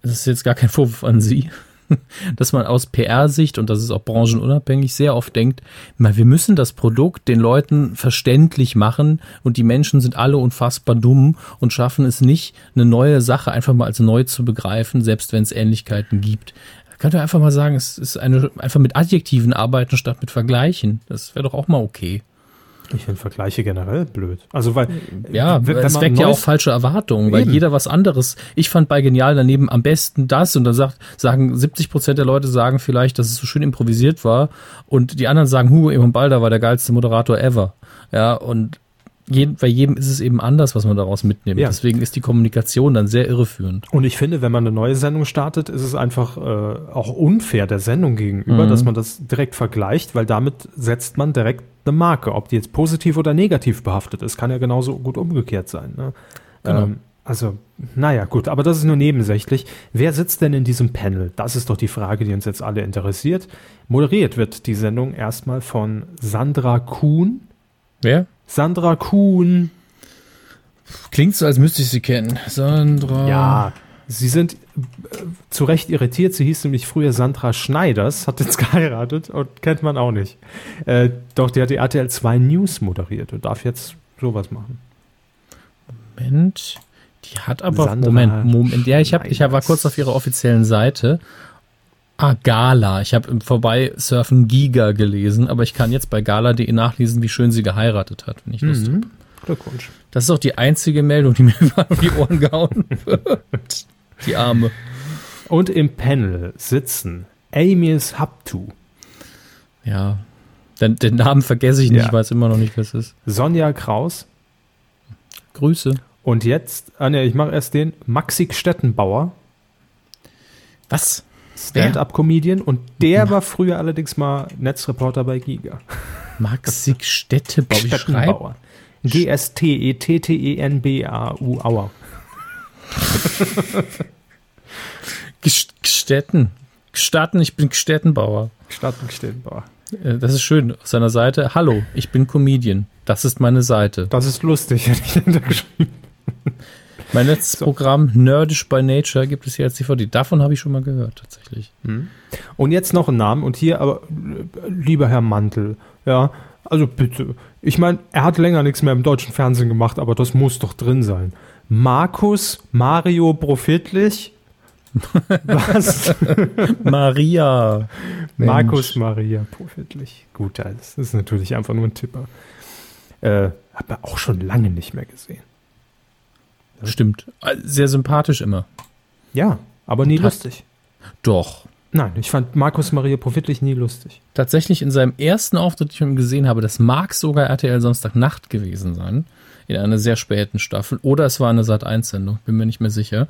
das ist jetzt gar kein Vorwurf an Sie, dass man aus PR-Sicht, und das ist auch branchenunabhängig, sehr oft denkt, wir müssen das Produkt den Leuten verständlich machen und die Menschen sind alle unfassbar dumm und schaffen es nicht, eine neue Sache einfach mal als neu zu begreifen, selbst wenn es Ähnlichkeiten gibt. Könnt ihr einfach mal sagen, es ist eine, einfach mit Adjektiven arbeiten statt mit Vergleichen. Das wäre doch auch mal okay. Ich finde Vergleiche generell blöd. Also weil ja, wenn, es weckt ja auch falsche Erwartungen, weil eben. jeder was anderes. Ich fand bei Genial daneben am besten das und dann sagt, sagen 70 Prozent der Leute sagen vielleicht, dass es so schön improvisiert war und die anderen sagen, Hugo Egon Balder war der geilste Moderator ever. Ja und jeden, bei jedem ist es eben anders, was man daraus mitnimmt. Ja. Deswegen ist die Kommunikation dann sehr irreführend. Und ich finde, wenn man eine neue Sendung startet, ist es einfach äh, auch unfair der Sendung gegenüber, mhm. dass man das direkt vergleicht, weil damit setzt man direkt eine Marke. Ob die jetzt positiv oder negativ behaftet ist, kann ja genauso gut umgekehrt sein. Ne? Genau. Ähm, also, naja, gut, aber das ist nur nebensächlich. Wer sitzt denn in diesem Panel? Das ist doch die Frage, die uns jetzt alle interessiert. Moderiert wird die Sendung erstmal von Sandra Kuhn. Wer? Sandra Kuhn. Klingt so, als müsste ich sie kennen. Sandra. Ja, sie sind äh, zu Recht irritiert. Sie hieß nämlich früher Sandra Schneiders, hat jetzt geheiratet und kennt man auch nicht. Äh, doch, die hat die RTL 2 News moderiert und darf jetzt sowas machen. Moment. Die hat aber. Sandra Moment, Moment. Ja, ich, hab, ich war kurz auf ihrer offiziellen Seite Ah, Gala. Ich habe im Vorbeisurfen Giga gelesen, aber ich kann jetzt bei gala.de nachlesen, wie schön sie geheiratet hat, wenn ich Lust mhm. habe. Glückwunsch. Das ist auch die einzige Meldung, die mir auf die Ohren gehauen wird. Die Arme. Und im Panel sitzen Amius Haptu. Ja. Den, den Namen vergesse ich nicht, ja. ich weiß immer noch nicht, was es ist. Sonja Kraus. Grüße. Und jetzt, ah ne, ich mache erst den Maxi Stettenbauer. Was? Stand-up-Comedian und der war früher allerdings mal Netzreporter bei Giga. Maxig Städtebau. Stettenbauer. G-S-T-E-T-T-E-N-B-A-U Auer. Gstetten. Gstatten, ich bin Gstettenbauer. Gstatten, Gstettenbauer. Äh, das ist schön. Auf seiner Seite. Hallo, ich bin Comedian. Das ist meine Seite. Das ist lustig, hätte ich hintergeschrieben. Mein letztes so. Programm Nerdish by Nature gibt es hier als DVD. Davon habe ich schon mal gehört, tatsächlich. Hm. Und jetzt noch ein Namen. Und hier aber, lieber Herr Mantel, ja, also bitte. Ich meine, er hat länger nichts mehr im deutschen Fernsehen gemacht, aber das muss doch drin sein. Markus Mario Profitlich? Was? Maria. Markus Maria Profitlich. Gut, das ist natürlich einfach nur ein Tipper. Äh, habe auch schon lange nicht mehr gesehen. Stimmt. Sehr sympathisch immer. Ja, aber nie lustig. Doch. Nein, ich fand Markus Maria Profitlich nie lustig. Tatsächlich in seinem ersten Auftritt, den ich ihm gesehen habe, das mag sogar RTL Samstagnacht gewesen sein, in einer sehr späten Staffel, oder es war eine Sat-1-Sendung, bin mir nicht mehr sicher,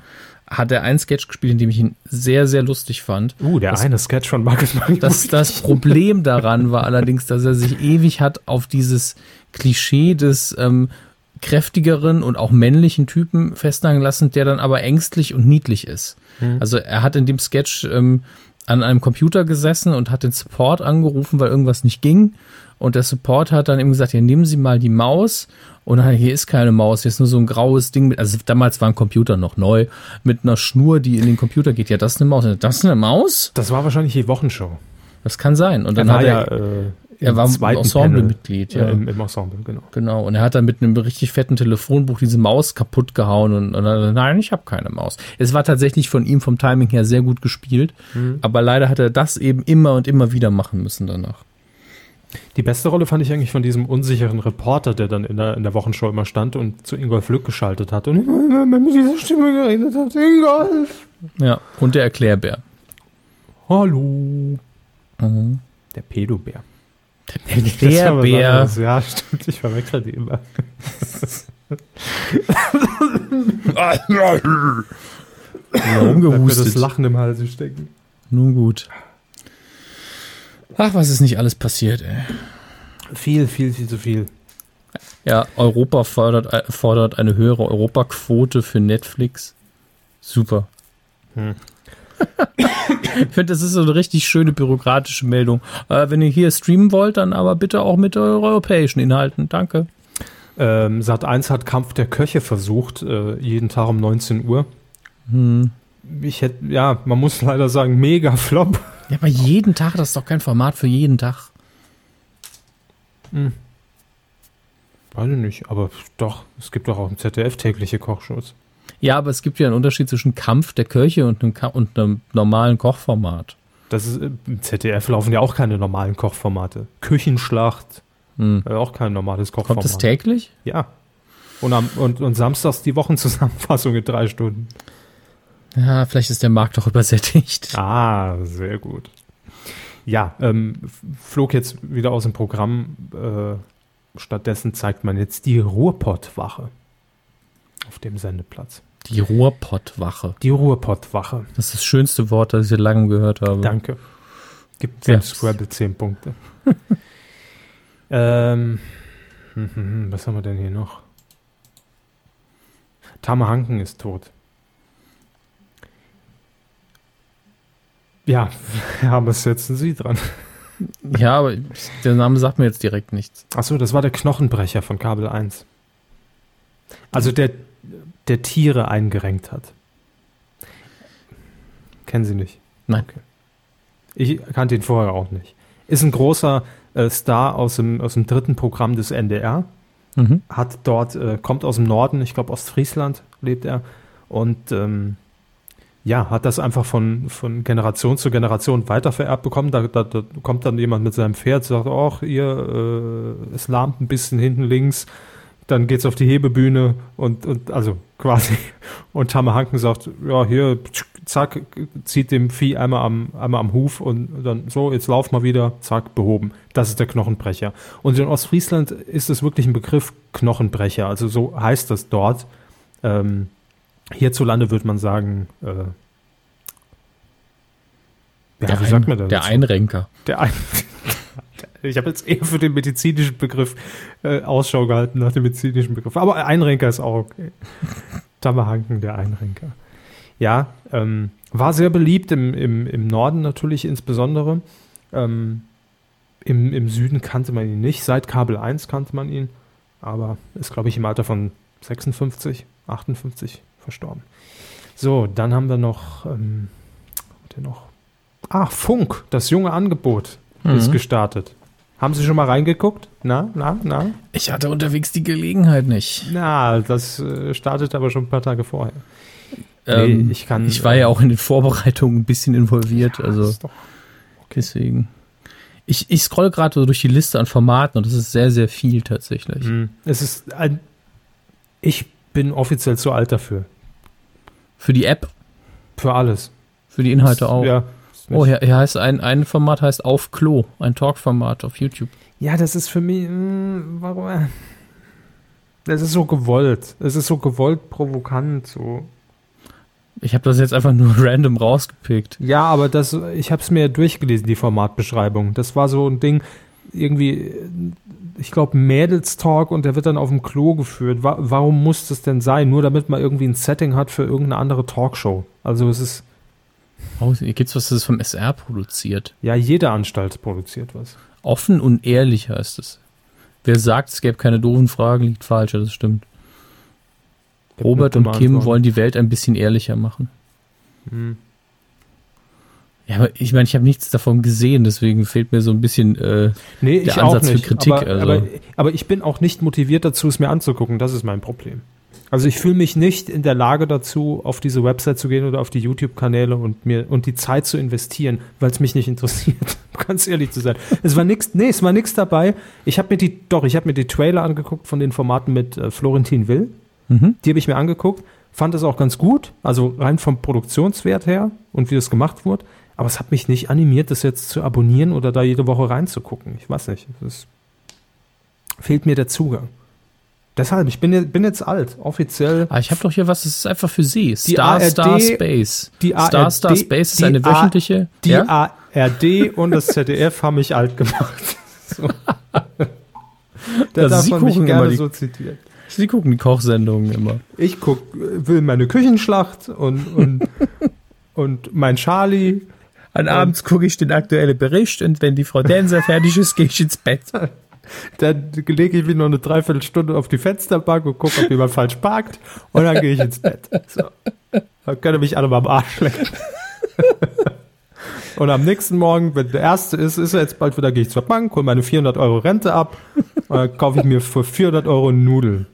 hat er einen Sketch gespielt, in dem ich ihn sehr, sehr lustig fand. Uh, der das, eine Sketch von Markus Maria das, das Problem daran war allerdings, dass er sich ewig hat auf dieses Klischee des ähm, kräftigeren und auch männlichen Typen festnageln lassen, der dann aber ängstlich und niedlich ist. Mhm. Also er hat in dem Sketch ähm, an einem Computer gesessen und hat den Support angerufen, weil irgendwas nicht ging. Und der Support hat dann eben gesagt, ja, nehmen Sie mal die Maus. Und dann, hier ist keine Maus, hier ist nur so ein graues Ding mit, also damals war ein Computer noch neu, mit einer Schnur, die in den Computer geht. Ja, das ist eine Maus. Das ist eine Maus? Das war wahrscheinlich die Wochenshow. Das kann sein. Und dann er hat er, ja, äh, er war Ensemble-Mitglied, ja. Im, Im, Ensemble, genau. Genau. Und er hat dann mit einem richtig fetten Telefonbuch diese Maus kaputt gehauen und, und dann, nein, ich habe keine Maus. Es war tatsächlich von ihm vom Timing her sehr gut gespielt, mhm. aber leider hat er das eben immer und immer wieder machen müssen danach. Die beste Rolle fand ich eigentlich von diesem unsicheren Reporter, der dann in der, in der Wochenshow immer stand und zu Ingolf Lück geschaltet hat und mit dieser Stimme geredet hat. Ingolf! Ja, und der Erklärbär. Hallo. Mhm. Der Pedobär. Der Bär. Ja, stimmt, ich verwechsel die immer. ja, umgehustet. Das Lachen im Hals stecken. Nun gut. Ach, was ist nicht alles passiert, ey. Viel, viel, viel zu viel. Ja, Europa fordert, fordert eine höhere Europaquote für Netflix. Super. Hm. Ich finde, das ist so eine richtig schöne bürokratische Meldung. Äh, wenn ihr hier streamen wollt, dann aber bitte auch mit europäischen Inhalten. Danke. Ähm, Sat 1 hat Kampf der Köche versucht, äh, jeden Tag um 19 Uhr. Hm. Ich hätte, ja, man muss leider sagen, mega flop. Ja, aber jeden Tag, das ist doch kein Format für jeden Tag. Hm. Weiß ich nicht, aber doch, es gibt doch auch im ZDF tägliche Kochshows. Ja, aber es gibt ja einen Unterschied zwischen Kampf der Köche und einem, und einem normalen Kochformat. Das ist, Im ZDF laufen ja auch keine normalen Kochformate. Küchenschlacht, hm. äh, auch kein normales Kochformat. Kommt das täglich? Ja. Und, am, und, und samstags die Wochenzusammenfassung in drei Stunden. Ja, vielleicht ist der Markt doch übersättigt. Ah, sehr gut. Ja, ähm, flog jetzt wieder aus dem Programm. Äh, stattdessen zeigt man jetzt die Ruhrpottwache auf dem Sendeplatz. Die Ruhrpottwache. Die Ruhrpottwache. Das ist das schönste Wort, das ich seit langem gehört habe. Danke. Gibt selbst ja. Scrabble 10 Punkte. ähm, hm, hm, hm, was haben wir denn hier noch? Tama Hanken ist tot. Ja, aber setzen Sie dran. Ja, aber der Name sagt mir jetzt direkt nichts. Achso, das war der Knochenbrecher von Kabel 1. Also der, der Tiere eingerenkt hat. Kennen Sie nicht? Nein. Okay. Ich kannte ihn vorher auch nicht. Ist ein großer äh, Star aus dem, aus dem dritten Programm des NDR. Mhm. Hat dort, äh, kommt aus dem Norden, ich glaube Ostfriesland lebt er. Und ähm, ja, hat das einfach von, von Generation zu Generation weitervererbt bekommen. Da, da, da kommt dann jemand mit seinem Pferd, sagt, ach, ihr, äh, es lahmt ein bisschen hinten links. Dann geht's auf die Hebebühne und, und also quasi. Und Tamahanken sagt, ja, hier, zack, zieht dem Vieh einmal am, einmal am Huf und dann so, jetzt lauf mal wieder, zack, behoben. Das ist der Knochenbrecher. Und in Ostfriesland ist es wirklich ein Begriff Knochenbrecher. Also so heißt das dort. Ähm, Hierzulande würde man sagen, äh, ja, der wie sagt man das? Der Einrenker. Der Ein ich habe jetzt eher für den medizinischen Begriff äh, Ausschau gehalten nach dem medizinischen Begriff. Aber Einrenker ist auch okay. Tammerhanken, der Einrenker. Ja, ähm, war sehr beliebt im, im, im Norden natürlich insbesondere. Ähm, im, Im Süden kannte man ihn nicht. Seit Kabel 1 kannte man ihn. Aber ist, glaube ich, im Alter von 56, 58 verstorben. So, dann haben wir noch, ähm, noch? Ah, Funk, das junge Angebot mhm. ist gestartet. Haben Sie schon mal reingeguckt? Na, na, na? Ich hatte unterwegs die Gelegenheit nicht. Na, das äh, startet aber schon ein paar Tage vorher. Ähm, nee, ich kann. Ich war ja auch in den Vorbereitungen ein bisschen involviert, ja, also okay. deswegen. Ich, ich scroll gerade so durch die Liste an Formaten und das ist sehr, sehr viel tatsächlich. Mhm. Es ist ein. Ich bin offiziell zu alt dafür. Für die App? Für alles. Für die Inhalte das, auch. Ja. Oh, hier, hier heißt ein, ein Format heißt Auf Klo, ein Talk-Format auf YouTube. Ja, das ist für mich. Mh, hm, warum? Das ist so gewollt. Es ist so gewollt provokant. So. Ich habe das jetzt einfach nur random rausgepickt. Ja, aber das, ich habe es mir durchgelesen, die Formatbeschreibung. Das war so ein Ding, irgendwie, ich glaube, Mädels-Talk und der wird dann auf dem Klo geführt. Wa warum muss das denn sein? Nur damit man irgendwie ein Setting hat für irgendeine andere Talkshow. Also es ist. Oh, gibt's was, das ist vom SR produziert? Ja, jede Anstalt produziert was. Offen und ehrlich heißt es. Wer sagt, es gäbe keine doofen Fragen, liegt falsch, das stimmt. Robert und Kim wollen die Welt ein bisschen ehrlicher machen. Hm. Ja, aber ich meine, ich habe nichts davon gesehen, deswegen fehlt mir so ein bisschen äh, nee, der Ansatz für Kritik. Aber, also. aber, aber, ich bin auch nicht motiviert dazu, es mir anzugucken. Das ist mein Problem. Also ich fühle mich nicht in der Lage dazu, auf diese Website zu gehen oder auf die YouTube-Kanäle und mir und die Zeit zu investieren, weil es mich nicht interessiert. Ganz ehrlich zu sein. Es war nichts, nee, es war nichts dabei. Ich habe mir die, doch, ich habe mir die Trailer angeguckt von den Formaten mit äh, Florentin Will. Mhm. Die habe ich mir angeguckt, fand es auch ganz gut, also rein vom Produktionswert her und wie das gemacht wurde. Aber es hat mich nicht animiert, das jetzt zu abonnieren oder da jede Woche reinzugucken. Ich weiß nicht. Es fehlt mir der Zugang. Deshalb, ich bin, bin jetzt alt, offiziell. Ah, ich habe doch hier was, das ist einfach für Sie. Star ARD, Star Space. Die ARD, Star Star Space ist eine wöchentliche. Die ja? ARD und das ZDF haben mich alt gemacht. So. Da darf man mich gerne die, so zitieren. Sie gucken die Kochsendungen immer. Ich guck, will meine Küchenschlacht und, und, und mein Charlie und abends gucke ich den aktuellen Bericht und wenn die Frau Denser fertig ist, gehe ich ins Bett. Dann lege ich mich noch eine Dreiviertelstunde auf die Fensterbank und gucke, ob jemand falsch parkt und dann gehe ich ins Bett. So. Dann können mich alle mal am Arsch lecken. Und am nächsten Morgen, wenn der erste ist, ist er jetzt bald wieder, gehe ich zur Bank, hole meine 400 Euro Rente ab und dann kaufe ich mir für 400 Euro Nudeln.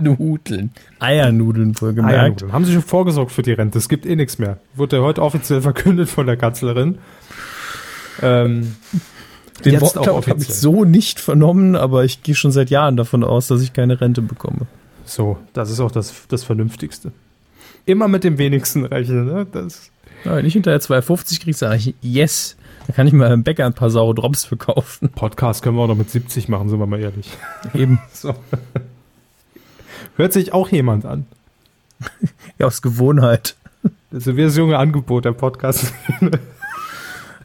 Nudeln. Eiernudeln wohlgemerkt. Eiernudeln. Haben sie schon vorgesorgt für die Rente. Es gibt eh nichts mehr. Wurde ja heute offiziell verkündet von der Kanzlerin. Ähm, Den Wortlaut habe ich so nicht vernommen, aber ich gehe schon seit Jahren davon aus, dass ich keine Rente bekomme. So, das ist auch das, das Vernünftigste. Immer mit dem wenigsten rechnen, ne? Das ja, wenn ich hinterher 2,50 kriege, sage ich, yes, dann kann ich mal im Bäcker ein paar saure Drops verkaufen. Podcast können wir auch noch mit 70 machen, sind wir mal ehrlich. Eben. So. Hört sich auch jemand an. Ja, aus Gewohnheit. Das ist das junge Angebot der Podcast.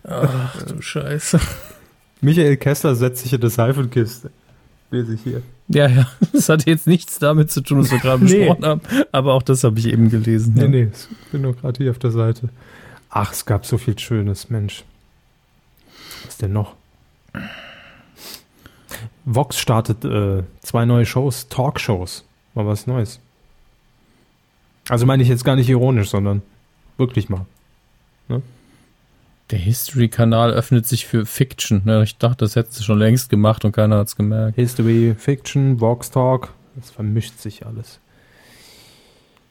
Ach du Scheiße. Michael Kessler setzt sich in eine Seifenkiste. Lese ich hier. Ja, ja. Das hat jetzt nichts damit zu tun, was wir gerade nee. besprochen haben. Aber auch das habe ich eben gelesen. Nee, ja. nee. Ich bin nur gerade hier auf der Seite. Ach, es gab so viel Schönes, Mensch. Was denn noch? Vox startet äh, zwei neue Shows, Talkshows. Mal was Neues. Also meine ich jetzt gar nicht ironisch, sondern wirklich mal. Ne? Der History-Kanal öffnet sich für Fiction. Ne? Ich dachte, das hätten sie schon längst gemacht und keiner hat es gemerkt. History, Fiction, Vox Talk, das vermischt sich alles.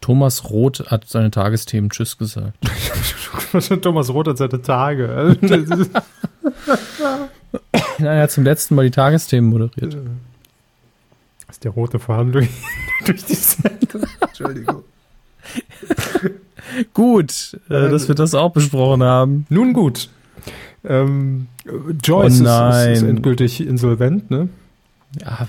Thomas Roth hat seine Tagesthemen Tschüss gesagt. Thomas Roth hat seine Tage. Nein, er hat zum letzten Mal die Tagesthemen moderiert. Das ist der rote durch, durch die Sendung. Entschuldigung. Gut, äh, dass wir das auch besprochen haben. Nun gut. Ähm, Joyce oh ist, ist, endgültig insolvent, ne? Ja.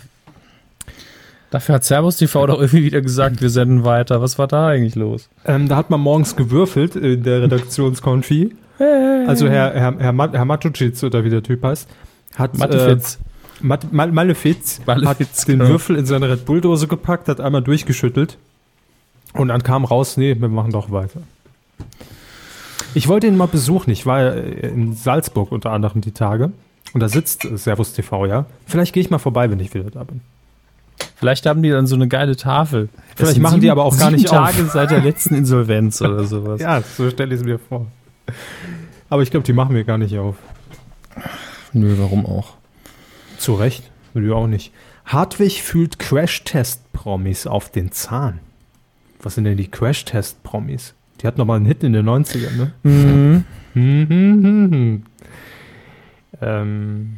Dafür hat Servus TV doch irgendwie wieder gesagt, wir senden weiter. Was war da eigentlich los? Ähm, da hat man morgens gewürfelt in der Redaktionskonfi. also Herr, Herr, Herr, Mat Herr Matucic, oder wie der Typ heißt, hat Matefitz. Äh, Mat Mal Malefiz, Malefiz hat den genau. Würfel in seine Red Bull-Dose gepackt, hat einmal durchgeschüttelt und dann kam raus, nee, wir machen doch weiter. Ich wollte ihn mal besuchen. Ich war in Salzburg unter anderem die Tage. Und da sitzt Servus TV, ja. Vielleicht gehe ich mal vorbei, wenn ich wieder da bin. Vielleicht haben die dann so eine geile Tafel. Vielleicht machen sieben, die aber auch gar nicht Tage auf. seit der letzten Insolvenz oder sowas. Ja, so stelle ich es mir vor. Aber ich glaube, die machen wir gar nicht auf. Nö, warum auch? Zu Recht. Nö, auch nicht. Hartwig fühlt Crash-Test-Promis auf den Zahn. Was sind denn die Crash-Test-Promis? Die hatten noch mal einen Hit in den 90ern, ne? Mhm. mhm. ähm,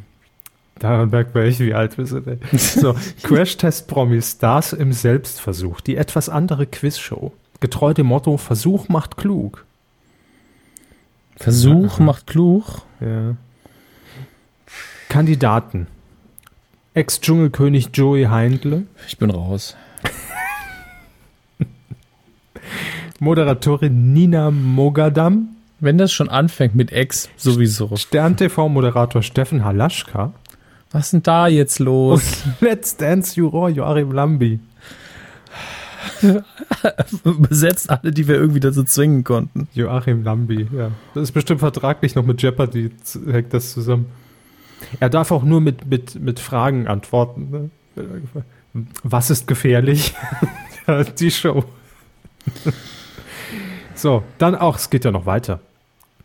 daran merkt man echt, wie alt wir sind. Ey. So, Crash-Test-Promis, Stars im Selbstversuch, die etwas andere Quizshow. Getreu dem Motto, Versuch macht klug. Versuch ja. macht klug? Ja. Kandidaten. Ex-Dschungelkönig Joey Heindle. Ich bin raus. Moderatorin Nina Mogadam. Wenn das schon anfängt mit Ex, sowieso. Stern-TV-Moderator Steffen Halaschka. Was ist denn da jetzt los? Und Let's Dance-Juror Joachim Lambi. Besetzt alle, die wir irgendwie dazu zwingen konnten. Joachim Lambi, ja. Das ist bestimmt vertraglich noch mit Jeopardy, hängt das zusammen. Er darf auch nur mit, mit, mit Fragen antworten. Ne? Was ist gefährlich? die Show. So, dann auch, es geht ja noch weiter.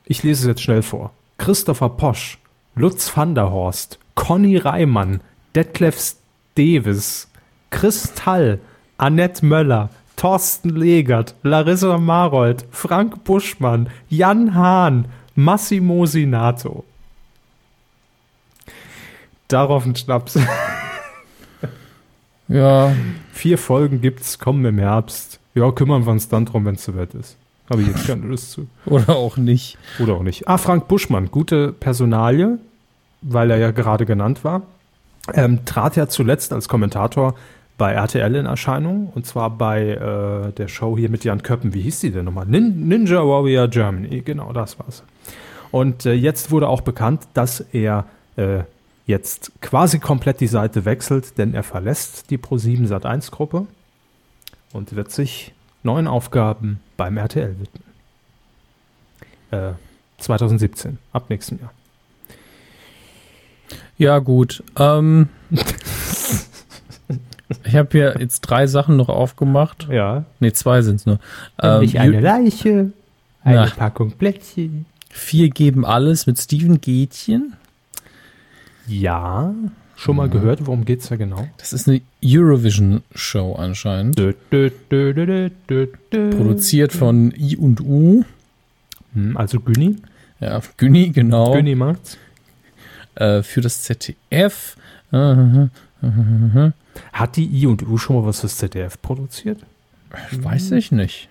Ich lese es jetzt schnell vor. Christopher Posch, Lutz van der Horst, Conny Reimann, Detlef Davis, Kristall, Annette Möller, Thorsten Legert, Larissa Marold, Frank Buschmann, Jan Hahn, Massimo Sinato. Darauf ein Schnaps. ja. Vier Folgen gibt's, kommen im Herbst. Ja, kümmern wir uns dann drum, wenn es soweit ist. Habe ich jetzt keine Lust zu. Oder auch nicht. Oder auch nicht. Ah, Frank Buschmann, gute Personalie, weil er ja gerade genannt war. Ähm, trat ja zuletzt als Kommentator bei RTL in Erscheinung und zwar bei äh, der Show hier mit Jan Köppen. Wie hieß die denn nochmal? Nin Ninja Warrior Germany, genau das war's. Und äh, jetzt wurde auch bekannt, dass er äh, jetzt quasi komplett die Seite wechselt, denn er verlässt die Pro7 Sat1 Gruppe und wird sich neuen Aufgaben beim RTL widmen. Äh, 2017, ab nächstem Jahr. Ja, gut. Ähm, ich habe hier jetzt drei Sachen noch aufgemacht. Ja. Ne, zwei sind es nur. Ähm, eine Leiche, eine na, Packung Plätzchen. Vier geben alles mit Steven Gätchen. Ja. Schon mal gehört? Worum geht es da genau? Das ist eine Eurovision-Show anscheinend. Dö, dö, dö. Produziert von I und U. Hm, Also Günni. Ja, Günni, genau. Günni macht's. Äh, für das ZDF. Äh, Hat die I und U schon mal was fürs ZDF produziert? weiß ich nicht.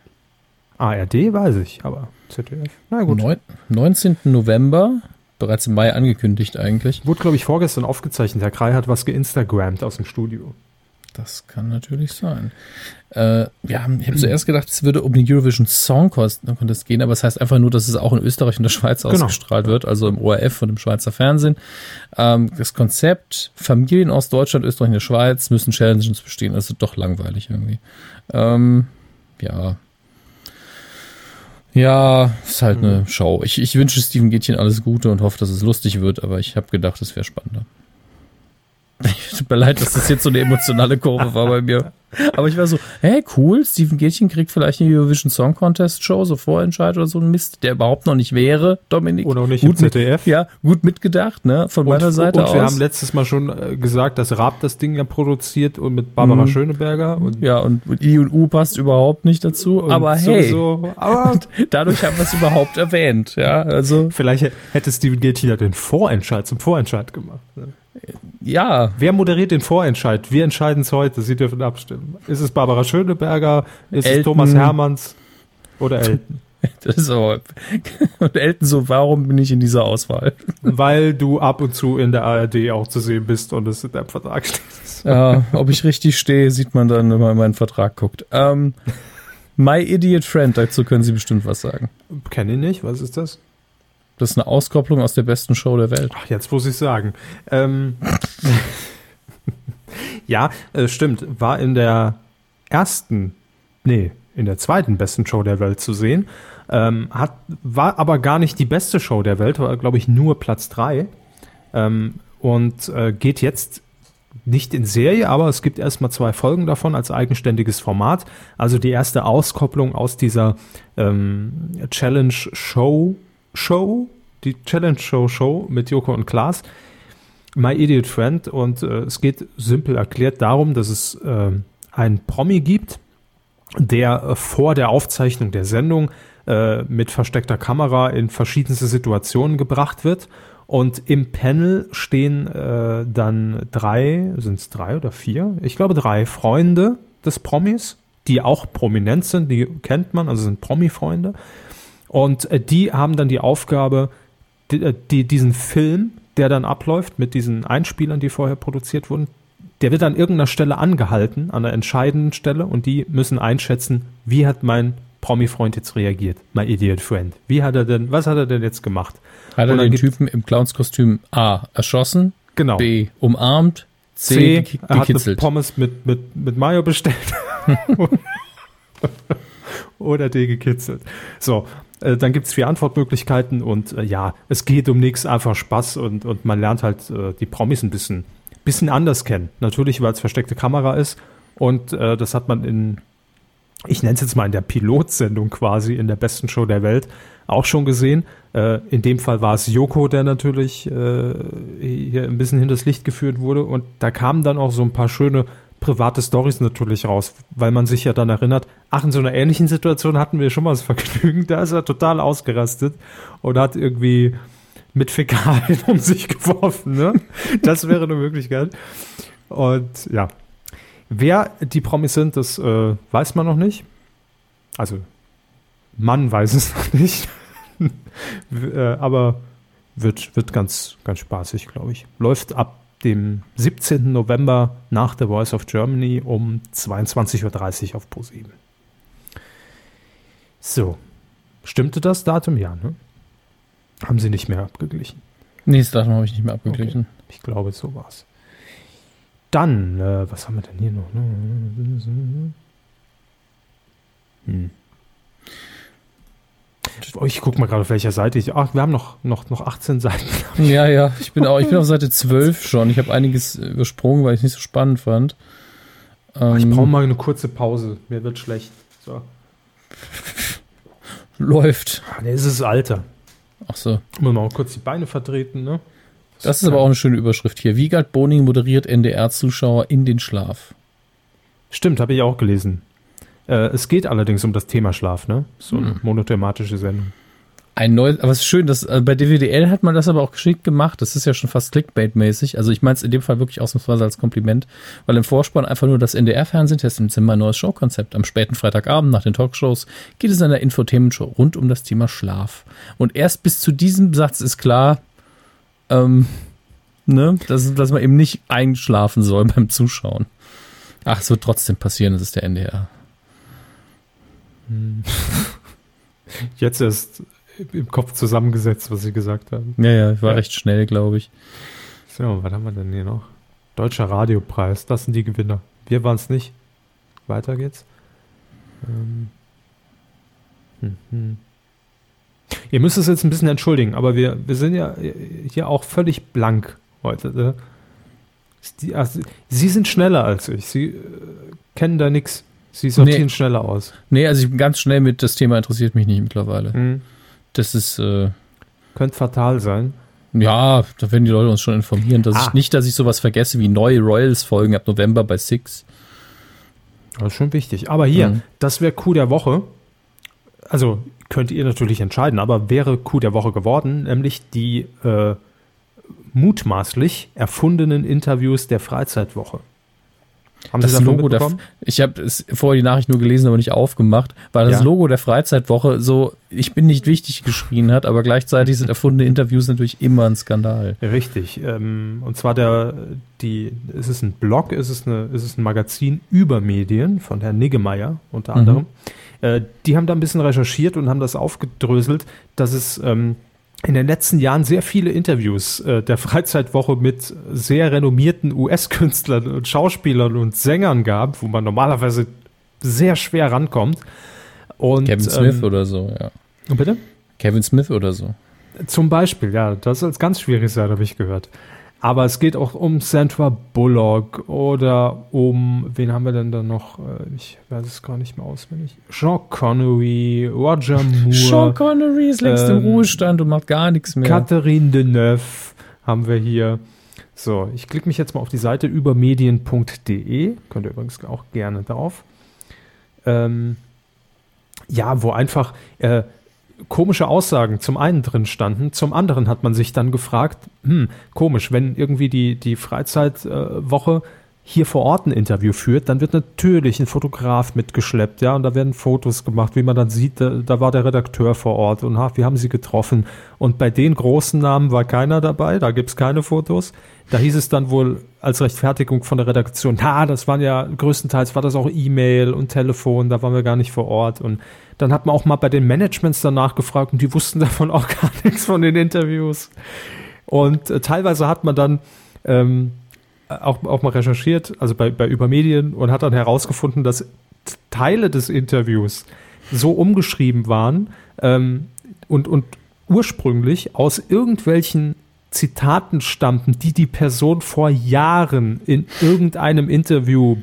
ARD weiß ich, aber ZDF. Na gut. Neun, 19. November, bereits im Mai angekündigt eigentlich. Wurde, glaube ich, vorgestern aufgezeichnet. Herr Krei hat was geinstagrammt aus dem Studio. Das kann natürlich sein. Äh, ja, ich habe zuerst gedacht, es würde um den Eurovision Song Contest gehen, aber es heißt einfach nur, dass es auch in Österreich und der Schweiz Genau. ausgestrahlt wird, also im ORF und im Schweizer Fernsehen. Ähm, das Konzept, Familien aus Deutschland, Österreich und der Schweiz müssen Challenges bestehen. Also doch langweilig irgendwie. Ähm, ja. Ja, ist halt eine Show. Ich, ich wünsche Steven Gätchen alles Gute und hoffe, dass es lustig wird, aber ich habe gedacht, es wäre spannender. Tut mir leid, dass das jetzt so eine emotionale Kurve war bei mir. Aber ich war so, hä, cool, Steven Gätchen kriegt vielleicht eine Eurovision Song Contest Show, so Vorentscheid oder so ein Mist, der überhaupt noch nicht wäre, Dominik. Oder auch nicht im gut mit, ZDF. Ja, gut mitgedacht, ne, von meiner Seite und aus. wir haben letztes Mal schon äh, gesagt, dass Raab das Ding ja produziert und mit Barbara Mhm. Schöneberger und, ja, und, und I und U passt überhaupt nicht dazu, und aber hey, sowieso- aber dadurch haben wir es überhaupt erwähnt, ja, also, vielleicht hätte Steven Gätchen ja den Vorentscheid zum Vorentscheid gemacht. ne? Ja, Wer moderiert den Vorentscheid? Wir entscheiden es heute. Sie dürfen abstimmen. Ist es Barbara Schöneberger? Ist es Elton. Thomas Hermanns? Oder Elton? das ist aber, und Elton so, warum bin ich in dieser Auswahl? Weil du ab und zu in der ARD auch zu sehen bist und es in deinem Vertrag steht. Ja, ob ich richtig stehe, sieht man dann, wenn man in meinen Vertrag guckt. Ähm, My Idiot Friend, dazu können Sie bestimmt was sagen. Kenne ich nicht. Was ist das? Das ist eine Auskopplung aus der besten Show der Welt. Ach, jetzt muss ich sagen. Ähm, ja, äh, stimmt. War in der ersten, nee, in der zweiten besten Show der Welt zu sehen. Ähm, hat, war aber gar nicht die beste Show der Welt, war, glaube ich, nur Platz drei. Ähm, und äh, geht jetzt nicht in Serie, aber es gibt erstmal zwei Folgen davon als eigenständiges Format. Also die erste Auskopplung aus dieser ähm, Challenge Show die Challenge Show Show mit Joko und Klaas. My Idiot Friend und äh, es geht simpel erklärt darum, dass es äh, einen Promi gibt, der äh, vor der Aufzeichnung der Sendung äh, mit versteckter Kamera in verschiedenste Situationen gebracht wird. Und im Panel stehen äh, dann drei, sind es drei oder vier? Ich glaube drei Freunde des Promis, die auch prominent sind, die kennt man, also sind Promi-Freunde. Und äh, die haben dann die Aufgabe, die, äh, die, diesen Film, der dann abläuft mit diesen Einspielern, die vorher produziert wurden, der wird an irgendeiner Stelle angehalten, an einer entscheidenden Stelle, und die müssen einschätzen, wie hat mein Promi-Freund jetzt reagiert, my idiot friend. Wie hat er denn, was hat er denn jetzt gemacht? Hat er den Typen im Clownskostüm A. erschossen, Genau. B. umarmt, C. C, er hat eine gekitzelt. Pommes mit, mit, mit Mayo bestellt. Oder D gekitzelt. So, äh, dann gibt's vier Antwortmöglichkeiten und äh, ja, es geht um nichts, einfach Spaß und, und man lernt halt äh, die Promis ein bisschen, bisschen anders kennen. Natürlich, weil es versteckte Kamera ist und äh, das hat man in, ich nenne es jetzt mal in der Pilotsendung quasi, in der besten Show der Welt, auch schon gesehen. Äh, in dem Fall war es Joko, der natürlich hier ein bisschen hinters Licht geführt wurde. Und da kamen dann auch so ein paar schöne private Stories natürlich raus, weil man sich ja dann erinnert, ach, in so einer ähnlichen Situation hatten wir schon mal das Vergnügen, da ist er total ausgerastet und hat irgendwie mit Fäkalien um sich geworfen. Ne? Das wäre eine Möglichkeit. Und ja, wer die Promis sind, das äh, weiß man noch nicht. Also, man weiß es noch nicht. Äh, aber wird, wird ganz, ganz spaßig, glaube ich. Läuft ab dem 17. November nach The Voice of Germany um 22.30 Uhr auf Pro7. So. Stimmte das Datum? Ja, ne? Haben sie nicht mehr abgeglichen. Nee, das Datum habe ich nicht mehr abgeglichen. Ich glaube, so war's. Dann, äh, was haben wir denn hier noch? Hm. Ich gucke mal gerade auf welcher Seite ich. Ach, wir haben noch, noch, noch 18 Seiten. Ja, ja, ich bin auch, ich bin auf Seite 12 schon. Ich habe einiges übersprungen, weil ich es nicht so spannend fand. Ähm, Ich brauche mal eine kurze Pause. Mir wird schlecht. So. läuft. Ah, nee, es ist Alter. Ach so. Muss mal kurz die Beine vertreten, ne? Das ist aber auch eine schöne Überschrift hier. Wiegald Boning moderiert NDR-Zuschauer in den Schlaf. Stimmt, habe ich auch gelesen. Äh, es geht allerdings um das Thema Schlaf, ne? So eine hm. monothematische Sendung. Ein neues, aber es ist schön, dass also bei DWDL hat man das aber auch geschickt gemacht. Das ist ja schon fast Clickbait-mäßig. Also ich meine es in dem Fall wirklich ausnahmsweise als Kompliment, weil im Vorspann einfach nur das NDR-Fernsehen testet im Zimmer ein neues Showkonzept. Am späten Freitagabend nach den Talkshows geht es in der Infotainment-Show rund um das Thema Schlaf. Und erst bis zu diesem Satz ist klar, ähm, ne, dass, dass man eben nicht einschlafen soll beim Zuschauen. Ach, es wird trotzdem passieren, das ist der NDR. Hm. Jetzt erst im Kopf zusammengesetzt, was Sie gesagt haben. Ja, ja, ich war ja. recht schnell, glaube ich. So, was haben wir denn hier noch? Deutscher Radiopreis, das sind die Gewinner. Wir waren es nicht. Weiter geht's. Ähm. Hm, hm. Ihr müsst es jetzt ein bisschen entschuldigen, aber wir, wir sind ja hier auch völlig blank heute. Ne? Sie sind schneller als ich. Sie äh, kennen da nichts. Sie sortieren nee. schneller aus. Nee, also ich bin ganz schnell mit, das Thema interessiert mich nicht mittlerweile. Mhm. Das ist. Äh, Könnte fatal sein. Ja, da werden die Leute uns schon informieren, dass ah. ich nicht, dass ich sowas vergesse wie neue Royals-Folgen ab November bei Six. Das ist schon wichtig. Aber hier, mhm. das wäre Coup der Woche. Also könnt ihr natürlich entscheiden, aber wäre Coup der Woche geworden, nämlich die äh, mutmaßlich erfundenen Interviews der Freizeitwoche. Haben das Sie Logo der, ich habe es vorher die Nachricht nur gelesen, aber nicht aufgemacht, weil das ja. Logo der Freizeitwoche so, ich bin nicht wichtig geschrien hat, aber gleichzeitig sind erfundene Interviews natürlich immer ein Skandal. Richtig. Ähm, und zwar der, die, ist es ein Blog, ist es, eine, ist es ein Magazin über Medien von Herrn Niggemeier unter anderem. Mhm. Äh, die haben da ein bisschen recherchiert und haben das aufgedröselt, dass es ähm, in den letzten Jahren sehr viele Interviews äh, der Freizeitwoche mit sehr renommierten US-Künstlern und Schauspielern und Sängern gab, wo man normalerweise sehr schwer rankommt. Und, Kevin Smith ähm, oder so, ja. Bitte? Kevin Smith oder so. Zum Beispiel, ja, das soll ganz schwierig sein, habe ich gehört. Aber es geht auch um Sandra Bullock oder um, wen haben wir denn da noch? Äh, ich weiß es gar nicht mehr auswendig. Sean Connery, Roger Moore. Sean Connery ist längst ähm, im Ruhestand und macht gar nichts mehr. Catherine Deneuve haben wir hier. So, ich klicke mich jetzt mal auf die Seite übermedien.de. Könnt ihr übrigens auch gerne drauf. Ähm, ja, wo einfach äh, komische Aussagen zum einen drin standen, zum anderen hat man sich dann gefragt, hm, komisch, wenn irgendwie die, die Freizeitwoche äh, hier vor Ort ein Interview führt, dann wird natürlich ein Fotograf mitgeschleppt, ja, und da werden Fotos gemacht, wie man dann sieht, da, da war der Redakteur vor Ort und ha, wir haben sie getroffen. Und bei den großen Namen war keiner dabei, da gibt's keine Fotos. Da hieß es dann wohl als Rechtfertigung von der Redaktion, na, das waren ja, größtenteils war das auch E-Mail und Telefon, da waren wir gar nicht vor Ort. Und dann hat man auch mal bei den Managements danach gefragt und die wussten davon auch gar nichts von den Interviews. Und äh, teilweise hat man dann ähm, auch, auch mal recherchiert, also bei, bei Übermedien und hat dann herausgefunden, dass Teile des Interviews so umgeschrieben waren ähm, und, und ursprünglich aus irgendwelchen Zitaten stammten, die die Person vor Jahren in irgendeinem Interview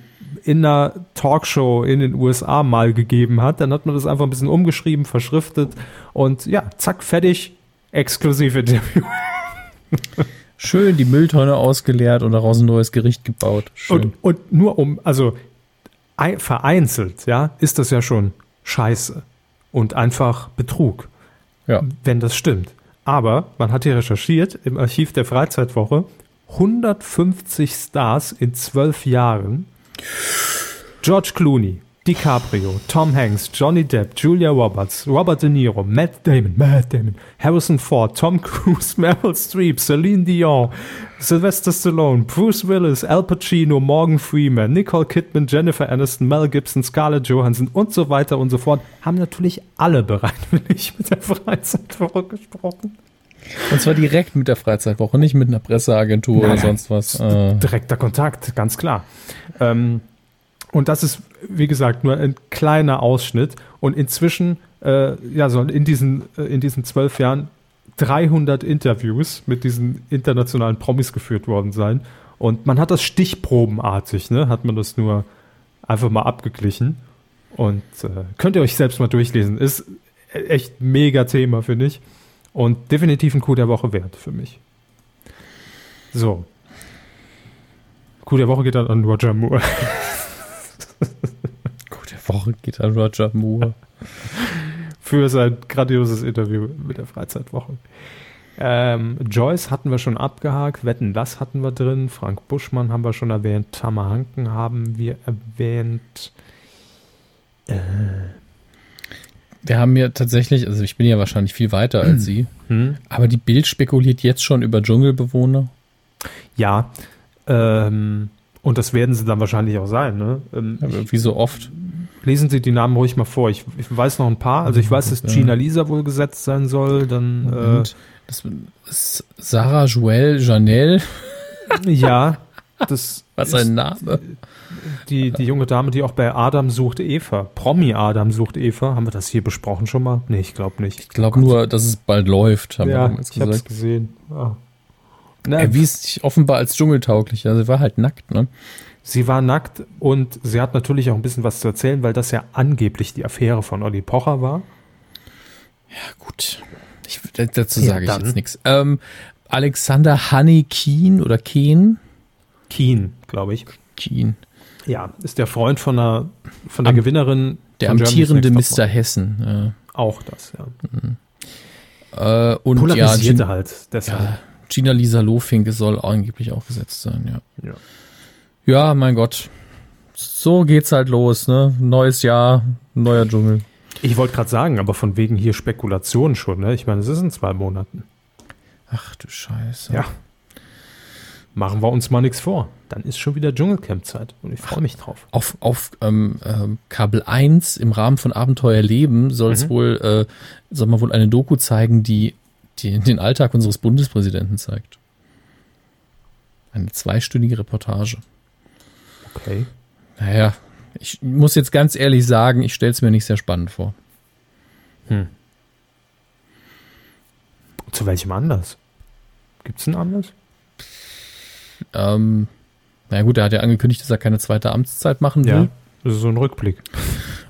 in einer Talkshow in den USA mal gegeben hat. Dann hat man das einfach ein bisschen umgeschrieben, verschriftet und ja, zack, fertig, exklusive Interview. Schön die Mülltonne ausgeleert und daraus ein neues Gericht gebaut. Schön. Und, und nur um, also vereinzelt, ja, ist das ja schon scheiße und einfach Betrug. Ja. Wenn das stimmt. Aber man hat hier recherchiert im Archiv der Freizeitwoche 150 Stars in zwölf Jahren George Clooney, DiCaprio, Tom Hanks, Johnny Depp, Julia Roberts, Robert De Niro, Matt Damon, Matt Damon, Harrison Ford, Tom Cruise, Meryl Streep, Celine Dion, Sylvester Stallone, Bruce Willis, Al Pacino, Morgan Freeman, Nicole Kidman, Jennifer Aniston, Mel Gibson, Scarlett Johansson und so weiter und so fort, haben natürlich alle bereitwillig mit der Freizeitwoche gesprochen. Und zwar direkt mit der Freizeitwoche, nicht mit einer Presseagentur Nein, oder sonst was. Äh. Direkter Kontakt, ganz klar. Ähm, und das ist, wie gesagt, nur ein kleiner Ausschnitt. Und inzwischen, äh, ja, sollen in diesen, äh, in diesen zwölf Jahren 300 Interviews mit diesen internationalen Promis geführt worden sein. Und man hat das stichprobenartig, ne? Hat man das nur einfach mal abgeglichen. Und äh, könnt ihr euch selbst mal durchlesen. Ist echt mega Thema, finde ich. Und definitiv ein Coup der Woche wert für mich. So. Gute Woche geht dann an Roger Moore. Gute Woche geht an Roger Moore. Für sein grandioses Interview mit der Freizeitwoche. Ähm, Joyce hatten wir schon abgehakt, Wetten, das hatten wir drin, Frank Buschmann haben wir schon erwähnt, Tamahanken haben wir erwähnt. Äh. Wir haben ja tatsächlich, also ich bin ja wahrscheinlich viel weiter als Sie, hm? aber die Bild spekuliert jetzt schon über Dschungelbewohner. Ja, ähm, und das werden sie dann wahrscheinlich auch sein. Ne? Ähm, ja, wie so oft. Lesen Sie die Namen ruhig mal vor. Ich, ich weiß noch ein paar. Also ich weiß, dass Gina Lisa wohl gesetzt sein soll. Dann äh, das ist Sarah Joelle Janelle. Ja, das Was ein Name. Die, die junge Dame, die auch bei Adam sucht Eva, Promi Adam sucht Eva, haben wir das hier besprochen schon mal? Nee, ich glaube nicht. Ich glaube nur, dass es bald läuft, haben ja, wir ich habe es gesehen. Ja. Na, erwies sich offenbar als dschungeltauglich. Also sie war halt nackt, ne? Sie war nackt und sie hat natürlich auch ein bisschen was zu erzählen, weil das ja angeblich die Affäre von Olli Pocher war. Ja, gut. Ich, dazu sage ja, ich jetzt nichts. Ähm, Alexander Honey Keen oder Keen? Keen, glaube ich. Keen. Ja, ist der Freund von der, von der Am, Gewinnerin. Der amtierende Mr. Hessen. Ja. Auch das, ja. Mhm. Äh, und Polarisierte ja, halt. Deshalb. Ja, Gina Lisa Lofinke soll angeblich auch gesetzt sein, ja. Ja, ja mein Gott. So geht's halt los, ne? Neues Jahr, neuer Dschungel. Ich wollte gerade sagen, aber von wegen hier Spekulation schon, ne? Ich meine, es ist in zwei Monaten. Ach du Scheiße. Ja. Machen wir uns mal nichts vor. Dann ist schon wieder Dschungelcamp-Zeit und ich freue mich drauf. Auf, auf ähm, ähm, Kabel 1 im Rahmen von Abenteuer Leben soll es mhm. wohl, äh, soll man wohl eine Doku zeigen, die die den Alltag unseres Bundespräsidenten zeigt. Eine zweistündige Reportage. Okay. Naja, ich muss jetzt ganz ehrlich sagen, ich stelle es mir nicht sehr spannend vor. Hm. Zu welchem Anlass? Gibt es einen Anlass? Ähm, na gut, er hat ja angekündigt, dass er keine zweite Amtszeit machen will. Ja, das ist so ein Rückblick.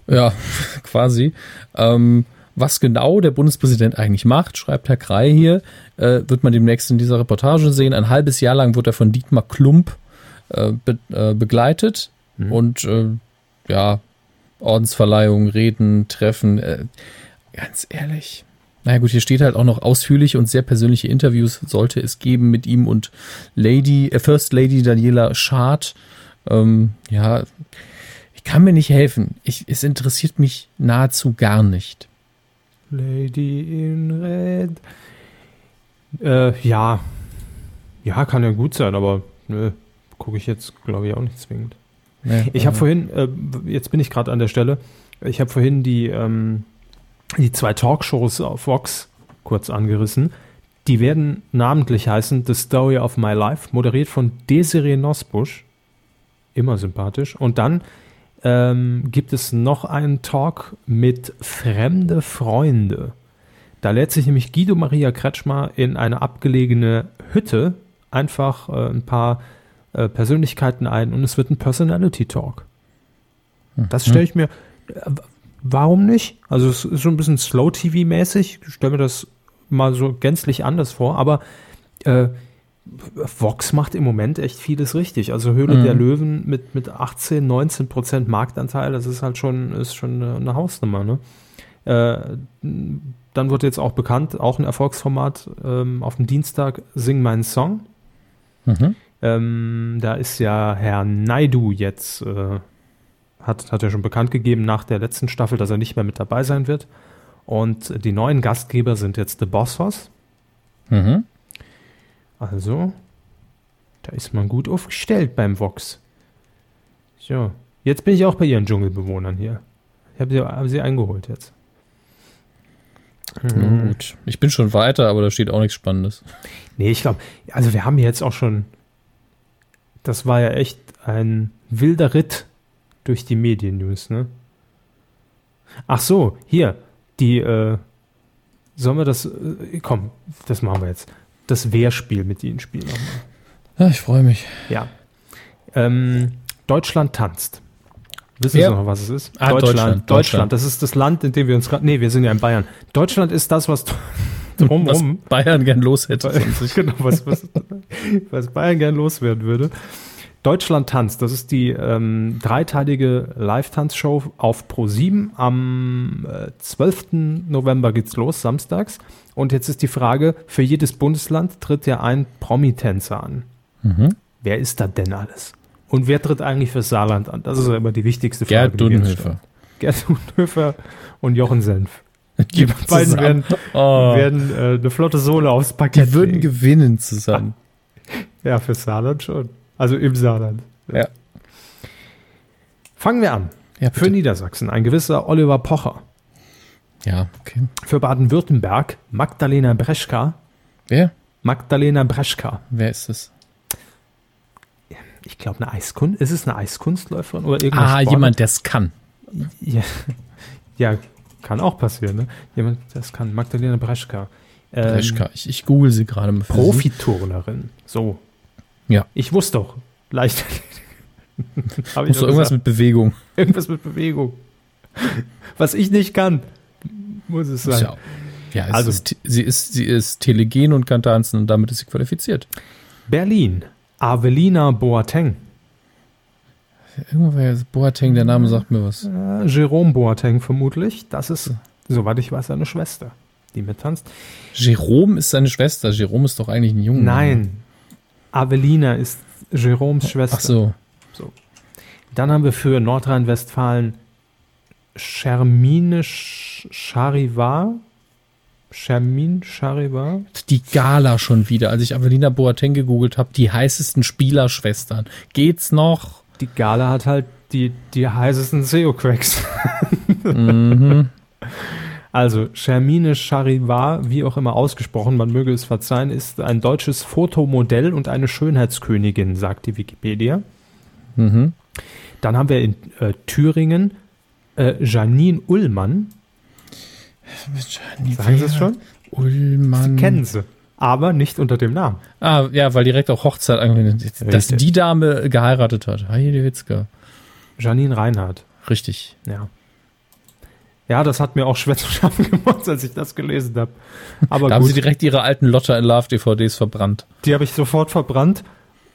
Ja, quasi. Ähm, was genau der Bundespräsident eigentlich macht, schreibt Herr Krei hier, äh, wird man demnächst in dieser Reportage sehen. Ein halbes Jahr lang wird er von Dietmar Klump äh, be äh, begleitet mhm. und äh, ja, Ordensverleihung, Reden, Treffen. Äh, ganz ehrlich. Naja gut, hier steht halt auch noch ausführliche und sehr persönliche Interviews sollte es geben mit ihm und Lady, äh, First Lady Daniela Schad. Ähm, ja, ich kann mir nicht helfen. Ich, es interessiert mich nahezu gar nicht. Lady in Red. Äh, ja. Ja, kann ja gut sein, aber nö, gucke ich jetzt, glaube ich, auch nicht zwingend. Nee, ich habe vorhin, äh, jetzt bin ich gerade an der Stelle, ich habe vorhin die, ähm, die zwei Talkshows auf Vox kurz angerissen. Die werden namentlich heißen The Story of My Life, moderiert von Desiree Nosbusch. Immer sympathisch. Und dann ähm, gibt es noch einen Talk mit Fremde Freunde. Da lädt sich nämlich Guido Maria Kretschmer in eine abgelegene Hütte einfach äh, ein paar äh, Persönlichkeiten ein und es wird ein Personality Talk. Das stelle ich mir, äh, warum nicht? Also es ist so ein bisschen Slow-TV-mäßig, ich stelle mir das mal so gänzlich anders vor, aber äh, Vox macht im Moment echt vieles richtig. Also Höhle mhm. der Löwen mit, mit 18, 19 Prozent Marktanteil, das ist halt schon, ist schon eine, Hausnummer. Ne? Äh, dann wird jetzt auch bekannt, auch ein Erfolgsformat ähm, auf dem Dienstag, Sing meinen Song. Mhm. Ähm, da ist ja Herr Naidu jetzt, äh, hat, hat er schon bekannt gegeben nach der letzten Staffel, dass er nicht mehr mit dabei sein wird. Und die neuen Gastgeber sind jetzt The Bossos. Mhm. Also, da ist man gut aufgestellt beim Vox. So, jetzt bin ich auch bei ihren Dschungelbewohnern hier. Ich habe sie, hab sie eingeholt jetzt. Mhm. Gut. Ich bin schon weiter, aber da steht auch nichts Spannendes. Nee, ich glaube, also wir haben jetzt auch schon, das war ja echt ein wilder Ritt durch die Medien-News, ne? Ach so, hier, die, äh, sollen wir das, äh, komm, das machen wir jetzt das Wehrspiel mit Ihnen spielen nochmal. Ja, ich freue mich. Ja. Ähm, Deutschland tanzt. Wissen ja. Sie noch, was es ist? Ah, Deutschland, Deutschland, Deutschland. Das ist das Land, in dem wir uns gerade. Nee, wir sind ja in Bayern. Deutschland ist das, was drumherum. Was Bayern gern los hätte genau, was, was, was Bayern gern loswerden würde. Deutschland tanzt, das ist die ähm, dreiteilige Live-Tanzshow auf Pro7. Am äh, 12. November geht's los, samstags. Und jetzt ist die Frage, für jedes Bundesland tritt ja ein Promitänzer an. Mhm. Wer ist da denn alles? Und wer tritt eigentlich fürs Saarland an? Das ist ja immer die wichtigste Frage. Gerd Dudenhöfer. Gerd Dudenhöfer und Jochen Senf. Die Die beiden zusammen. werden, Oh. werden äh, eine flotte Sohle aufs Paket Die würden legen. gewinnen zusammen. Ja, fürs Saarland schon. Also im Saarland. Ja. Fangen wir an. Ja, Für. Niedersachsen ein gewisser Oliver Pocher. ja, okay. Für Baden-Württemberg Magdalena Breschka. Wer? Magdalena Breschka. Wer ist es? Ich glaube, eine Eiskunst. Ist es eine Eiskunstläuferin oder irgendein Ah, Sport? jemand, der es kann. Ja, ja, kann auch passieren, ne? Jemand, das kann. Magdalena Breschka. Ähm, Breschka. Ich, ich google sie gerade. Profiturnerin. So. Ja. Ich wusste doch. Leicht. Hab ich irgendwas mit Bewegung. irgendwas mit Bewegung. Was ich nicht kann, muss es sein. Ja, ja es Also- ist, sie, ist, sie ist telegen und kann tanzen und damit ist sie qualifiziert. Berlin. Avelina Boateng. Irgendwoher ist Boateng, der Name sagt mir was. Äh, Jerome Boateng vermutlich. Das ist, soweit ich weiß, seine Schwester, die mittanzt. Jerome ist seine Schwester. Jerome ist doch eigentlich ein Junge. Nein. Avelina ist Jeroms Schwester. Ach so. Dann haben wir für Nordrhein-Westfalen Shermine Charivar. Shermin Charivar. Die Gala schon wieder. Als ich Avelina Boateng gegoogelt habe, die heißesten Spielerschwestern. Geht's noch? Die Gala hat halt die, die heißesten SEO-Cracks. mhm. Also, Shermine Charivar, wie auch immer ausgesprochen, man möge es verzeihen, ist ein deutsches Fotomodell und eine Schönheitskönigin, sagt die Wikipedia. Mhm. Dann haben wir in äh, Thüringen äh, Janine Ullmann. Sagen Sie es schon? Ullmann. Sie kennen sie, aber nicht unter dem Namen. Ah, ja, weil direkt auch Hochzeit angewendet Dass Richtig. die Dame geheiratet hat. Heide Witzka. Janine Reinhardt. Richtig. Ja. Ja, das hat mir auch schwer zu schaffen gemacht, als ich das gelesen habe. Aber Da haben sie gut, direkt ihre alten Lotta in Love DVDs verbrannt. die habe ich sofort verbrannt,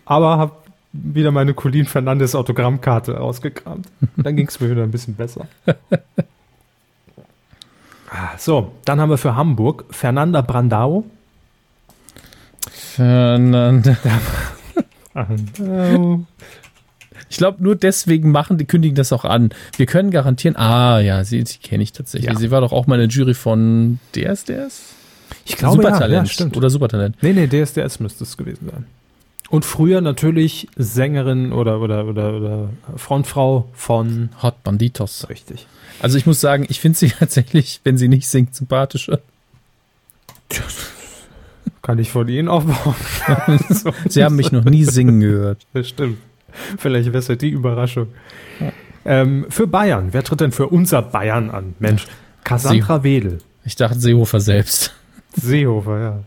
aber habe wieder meine Colin Fernandes Autogrammkarte rausgekramt. Dann ging es mir wieder ein bisschen besser. Ah, So, dann haben wir für Hamburg Fernanda Brandao. Fernanda. Ich glaube, nur deswegen machen die, kündigen das auch an. Wir können garantieren, ah ja, sie, sie kenne ich tatsächlich. Ja. Sie war doch auch mal in der Jury von DSDS? Ich glaube, ja, Supertalent. ja, stimmt. Oder Supertalent. Nee, nee, DSDS müsste es gewesen sein. Und früher natürlich Sängerin oder, oder, oder, oder Frontfrau von Hot Banditos. Richtig. Also ich muss sagen, ich finde sie tatsächlich, wenn sie nicht singt, sympathischer. Kann ich von Ihnen aufbauen? Sie haben mich noch nie singen gehört. das stimmt. Vielleicht wäre es ja die Überraschung. Ähm, für Bayern, wer tritt denn für unser Bayern an? Mensch, Cassandra Wedel. Ich dachte Seehofer selbst. Seehofer, ja.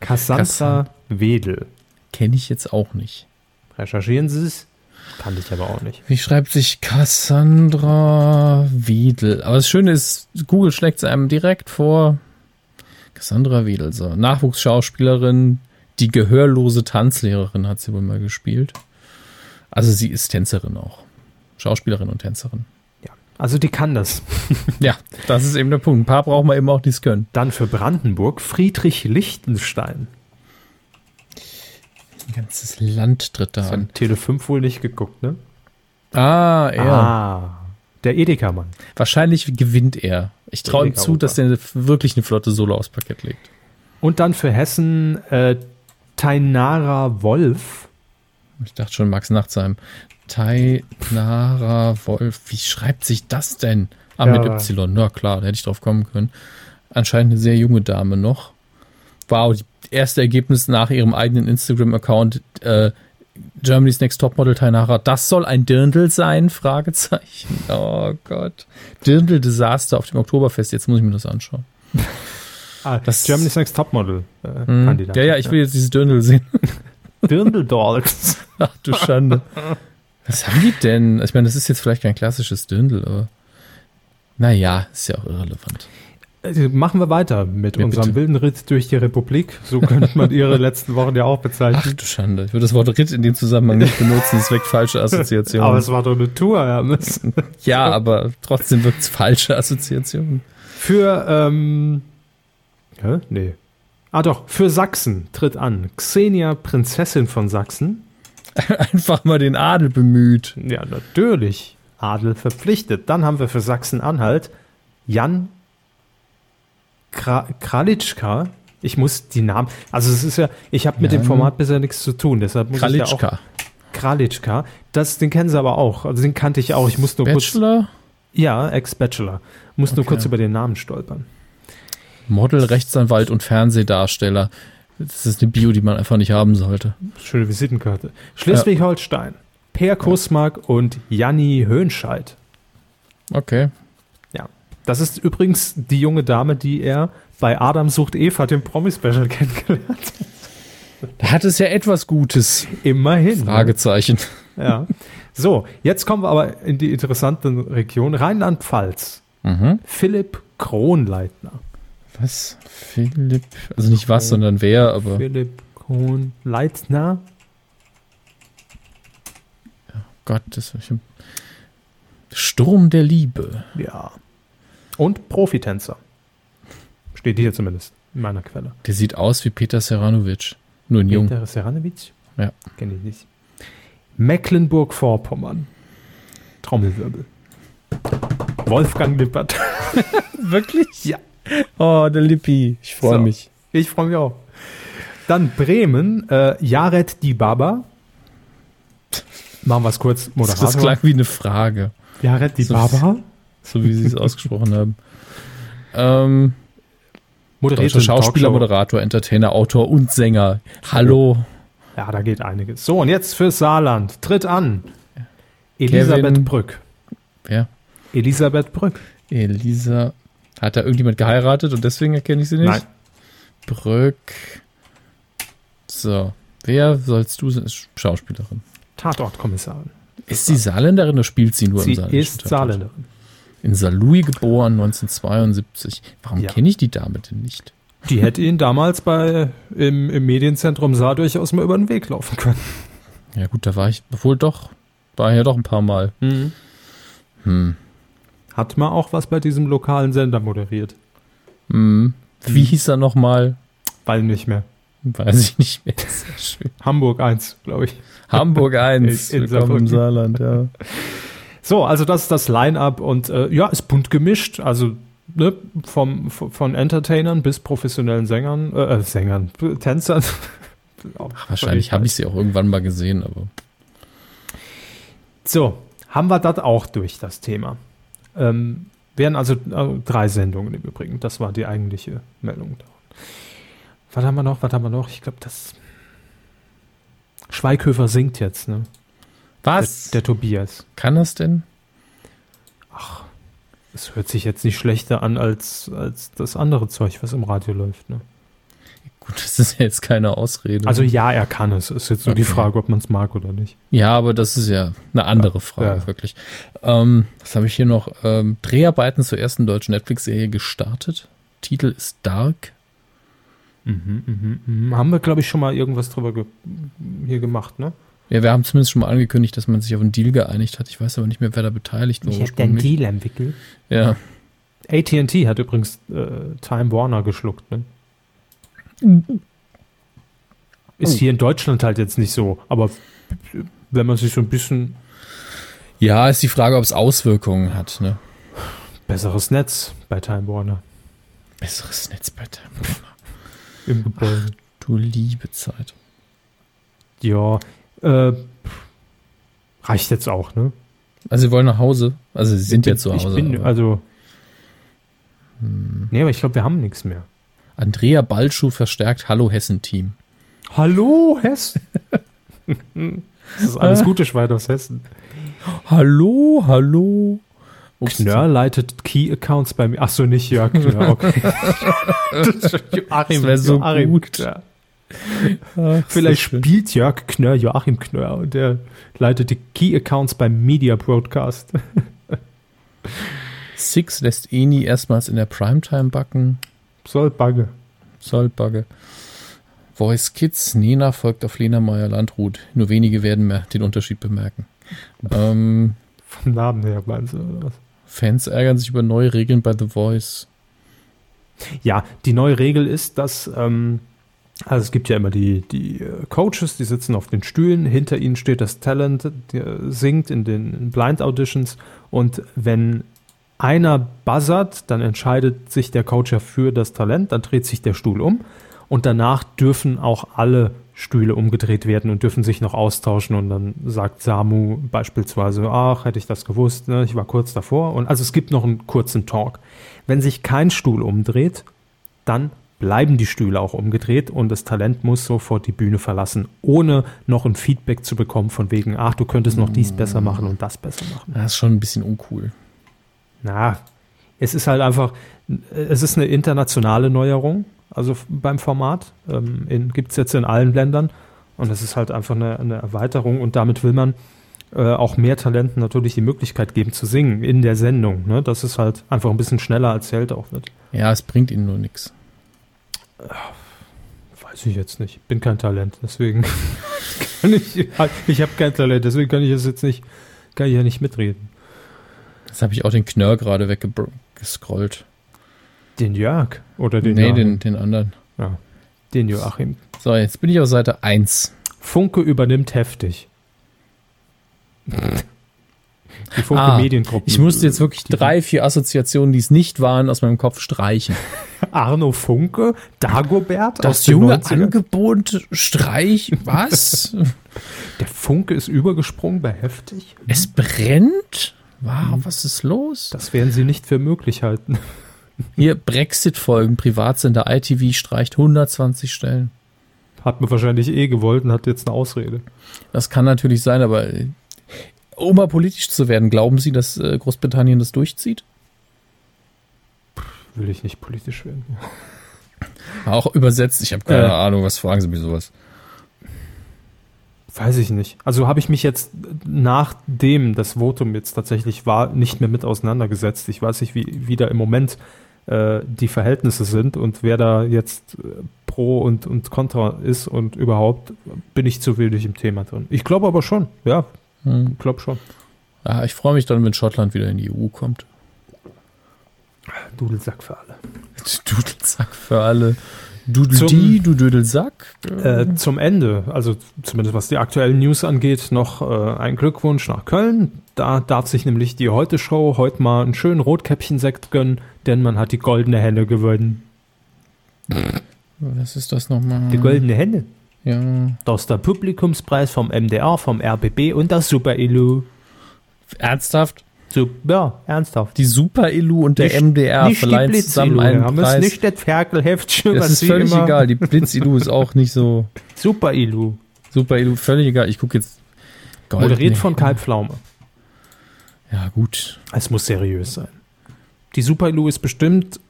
Cassandra Wedel. Kenne ich jetzt auch nicht. Recherchieren Sie es? Kann ich aber auch nicht. Wie schreibt sich Cassandra Wiedel? Aber das Schöne ist, Google schlägt es einem direkt vor. Cassandra Wiedel, so. Nachwuchsschauspielerin, die gehörlose Tanzlehrerin hat sie wohl mal gespielt. Also sie ist Tänzerin auch. Schauspielerin und Tänzerin. Ja. Also die kann das. Ja, das ist eben der Punkt. Ein paar brauchen wir eben auch, die es können. Dann für Brandenburg Friedrich Lichtenstein. Ein ganzes Land tritt da Das an. Tele 5 wohl nicht geguckt, ne? Ah, er. Ah, der Edeka-Mann. Wahrscheinlich gewinnt er. Ich traue ihm zu, dass der wirklich eine flotte Solo aufs Parkett legt. Und dann für Hessen äh, Tainara Wolf. Ich dachte schon Max Nachtsheim. Tainara Wolf. Wie schreibt sich das denn? Ah, Ja, mit Y. Na klar, da hätte ich drauf kommen können. Anscheinend eine sehr junge Dame noch. Wow, erste Ergebnis nach ihrem eigenen Instagram-Account. Äh, Germany's Next Topmodel Tainara. Das soll ein Dirndl sein? Fragezeichen. Oh Gott. Dirndl-Desaster auf dem Oktoberfest. Jetzt muss ich mir das anschauen. Ah, Das- Germany's Next Topmodel äh, Hm. Kandidat. Ja, ja, ich will jetzt dieses Dirndl sehen. Dirndl-Dolls. Ach du Schande. Was haben die denn? Ich meine, das ist jetzt vielleicht kein klassisches Dirndl, aber naja, ist ja auch irrelevant. Äh, machen wir weiter mit Ja, unserem bitte. wilden Ritt durch die Republik. So könnte man ihre letzten Wochen ja auch Ach bezeichnen. du Schande. Ich würde das Wort Ritt in dem Zusammenhang nicht benutzen. Das weckt falsche Assoziationen. Aber es war doch eine Tour, Hermes. ja, aber trotzdem wirkt es falsche Assoziationen. Für, ähm, hä? Nee. Ah doch, für Sachsen tritt an. Xenia, Prinzessin von Sachsen. Einfach mal den Adel bemüht. Ja, natürlich. Adel verpflichtet. Dann haben wir für Sachsen-Anhalt Jan Kra Kralitschka. Ich muss die Namen, also es ist ja, ich habe mit dem Jan Format bisher nichts zu tun, deshalb muss ich ja auch Kralitschka. Kralitschka. Das, den kennen sie aber auch. Also den kannte ich auch. Ich muss nur kurz, Bachelor, ja, Ex-Bachelor. Muss nur Okay. kurz über den Namen stolpern. Model, Rechtsanwalt und Fernsehdarsteller. Das ist eine Bio, die man einfach nicht haben sollte. Schöne Visitenkarte. Schleswig-Holstein. Per Kusmark und Janni Höhnscheid. Okay. Ja. Das ist übrigens die junge Dame, die er bei Adam sucht Eva, dem Promi-Special, kennengelernt hat. Da hat es ja etwas Gutes. Immerhin. Fragezeichen. Ja. So, jetzt kommen wir aber in die interessanten Region. Rheinland-Pfalz. Mhm. Philipp Kronleitner. Was? Philipp? Also nicht was, sondern wer, aber. Philipp Kronleitner. Gott, das ich Sturm der Liebe. Ja. Und Profitänzer. Steht hier zumindest in meiner Quelle. Der sieht aus wie Peter Serranovic. Nur in jung. Peter Seranovic? Ja. Kenne ich nicht. Mecklenburg-Vorpommern. Trommelwirbel. Wolfgang Lippert. Wirklich? Ja. Oh, der Lippi. Ich freue So. mich. Ich freue mich auch. Dann Bremen, äh, Jared Di Baba. Machen wir es kurz. Moderator. Das klang wie eine Frage, Jared Di So- Baba. so wie Sie es ausgesprochen haben. Ähm, eine Schauspieler, Talkshow. Moderator, Entertainer, Autor und Sänger. Hallo. Ja, da geht einiges. So, und jetzt fürs Saarland. Tritt an. Elisabeth Kevin. Brück. Wer? Elisabeth Brück. Elisa. Hat da irgendjemand geheiratet und deswegen erkenne ich sie nicht? Nein. Brück. So. Wer sollst du sein? Ist Schauspielerin. Tatortkommissarin. Ist sie Saarländerin oder spielt sie nur Sie im Saarländischen ist Tatort? Saarländerin. In Saarlouis geboren, 1972. Warum Ja. kenne ich die Dame denn nicht? Die hätte ihn damals bei, im, im Medienzentrum Saar durchaus mal über den Weg laufen können. Ja gut, da war ich wohl doch, war ja doch ein paar Mal. Hm. Hat man auch was bei diesem lokalen Sender moderiert. Hm. Wie hieß er nochmal? Weil nicht mehr. Weiß ich nicht mehr. Sehr schön. Hamburg 1, glaube ich. Hamburg 1. In- in Willkommen im. Saarland, ja. So, also das ist das Line-Up und äh, ja, ist bunt gemischt. Also ne, vom, von Entertainern bis professionellen Sängern, äh, äh, Sängern, Tänzern. Ach, wahrscheinlich habe ich sie auch irgendwann mal gesehen, aber So, haben wir das auch durch, das Thema. Ähm, wären also äh, drei Sendungen im Übrigen. Das war die eigentliche Meldung. Was haben wir noch? Was haben wir noch? Ich glaube, das. Schweighöfer singt jetzt, ne? was? Der, der Tobias. Kann das denn? Es hört sich jetzt nicht schlechter an als, als das andere Zeug, was im Radio läuft, ne? Gut, das ist ja jetzt keine Ausrede. Also ja, er kann es. Ist jetzt nur die Okay. Frage, ob man es mag oder nicht. ja, aber das ist ja eine andere Frage, Ja. wirklich. Ähm, was habe ich hier noch? Ähm, Dreharbeiten zur ersten deutschen Netflix-Serie gestartet. Titel ist Dark. Mhm, Haben wir, glaube ich, schon mal irgendwas drüber ge hier gemacht, ne? Ja, wir haben zumindest schon mal angekündigt, dass man sich auf einen Deal geeinigt hat. Ich weiß aber nicht mehr, wer da beteiligt war. ursprünglich. Deal entwickelt. Ja. AT&T hat übrigens äh, Time Warner geschluckt, ne? Ist hier in Deutschland halt jetzt nicht so, aber wenn man sich so ein bisschen ja, ist die Frage, ob es Auswirkungen hat. Ne? besseres Netz bei Time Warner Besseres Netz bei Time im Gebäude. Du liebe Zeit. Ja, äh, reicht jetzt auch, ne? Also, sie wollen nach Hause. Also, sie sind jetzt zu Ich Hause. bin, also, nee, aber ich glaube, wir haben nichts mehr. Andrea Balschuh verstärkt Hallo Hessen-Team. Hallo, Hessen. das ist alles gute Schwein aus Hessen. Hallo, hallo. Ups, Knörr leitet Key Accounts bei mir. Ach so, nicht Jörg Knörr. Okay. Joachim, Das wär so Joachim gut. Knörr. Ach, Vielleicht so spielt Jörg Knörr Joachim Knörr und der leitet die Key Accounts beim Media Broadcast. Six lässt Eni erstmals in der Primetime backen. Soll Bagge. Soll Bagge. Voice Kids, Nena folgt auf Lena Meyer-Landrut. Nur wenige werden mehr den Unterschied bemerken. Ähm, Vom Namen her meinst du, oder was? Fans ärgern sich über neue Regeln bei The Voice. Ja, die neue Regel ist, dass, ähm, also es gibt ja immer die, die äh, Coaches, die sitzen auf den Stühlen, hinter ihnen steht das Talent, der singt in den Blind Auditions und wenn einer buzzert, dann entscheidet sich der Coach ja für das Talent, dann dreht sich der Stuhl um und danach dürfen auch alle Stühle umgedreht werden und dürfen sich noch austauschen und dann sagt Samu beispielsweise, ach, hätte ich das gewusst, ne? ich war kurz davor und also es gibt noch einen kurzen Talk. Wenn sich kein Stuhl umdreht, dann bleiben die Stühle auch umgedreht und das Talent muss sofort die Bühne verlassen, ohne noch ein Feedback zu bekommen von wegen, ach, du könntest noch dies besser machen und das besser machen. Das ist schon ein bisschen uncool. Na, es ist halt einfach, es ist eine internationale Neuerung, also beim Format. Ähm, Gibt es jetzt in allen Ländern und es ist halt einfach eine, eine Erweiterung und damit will man äh, auch mehr Talenten natürlich die Möglichkeit geben zu singen in der Sendung, ne? dass es halt einfach ein bisschen schneller erzählt auch wird. Ja, es bringt ihnen nur nichts. Weiß ich jetzt nicht. Bin kein Talent, deswegen kann ich, ich habe kein Talent, deswegen kann ich es jetzt nicht, kann ich ja nicht mitreden. Jetzt habe ich auch den Knörr gerade weggescrollt. Den Jörg oder den Nee, den, den anderen. Ja, den Joachim. So, jetzt bin ich auf Seite 1. Funke übernimmt heftig. Die Funke ah, Mediengruppe. Ich musste jetzt wirklich drei, vier Assoziationen, die es nicht waren, aus meinem Kopf streichen. Arno Funke, Dagobert, das junge Angebot, Streich, was? Der Funke ist übergesprungen bei heftig. Es brennt? Wow, was ist los? Das werden sie nicht für möglich halten. Hier Brexit-Folgen, Privatsender ITV streicht 120 Stellen. Hat man wahrscheinlich eh gewollt und hat jetzt eine Ausrede. Das kann natürlich sein, aber um mal politisch zu werden, glauben Sie, dass äh, Großbritannien das durchzieht? Will ich nicht politisch werden. Auch übersetzt, ich habe keine äh, Ahnung, was fragen Sie mir sowas? Weiß ich nicht. Also habe ich mich jetzt nachdem das Votum jetzt tatsächlich war, nicht mehr mit auseinandergesetzt. Ich weiß nicht, wie, wie da im Moment äh, die Verhältnisse sind und wer da jetzt äh, pro und, und contra ist und überhaupt bin ich zu wenig im Thema drin. Ich glaube aber schon, ja, hm. ich glaube schon. Ja, ich freue mich dann, wenn Schottland wieder in die EU kommt. Dudelsack für alle. Dudelsack für alle. Dudel die, du Dödelsack. Äh, zum Ende, also zumindest was die aktuellen News angeht, noch äh, ein Glückwunsch nach Köln. Da darf sich nämlich die Heute-Show heute mal einen schönen Rotkäppchen-Sekt gönnen, denn man hat die goldene Henne gewonnen. Was ist das nochmal? Die goldene Henne? Ja. Das ist der Publikumspreis vom MDR, vom RBB und das Super-Elu. Ernsthaft? Ja, ernsthaft. Die Super-Elu und der nicht, MDR nicht verleihen zusammen einen haben Preis. Es nicht das Ferkelheftchen. Das ist völlig immer. egal. Die Blitz-Elu ist auch nicht so. Super-Elu. Super-Elu, völlig egal. Ich gucke jetzt. Gold Moderiert von Kai Pflaume. Ja, gut. Es muss seriös sein. Die Super-Elu ist bestimmt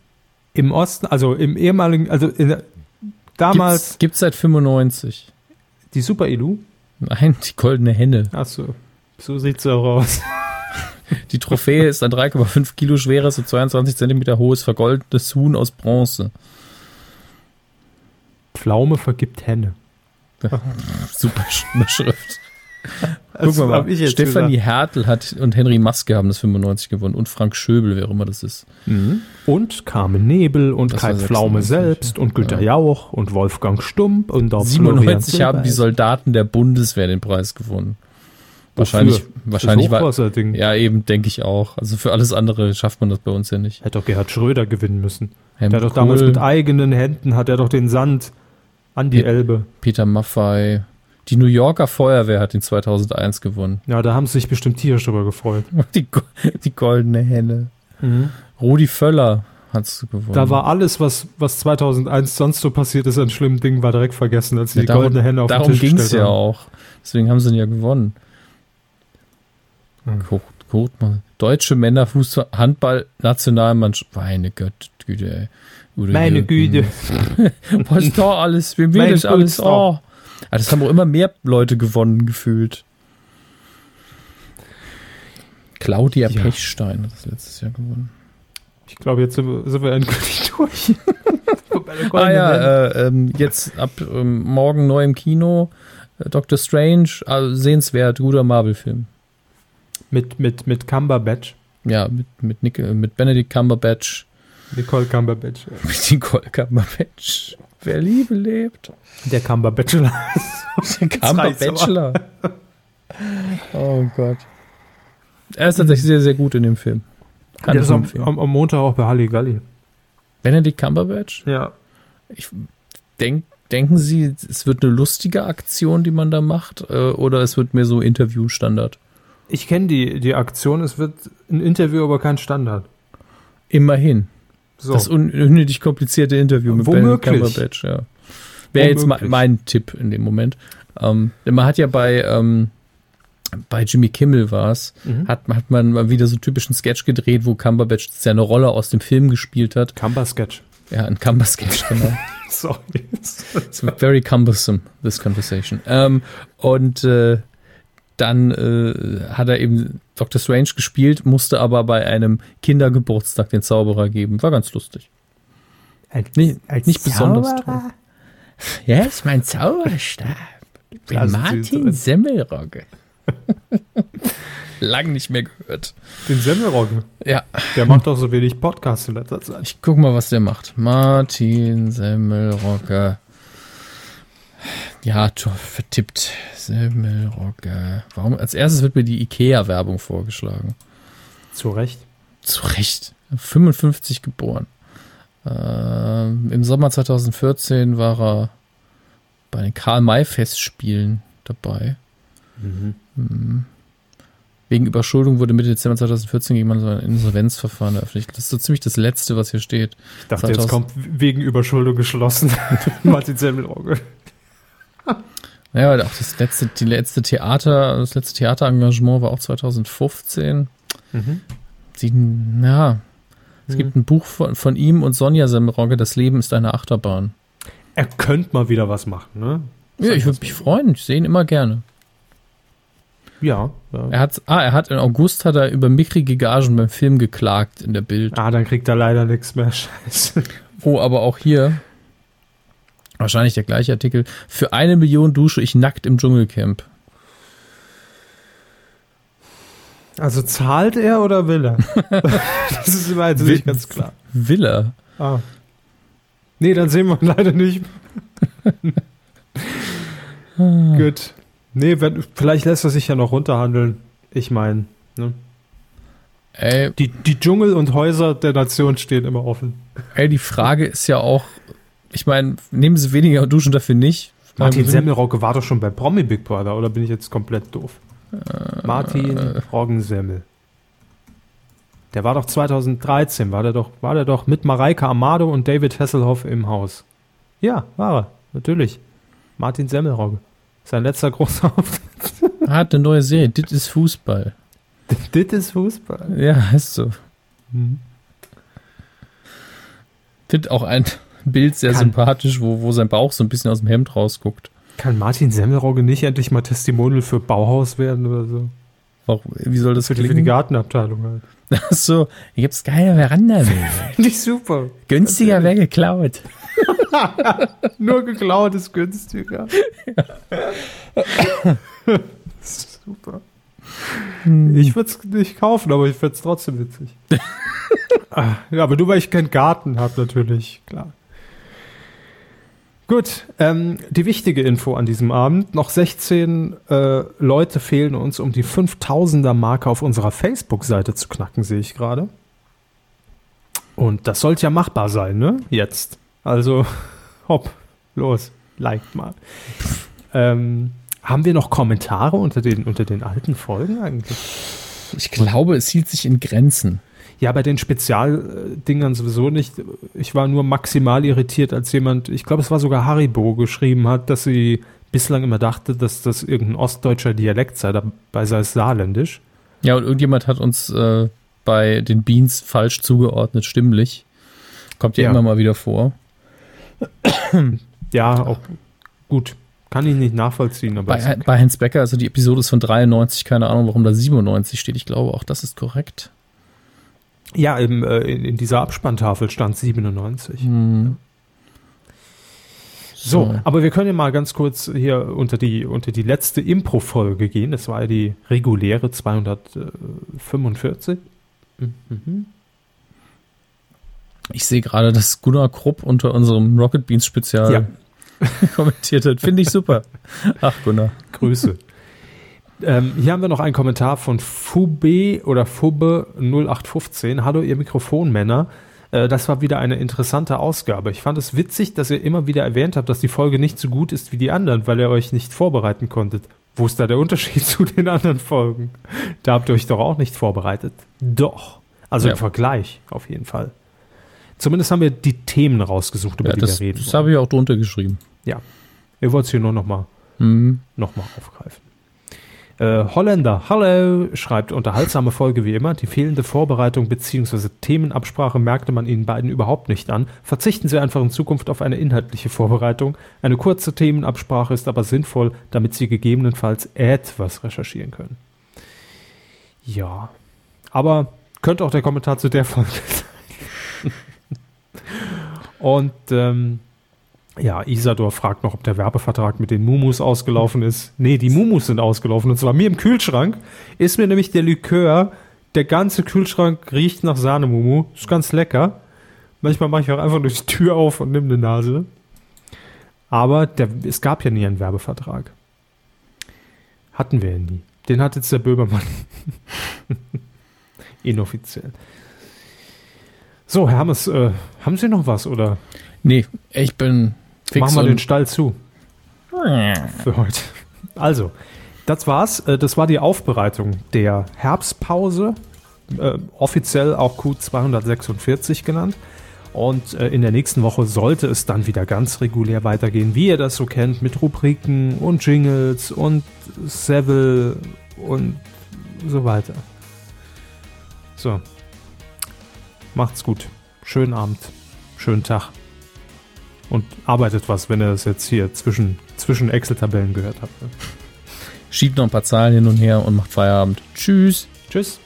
im Osten, also im ehemaligen, also in, damals. Gibt's, gibt's seit 95. Die Super-Elu? Nein, die goldene Henne. Achso. So sieht's so aus. Die Trophäe ist ein 3,5 Kilo schweres und 22 Zentimeter hohes vergoldetes Huhn aus Bronze. Pflaume vergibt Henne. Super Schrift. Guck mal, mal. Stefanie Hertel hat und Henry Maske haben das 95 gewonnen und Frank Schöbel, wer auch immer das ist. Mhm. Und Carmen Nebel und das Kai Pflaume selbst und Günter ja. Jauch und Wolfgang Stump und 97 haben die Soldaten der Bundeswehr den Preis gewonnen. Wahrscheinlich, Wofür? wahrscheinlich war, ja eben, denke ich auch. Also für alles andere schafft man das bei uns ja nicht. Hätte doch Gerhard Schröder gewinnen müssen. Helmut der hat doch damals mit eigenen Händen, hat er doch den Sand an die Pe Elbe. Peter Maffei. Die New Yorker Feuerwehr hat den 2001 gewonnen. Ja, da haben sich bestimmt tierisch drüber gefreut. Die, die goldene Henne. Mhm. Rudi Völler hat es gewonnen. Da war alles, was, was 2001 sonst so passiert ist, an schlimmen Dingen, war direkt vergessen, als sie ja, die darum, goldene Henne auf den Tisch gestellt haben. Darum ging es ja auch. Deswegen haben sie ihn ja gewonnen. Guckt, guckt mal. Deutsche Männerfußball-Handball-Nationalmannschaft. Meine Güte, ey. Oder Meine Güte. Was da alles? Wem will das alles? Oh. das haben auch immer mehr Leute gewonnen gefühlt. Claudia ja. Pechstein hat das letztes Jahr gewonnen. Ich glaube, jetzt sind wir, sind wir endgültig durch. ah ja, äh, ähm, jetzt ab ähm, morgen neu im Kino. Äh, Doctor Strange, also sehenswert, guter Marvel-Film. Mit, mit, mit Cumberbatch. Ja, mit, mit, Nick, äh, mit Benedict Cumberbatch. Nicole Cumberbatch. Ja. Mit Nicole Cumberbatch. Wer Liebe lebt. Der Cumberbachelor. Der Cumberbachelor. oh Gott. Er ist tatsächlich sehr, sehr gut in dem Film. Kann Der ist am, am, Montag auch bei Halligalli. Benedict Cumberbatch? Ja. Ich denk, denken Sie, es wird eine lustige Aktion, die man da macht, äh, oder es wird mehr so Interview-Standard? Ich kenne die, die Aktion, es wird ein Interview, aber kein Standard. Immerhin. So. Das unnötig komplizierte Interview mit Womöglich. Ben Cumberbatch, ja. Wäre jetzt mein, mein, Tipp in dem Moment. Ähm, man hat ja bei, ähm, bei Jimmy Kimmel war es, mhm. hat, hat man mal wieder so einen typischen Sketch gedreht, wo Cumberbatch seine Rolle aus dem Film gespielt hat. Cumber-Sketch. Ja, ein Cumber-Sketch, genau. Sorry. It's very cumbersome, this conversation. Ähm, und äh, dann äh, hat er eben Dr. Strange gespielt, musste aber bei einem Kindergeburtstag den Zauberer geben. War ganz lustig. Als, nicht, als nicht besonders toll. Ja, ist mein Zauberstab. Ich bin also Martin Semmelrogge. Lang nicht mehr gehört. Den Semmelrogge? Ja. Der macht doch so wenig Podcasts in letzter Zeit. Ich guck mal, was der macht. Martin Semmelrogge. Ja, vertippt. Semmelrogge. Warum? Als erstes wird mir die IKEA-Werbung vorgeschlagen. Zu Recht. Zu Recht. 55 geboren. Äh, Im Sommer 2014 war er bei den Karl-May-Festspielen dabei. Mhm. Mhm. Wegen Überschuldung wurde Mitte Dezember 2014 gegen so ein Insolvenzverfahren eröffnet. Das ist so ziemlich das Letzte, was hier steht. Ich dachte, 2000 jetzt kommt wegen Überschuldung geschlossen. Martin Semmelrogge. Ja, auch das letzte, die letzte Theater, das letzte Theaterengagement war auch 2015. Mhm. Sie, ja, es mhm. gibt ein Buch von, von ihm und Sonja Semmelrogge, Das Leben ist eine Achterbahn. Er könnte mal wieder was machen, ne? ja, ich würde mich freuen. Ich sehe ihn immer gerne. Ja, ja. Er hat, ah, er hat im August hat er über mickrige Gagen beim Film geklagt in der Bild. Ah, dann kriegt er leider nichts mehr. Scheiße. Oh, aber auch hier wahrscheinlich der gleiche Artikel. Für eine Million dusche ich nackt im Dschungelcamp. Also zahlt er oder will er? das ist immer jetzt nicht ganz klar. Will er? Ah. Nee, dann sehen wir leider nicht. Gut. Nee, wenn, vielleicht lässt er sich ja noch runterhandeln. Ich meine, ne? Ey, die, die Dschungel und Häuser der Nation stehen immer offen. Ey, die Frage ist ja auch, ich meine, nehmen Sie weniger und duschen dafür nicht. Martin Semmelrogge war doch schon bei Promi Big Brother, oder bin ich jetzt komplett doof? Äh, Martin Roggensemmel. Der war doch 2013, war der doch, war der doch mit Mareike Amado und David Hasselhoff im Haus. Ja, war er, natürlich. Martin Semmelrogge. Sein letzter großer Auftritt. Er hat eine neue Serie, Dit ist Fußball. Dit ist Fußball? Ja, heißt so. Mhm. Dit auch ein Bild sehr Kann. sympathisch, wo, wo sein Bauch so ein bisschen aus dem Hemd rausguckt. Kann Martin Semmelrogge nicht endlich mal Testimonial für Bauhaus werden oder so? Warum, wie soll das für, klingen? Für die Gartenabteilung halt. Ach so, hier gibt's geile Veranda. Finde ich super. Günstiger wäre geklaut. Nur geklaut ist günstiger. Super. Hm. Ich würde es nicht kaufen, aber ich finde es trotzdem witzig. Ah, ja, aber nur weil ich keinen Garten habe, natürlich, klar. Gut, ähm, die wichtige Info an diesem Abend. Noch 16 äh, Leute fehlen uns, um die 5000er-Marke auf unserer Facebook-Seite zu knacken, sehe ich gerade. Und das sollte ja machbar sein, ne? Jetzt. Also, hopp, los, liked mal. Ähm, haben wir noch Kommentare unter den, unter den alten Folgen eigentlich? Ich glaube, es hielt sich in Grenzen. Ja, bei den Spezialdingern sowieso nicht. Ich war nur maximal irritiert, als jemand, ich glaube, es war sogar Haribo, geschrieben hat, dass sie bislang immer dachte, dass das irgendein ostdeutscher Dialekt sei, dabei sei es saarländisch. Ja, und irgendjemand hat uns äh, bei den Beans falsch zugeordnet, stimmlich. Kommt ja, ja immer mal wieder vor. ja, auch gut. kann ich nicht nachvollziehen. Aber bei, okay. bei Heinz Becker, also die Episode ist von 93, keine Ahnung, warum da 97 steht. Ich glaube, auch das ist korrekt. Ja, im, äh, in, dieser Abspanntafel stand 97. Hm. So, so, aber wir können ja mal ganz kurz hier unter die, unter die letzte Impro-Folge gehen. Das war ja die reguläre 245. Mhm. Ich sehe gerade, dass Gunnar Krupp unter unserem Rocket Beans Spezial ja. kommentiert hat. Finde ich super. Ach, Gunnar. Grüße. Ähm, hier haben wir noch einen Kommentar von Fube oder Fube 0815. Hallo, ihr Mikrofonmänner. Äh, das war wieder eine interessante Ausgabe. Ich fand es witzig, dass ihr immer wieder erwähnt habt, dass die Folge nicht so gut ist wie die anderen, weil ihr euch nicht vorbereiten konntet. Wo ist da der Unterschied zu den anderen Folgen? Da habt ihr euch doch auch nicht vorbereitet. Doch. Also ja. im Vergleich, auf jeden Fall. Zumindest haben wir die Themen rausgesucht, über ja, die das, wir reden. Das habe ich auch drunter geschrieben. Ja. Ihr wollt es hier nur nochmal mhm. noch aufgreifen. Äh, Holländer, hallo, schreibt unterhaltsame Folge wie immer. Die fehlende Vorbereitung bzw. Themenabsprache merkte man Ihnen beiden überhaupt nicht an. Verzichten Sie einfach in Zukunft auf eine inhaltliche Vorbereitung. Eine kurze Themenabsprache ist aber sinnvoll, damit Sie gegebenenfalls etwas recherchieren können. Ja, aber könnte auch der Kommentar zu der Folge sein. Und ähm, ja, Isador fragt noch, ob der Werbevertrag mit den Mumus ausgelaufen ist. Nee, die Mumus sind ausgelaufen. Und zwar mir im Kühlschrank ist mir nämlich der Likör, der ganze Kühlschrank riecht nach Sahnemumu. Ist ganz lecker. Manchmal mache ich auch einfach nur die Tür auf und nehme eine Nase. Aber der, es gab ja nie einen Werbevertrag. Hatten wir ja nie. Den hat jetzt der Böhmermann. Inoffiziell. So, Herr Hammes, äh, haben Sie noch was, oder? Nee, ich bin Fix Machen wir den Stall zu. Für heute. Also, das war's. Äh, das war die Aufbereitung der Herbstpause. Äh, offiziell auch Q246 genannt. Und äh, in der nächsten Woche sollte es dann wieder ganz regulär weitergehen, wie ihr das so kennt, mit Rubriken und Jingles und Seville und so weiter. So. Macht's gut. Schönen Abend. Schönen Tag und arbeitet was, wenn ihr das jetzt hier zwischen, zwischen Excel-Tabellen gehört habt. Schiebt noch ein paar Zahlen hin und her und macht Feierabend. Tschüss. Tschüss.